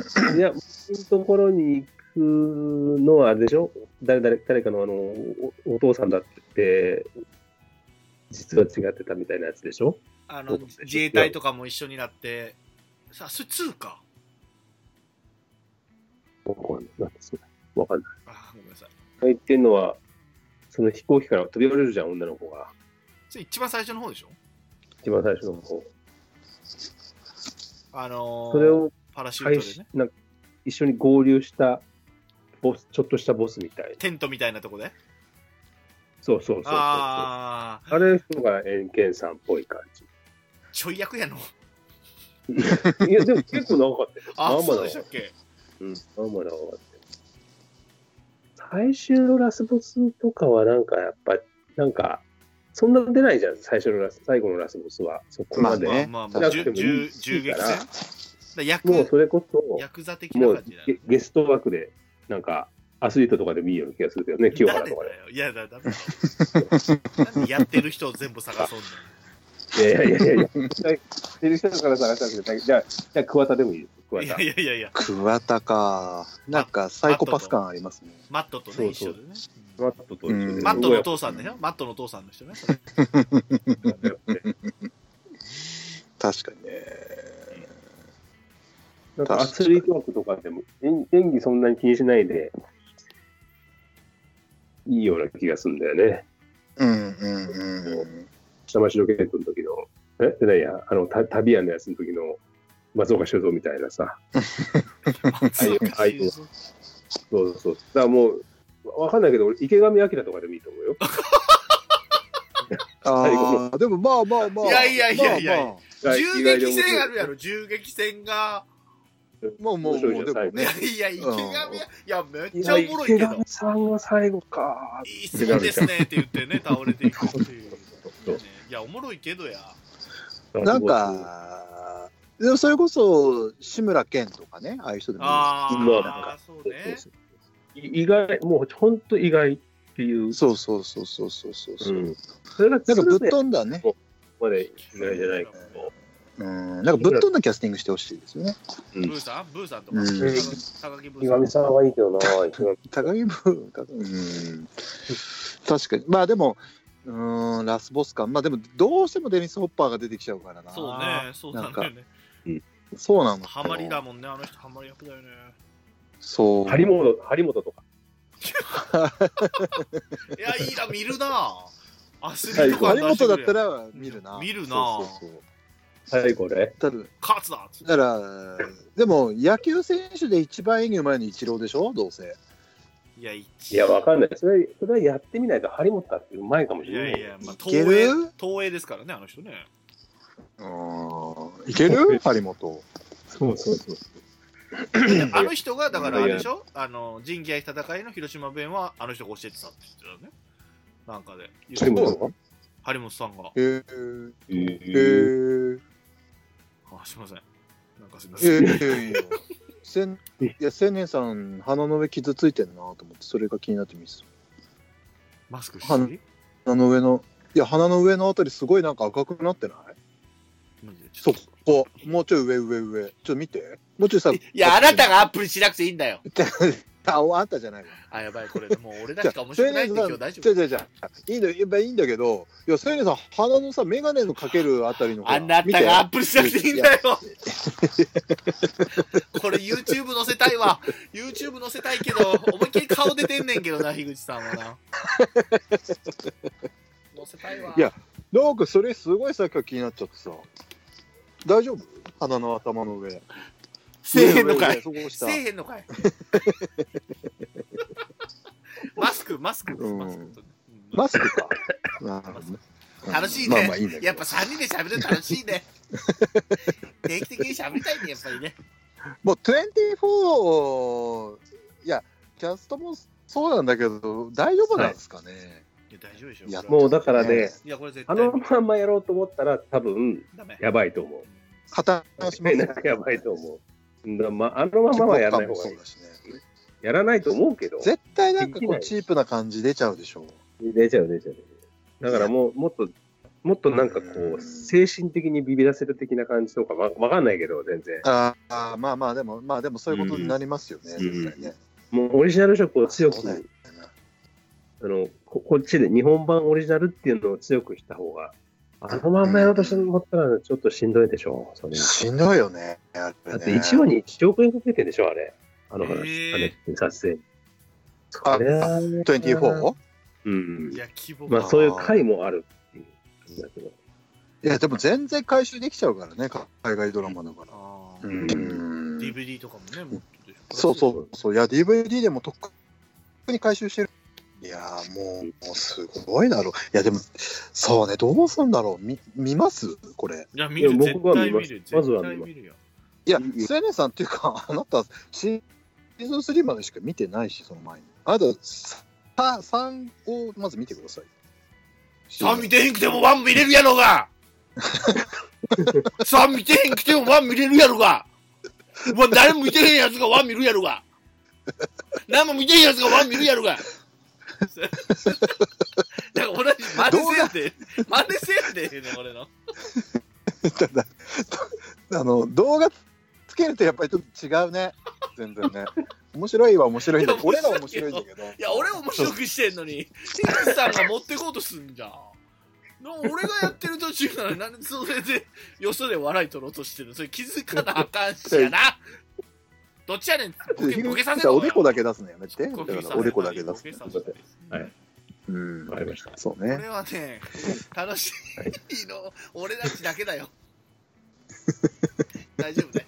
Speaker 4: ーン？
Speaker 1: いや、僕のところに行くのはあれでしょ？誰誰誰かのあのおお父さんだって、実は違ってたみたいなやつでしょ？
Speaker 4: あの自衛隊とかも一緒になって、さあ、それ2か。
Speaker 1: わかんない。なんですかわかんない。
Speaker 4: あごめんなさい。
Speaker 1: 言ってんのは、その飛行機から飛び降りるじゃん、女の子が。
Speaker 4: それ一番最初の方でしょ？
Speaker 1: 一番最初の方。
Speaker 4: あのー、
Speaker 1: それを
Speaker 4: パラシュー
Speaker 1: 開
Speaker 4: トでね。
Speaker 1: 始なんか一緒に合流したボス、ちょっとしたボスみたいな。
Speaker 4: テントみたいなとこで？
Speaker 1: そうそうそうそう。あ
Speaker 4: ああ、
Speaker 1: れのが遠見さんっぽい感
Speaker 4: ちょい役やの。
Speaker 1: じ。いや、でも結構長かったよ。<laughs>
Speaker 4: あ、
Speaker 1: まあまだ
Speaker 4: そうでしたっけ？
Speaker 1: うん、まあまあ長かったよ。最終のラスボスとかはなんかやっぱ、なんか、そんな出ないじゃん、最初のラス、最後のラスボスは。そこまで。
Speaker 3: まあね
Speaker 4: まあまあ、
Speaker 1: な
Speaker 4: 銃撃戦
Speaker 1: から
Speaker 4: だから役
Speaker 1: もうそれこそ、
Speaker 4: ヤクザ的な
Speaker 1: もうゲゲスト枠で、なんか、アスリートとかでもいいような気がするけどね、清原とかで。
Speaker 4: 誰だよ。いやだ、だめだ。なんでやってる人を全部探そう
Speaker 1: いやいやいやいやてる人から探したんですけど、じゃあ、じゃあ桑田でもいいです、桑田
Speaker 4: のいや。いやいやいや、
Speaker 3: 桑田か。なんかサイコパス感ありますね。
Speaker 4: マットとね、
Speaker 1: そうそう
Speaker 4: 一緒でね。
Speaker 1: マットと一緒で
Speaker 3: うん
Speaker 4: マットのお父さんでしょマットのお父さんの人ね。それ
Speaker 3: 確かにね。
Speaker 1: なんかアスリート枠とかでも演演技そんなに気にしないでいいような気がするんだよね。
Speaker 3: うんうんうんうん。
Speaker 1: 下町ロケットの時の、え？でないや、あの、た旅屋のやつの時の松岡修造みたいなさ。<laughs> ああいうああいうそうそうそう。だからもう、わかんないけど、俺、池上彰とかでもいいと思うよ。<laughs> 最後
Speaker 3: ああ、でもまあまあまあ。
Speaker 4: いやいやいやいや
Speaker 3: まあまあ
Speaker 4: 銃撃戦あるやろ、銃撃戦が。
Speaker 3: もうもうもうでもね
Speaker 4: い。やいや、池上、いや、めっ
Speaker 1: い
Speaker 4: ちゃ
Speaker 1: や
Speaker 4: おもろいけど
Speaker 1: 池上。さんは最後か。
Speaker 4: いいっすねですねって言ってね、倒れていくっていう。いや、おもろいけどや。
Speaker 3: なんか、でもそれこそ志村けんとかね、ああいう人でもいい
Speaker 4: あ
Speaker 1: まあ
Speaker 4: あ、そうね。
Speaker 1: 意外、もう本当意外っていう。
Speaker 3: そうそうそうそうそうそうそう。
Speaker 1: うん。それが
Speaker 3: なんかぶっ
Speaker 1: 鶴
Speaker 3: 飛んだね。
Speaker 1: 瓶まで意外じゃないけど。
Speaker 3: うん、なんかぶっ飛んだキャスティングしてほしいですよね。
Speaker 1: うん。
Speaker 4: ブーさん？ブーさんとか。
Speaker 3: うん。
Speaker 4: 高木ブーさん。
Speaker 1: 岩見さん。はいいけどな、
Speaker 3: 高木ブー、高うん、確かに。まあでも、うん、ラスボス感。まあでも、どうしてもデニス・ホッパーが出てきちゃうからな。
Speaker 4: そうね、そうなんだよね。
Speaker 3: そうなの。
Speaker 4: ハマりだもんね、あの人、ハマり役だよね。
Speaker 3: そう。
Speaker 1: 張本、張本とか。<laughs>
Speaker 4: いや、いいな、見るな。アスリート感
Speaker 3: 張本だったら見るな。
Speaker 4: 見るな
Speaker 3: そうそうそう
Speaker 1: 最後ね。
Speaker 3: ただ
Speaker 4: 勝つだ
Speaker 3: だから、でも野球選手で一番演技うまいのイチローでしょ、どうせ。
Speaker 4: いや、一
Speaker 1: いや、わかんない。それ、それはやってみないと張本だってうまいかもし
Speaker 4: い
Speaker 1: れない。
Speaker 4: やいや、まあ、東映
Speaker 3: る、
Speaker 4: 東映ですからね、あの人ね。
Speaker 3: うん。いける？<laughs> 張本。
Speaker 1: そうそうそう。
Speaker 4: あの人が、だからあれでしょ？あの、仁義愛戦いの広島弁は、あの人が教えてたって言ってたよね。なんかで。
Speaker 1: 張本が？
Speaker 4: 張本さんが。
Speaker 3: へー
Speaker 1: え
Speaker 3: へ
Speaker 1: ー
Speaker 3: ー
Speaker 4: あ、すいません。なんかすいません。
Speaker 3: ええいやせんいや青年さん鼻の上傷ついてんなと思ってそれが気になってみます
Speaker 4: マスクし？
Speaker 3: は
Speaker 4: て
Speaker 3: 鼻の上のいや鼻の上のあたりすごいなんか赤くなってない？
Speaker 4: マジで？ち
Speaker 3: そこもうちょい上上上。ちょっと見て。もうちょいさ
Speaker 4: いや、あなたがアップにしなくていいんだよ。<laughs>
Speaker 3: ああんたじゃないわ
Speaker 4: あ、やばい、これ、もう俺だけか面白くないって今日大丈夫。
Speaker 3: じゃじゃじゃいいんだやっぱいいんだけどいや青年さん鼻のさ眼鏡のかけるあたりの
Speaker 4: あなたがアップにしなくていいんだよ。これ YouTube 載せたいわ。YouTube 載せたいけど、思いっきり顔出てんねんけどな、樋口さんはな。載せたいわ。
Speaker 3: いやなんかそれすごいさっきから気になっちゃってさ大丈夫？鼻の頭の上
Speaker 4: せえへんのかい。せえへんのかい。<laughs> マスク、マスクマスク
Speaker 3: マスクか。なるほどね
Speaker 4: 楽しいね。やっぱ3人で喋るの楽しいね。<laughs> 定期的に喋りたいね、やっぱりね。
Speaker 3: もう24、いや、キャストもそうなんだけど、大丈夫なんですかね？
Speaker 4: いや、大丈夫でしょ。
Speaker 3: いや
Speaker 1: もうだからね、
Speaker 4: いや、これ絶
Speaker 1: あ
Speaker 4: 対
Speaker 1: のまんまやろうと思ったら多分。やばいと思う。
Speaker 3: 破綻しますよ
Speaker 1: やばいと思う。だまあ、あのままはやらない方がいい
Speaker 3: ね。
Speaker 1: やらないと思うけど、
Speaker 3: 絶対なんかこうチープな感じ出ちゃうでしょ。
Speaker 1: 出ちゃう出ちゃう。だからもう、もっと、もっとなんかこう、精神的にビビらせる的な感じとかわわかんないけど、全然。
Speaker 3: ああ、まあまあ、でも、まあでもそういうことになりますよね、
Speaker 1: うん
Speaker 3: 絶対ね。
Speaker 1: もうオリジナル色を強く、あのこ、こっちで日本版オリジナルっていうのを強くした方が、あのまんまやろうとして思ったらちょっとしんどいでしょ、それ。
Speaker 3: しんどいよね。ね
Speaker 1: だって1話に1億円かけてんでしょ、あれ。あの話、あれ、撮影。
Speaker 3: あ
Speaker 1: そりゃあ
Speaker 3: 24?
Speaker 1: うん
Speaker 4: い。や、希望
Speaker 1: まあそういう回もあるっていう感じだけど。
Speaker 3: いや、でも全然回収できちゃうからね、海外ドラマだから。
Speaker 4: DVD とかもね、も。
Speaker 3: そうそう、そう、いや、DVD でもとっくに回収してる。いやーもう、もうすごいだろう。いや、でも、そうね、どうすんだろう。み見ます？これ。
Speaker 4: いや、見る、
Speaker 1: 見
Speaker 4: る。
Speaker 1: まずは見。
Speaker 3: いや、
Speaker 1: いい
Speaker 3: スエネさんっていうか、あなた、シーズン3までしか見てないし、その前に。あなた、さ3をまず見てください。
Speaker 4: 3見てへんくても1見れるやろが <laughs> !3 見てへんくても1見れるやろがもう誰も見てへんやつが1見るやろが <laughs> 何も見てへんやつが1見るやろがだから同じ真似せんで、真似せんで、ね、俺の。
Speaker 3: ただ、あの、動画つけるとやっぱりちょっと違うね。全然ね。面白いは面白いんだけど、俺らは面白いんだけど。
Speaker 4: いや、俺面白くしてんのに、ティクさんが持ってこうとすんじゃん。な俺がやってる途中なのに、なんでそれで、よそで笑い取ろうとしてるの？それ気づかなあかんしやな。どっちやねん。ボケボケさせろ
Speaker 3: おでこだけ出すのやめて。おでこだけ出す
Speaker 4: ボケさせろ
Speaker 1: はい
Speaker 3: うん
Speaker 1: わかりました。
Speaker 3: そう
Speaker 4: こ
Speaker 3: ね。
Speaker 4: れはね、楽しいの、俺たちだけだよ。<laughs> 大丈夫ね。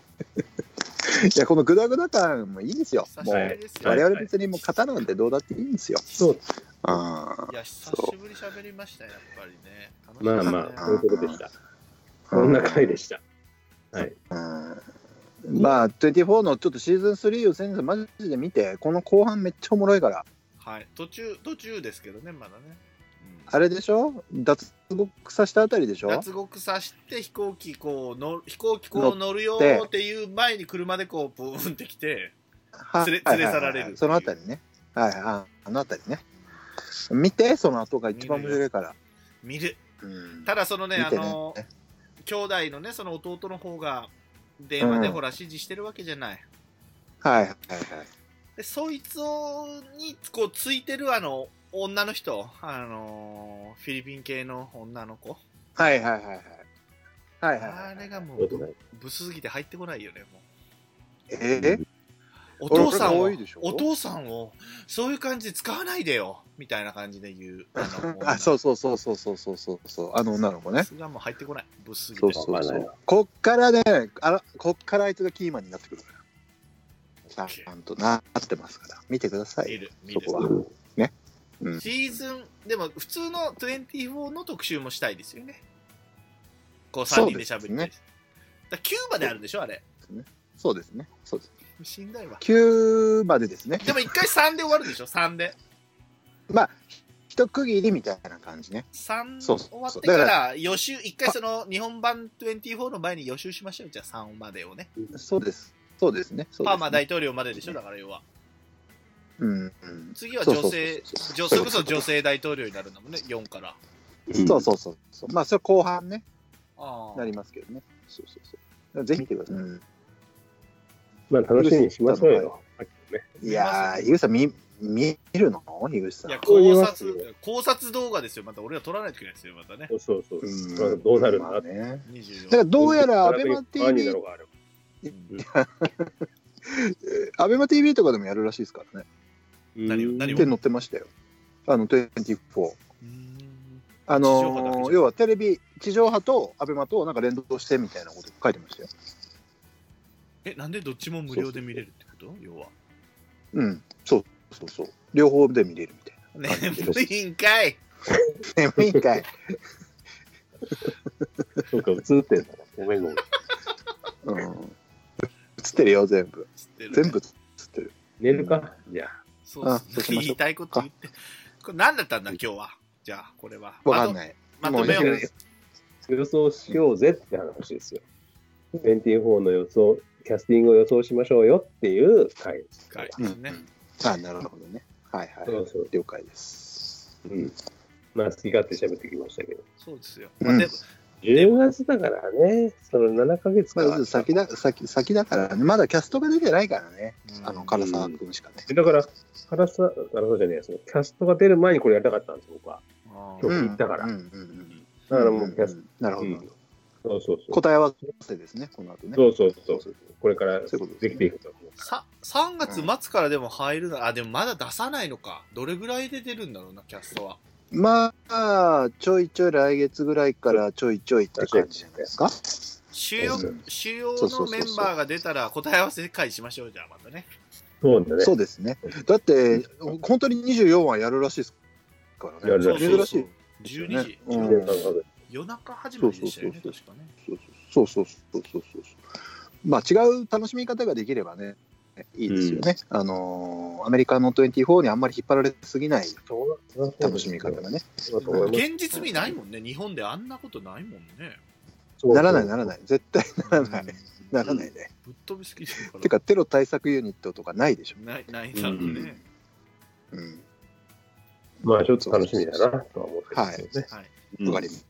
Speaker 3: いや、このグダグダ感もいいんですよ。
Speaker 4: 久し
Speaker 3: もう、
Speaker 4: ぶりですよ。
Speaker 3: 我々別にもう型なんてどうだっていいんですよ。
Speaker 1: そう。
Speaker 3: あ
Speaker 4: いや、久しぶり喋りました、やっぱりね。
Speaker 1: まあまあ、そういうことでした。こんな回でした。はい。
Speaker 3: あ。まあ、24のちょっとシーズン3を先生マジで見て、この後半めっちゃおもろいから。
Speaker 4: はい、途中、途中ですけどね、まだね。うん
Speaker 3: あれでしょ？脱獄させたあたりでしょ？
Speaker 4: 脱獄させて飛行機こう乗飛行機こう乗るよっていう前に車でこうブーンってきて
Speaker 3: は
Speaker 4: 連れ
Speaker 3: はい
Speaker 4: 連れ去られる
Speaker 3: はいはいそのあたりね。はい、ああのあたりね。見て、その後が一番面白いから。
Speaker 4: 見る
Speaker 3: うん
Speaker 4: ただそのね
Speaker 3: 見て
Speaker 4: あの
Speaker 3: ね。
Speaker 4: 兄弟のねその弟の方が電話で
Speaker 3: うん。
Speaker 4: ほら指示してるわけじゃない、
Speaker 3: はいはいはい。
Speaker 4: でそいつをにこうついてるあの女の人あのフィリピン系の女の子。
Speaker 3: はいはいはいはい。はいはい
Speaker 4: あ
Speaker 3: はい。
Speaker 4: れがもう
Speaker 1: そうだね。
Speaker 4: ブスすぎて入ってこないよねもう。
Speaker 3: えー？
Speaker 4: お父さんを
Speaker 3: 俺可愛いでしょ？
Speaker 4: お父さんをそういう感じで使わないでよみたいな感じで言う <laughs> あの
Speaker 3: あ、そうそうそうそうそうそうそうそう。あの女の子ね。
Speaker 4: それがもう入ってこないブスすぎて
Speaker 3: そうそうそう。こっからね、あら、こっからあいつがキーマンになってくるから。ちゃんとなってますから。見てくださ
Speaker 4: 見
Speaker 3: い。
Speaker 4: る見る
Speaker 3: そこは。うん。
Speaker 4: シーズンでも普通の24の特集もしたいですよねこう3人で喋って、
Speaker 3: そうですね
Speaker 4: だキューバであるでしょあれ
Speaker 3: そうですね。そうです。
Speaker 4: しんどいわ
Speaker 3: 9までですね。
Speaker 4: でも一回3で終わるでしょ3で
Speaker 3: まあ、一区切りみたいな感じね。
Speaker 4: 3
Speaker 3: そうそう
Speaker 4: 終わってから予習一回その日本版24の前に予習しましょうじゃあ3までをね
Speaker 3: そうです。そうですね。そうですね
Speaker 4: パーマ大統領まででしょ？だから要は
Speaker 3: うんうん。
Speaker 4: 次は女性
Speaker 3: そう
Speaker 4: 女それこそ女性大統領になるんだもんね4から
Speaker 3: そうそうそうそう。まあ、それ後半ね、
Speaker 4: あ
Speaker 3: なりますけどね。そうそうそう。ぜひ見てください。うん
Speaker 1: まあ楽しみにしましょうよ。ね
Speaker 3: いやー、ゆうさん見、見るの？ゆうさん。
Speaker 4: いや考察考察動画ですよ。また俺は撮らないといけないですよまたね。
Speaker 1: そうそう
Speaker 3: う。ん。
Speaker 1: まあどうなるんだ？
Speaker 3: まあね。
Speaker 4: 24
Speaker 3: だからどうやらアベマ TV <laughs> アベマ TV とかでもやるらしいですからね。
Speaker 4: 何を何を？
Speaker 3: って載ってましたよ。あの、24。
Speaker 4: うーん。
Speaker 3: あのー要はテレビ、地上波とアベマとなんか連動してみたいなこと書いてましたよ。
Speaker 4: えなんでどっちも無料で見れるってこと？要は。
Speaker 3: うん。そうそうそう。両方で見れるみたいな。
Speaker 4: 眠いんかい
Speaker 3: 眠いんかい。
Speaker 1: そうか、映ってんだな。ごめんごめん。
Speaker 3: うん。映ってるよ、全部。
Speaker 4: つってる
Speaker 3: 全部映ってる。
Speaker 1: 寝るか？じゃあ。
Speaker 4: そう
Speaker 3: あそうしましょう
Speaker 4: 言いたいこと言ってこれ何だったんだ今日は？じゃあこれは
Speaker 3: わかんない。
Speaker 4: まとめよ
Speaker 3: もう
Speaker 1: 予想しようぜって話ですよ。24の予想、キャスティングを予想しましょうよっていう回です。
Speaker 4: 回
Speaker 3: うん
Speaker 4: ですね、
Speaker 3: あ、なるほどね。はいはい。
Speaker 1: そうそう。
Speaker 3: 了解です。
Speaker 1: うん。まあ、好き勝手喋ってきましたけど。
Speaker 4: そうですよ、
Speaker 3: うん
Speaker 4: まあでも
Speaker 1: 10月だからね、その7ヶ月か。
Speaker 3: まず先だ、先、先だからね。まだキャストが出てないからね。
Speaker 4: うん
Speaker 3: あの、唐沢くんしかね。
Speaker 1: だから、原さ、原さじゃねえや、そのキャストが出る前にこれやりたかったんですよ、僕は。今日聞いたから。
Speaker 3: うんうんうん
Speaker 1: だからもうキャス
Speaker 3: んなるほど。
Speaker 1: うんそうそうそう。
Speaker 3: 答え合わせですね、この後ね。
Speaker 1: そうそうそう。これから
Speaker 3: そういうことで
Speaker 1: きていくと思う。
Speaker 4: さ3月末からでも入るな、あでもまだ出さないのかどれぐらいで出るんだろうなキャストは
Speaker 3: まあ、ちょいちょい来月ぐらいからちょいちょいって感じじゃないですか。
Speaker 4: 主要
Speaker 3: うん
Speaker 4: 主要のメンバーが出たら答え合わせ会しましょうじゃあまたね
Speaker 1: そうだね。
Speaker 3: そうですね。だって、本当に24話やるらしいですからね。
Speaker 1: やるらしい
Speaker 3: 珍しい。
Speaker 4: 12時、
Speaker 3: うん
Speaker 1: 1年間かけて
Speaker 4: 夜中始まりでしたよね
Speaker 3: そう
Speaker 4: 確かね
Speaker 3: そうそうそうそうそうそう。まあ違う楽しみ方ができればね、いいですよね。あのーアメリカの24にあんまり引っ張られすぎない楽しみ方がね。
Speaker 4: 現実味ないもんね日本であんなことないもんね
Speaker 3: ならないならない。絶対ならない。
Speaker 4: うん
Speaker 3: ならないね。
Speaker 4: ぶっ飛びすぎてるから
Speaker 3: てか、テロ対策ユニットとかないでしょ。
Speaker 4: ないないだろうね、
Speaker 3: うん。
Speaker 1: まあちょっと楽しみだなとは思ってますよね。
Speaker 4: はい
Speaker 3: わかりまし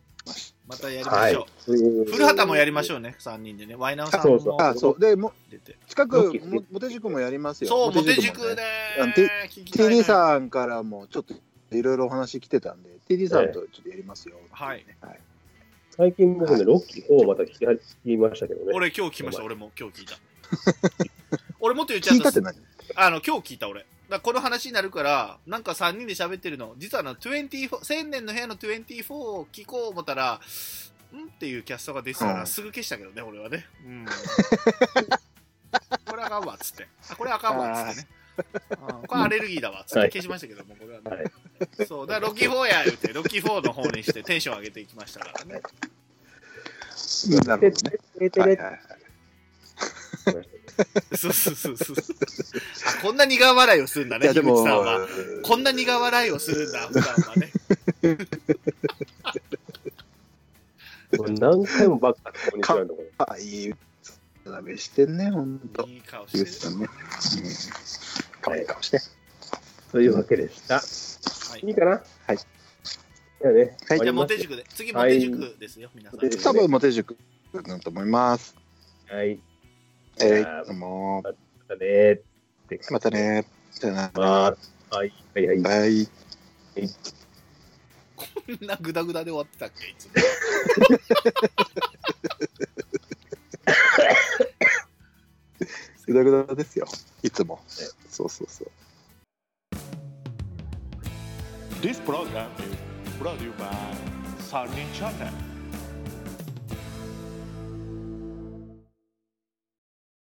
Speaker 4: またやりま
Speaker 1: はい
Speaker 4: しょう、。古畑もやりまし
Speaker 1: ょ
Speaker 4: ょうね3人でねワイナオさんも
Speaker 1: そうそう
Speaker 3: た。あ、そう。で、も
Speaker 4: 出て
Speaker 3: 近くモテ塾もやりますよ。
Speaker 4: そうモテ
Speaker 3: も
Speaker 4: 塾ね
Speaker 3: TD さんからもちょっといろいろお話来てたんで、TD さんとちょっとやりますよ。
Speaker 4: はい。
Speaker 3: はい。
Speaker 1: 最近僕ね、ロッキー4をまた聞き聞きましたけどね。
Speaker 4: 俺今日聞きました俺も今日聞いた <laughs> 俺もっと言っちゃった
Speaker 3: 聞いたって何？
Speaker 4: あの今日聞いた俺だこの話になるからなんか3人で喋ってるの。実はあの24千年の部屋の24を聞こう思ったらんっていうキャストが出てたから、
Speaker 3: うん。
Speaker 4: すぐ消したけどね俺はね。うん。<laughs> これあかんわっつって。あこれあかんわっつってね。うん。これアレルギーだわっつって消しましたけどもこれはね、
Speaker 1: はい。
Speaker 4: そう。だからロッキー4や言うてロッキー4の方にしてテンション上げていきましたからね。
Speaker 3: なるほどね。はいはいはい
Speaker 4: そうそうそうそうあこんな苦笑いをするんだね
Speaker 3: いやでも
Speaker 4: 樋口さんはこんな苦笑いをするんだ普段はね
Speaker 1: もう何回もバッカこんにちはのところ。
Speaker 3: あ、いいダメしてんね、ほんと。
Speaker 4: いい顔してる。
Speaker 3: さんね。うん。可愛い顔して。
Speaker 1: というわけでした。
Speaker 4: はい
Speaker 1: いいかな？
Speaker 3: はい。
Speaker 1: じゃあね。
Speaker 3: はい
Speaker 4: じゃあ、モテ塾で。次、モテ塾ですよ、皆さん。
Speaker 3: 多分、モテ塾だと思います。
Speaker 1: はい。
Speaker 3: え
Speaker 1: じゃあ
Speaker 3: い、どうも。
Speaker 1: またねって
Speaker 3: また。ね。さよなら。
Speaker 1: はい。はい。はい。
Speaker 3: バイ。
Speaker 4: こんなグダグダで終わってたっけいつも。
Speaker 3: ぐだぐだですよ。いつも。そうそうそう。
Speaker 2: This program is brought to you by Sunny Channel.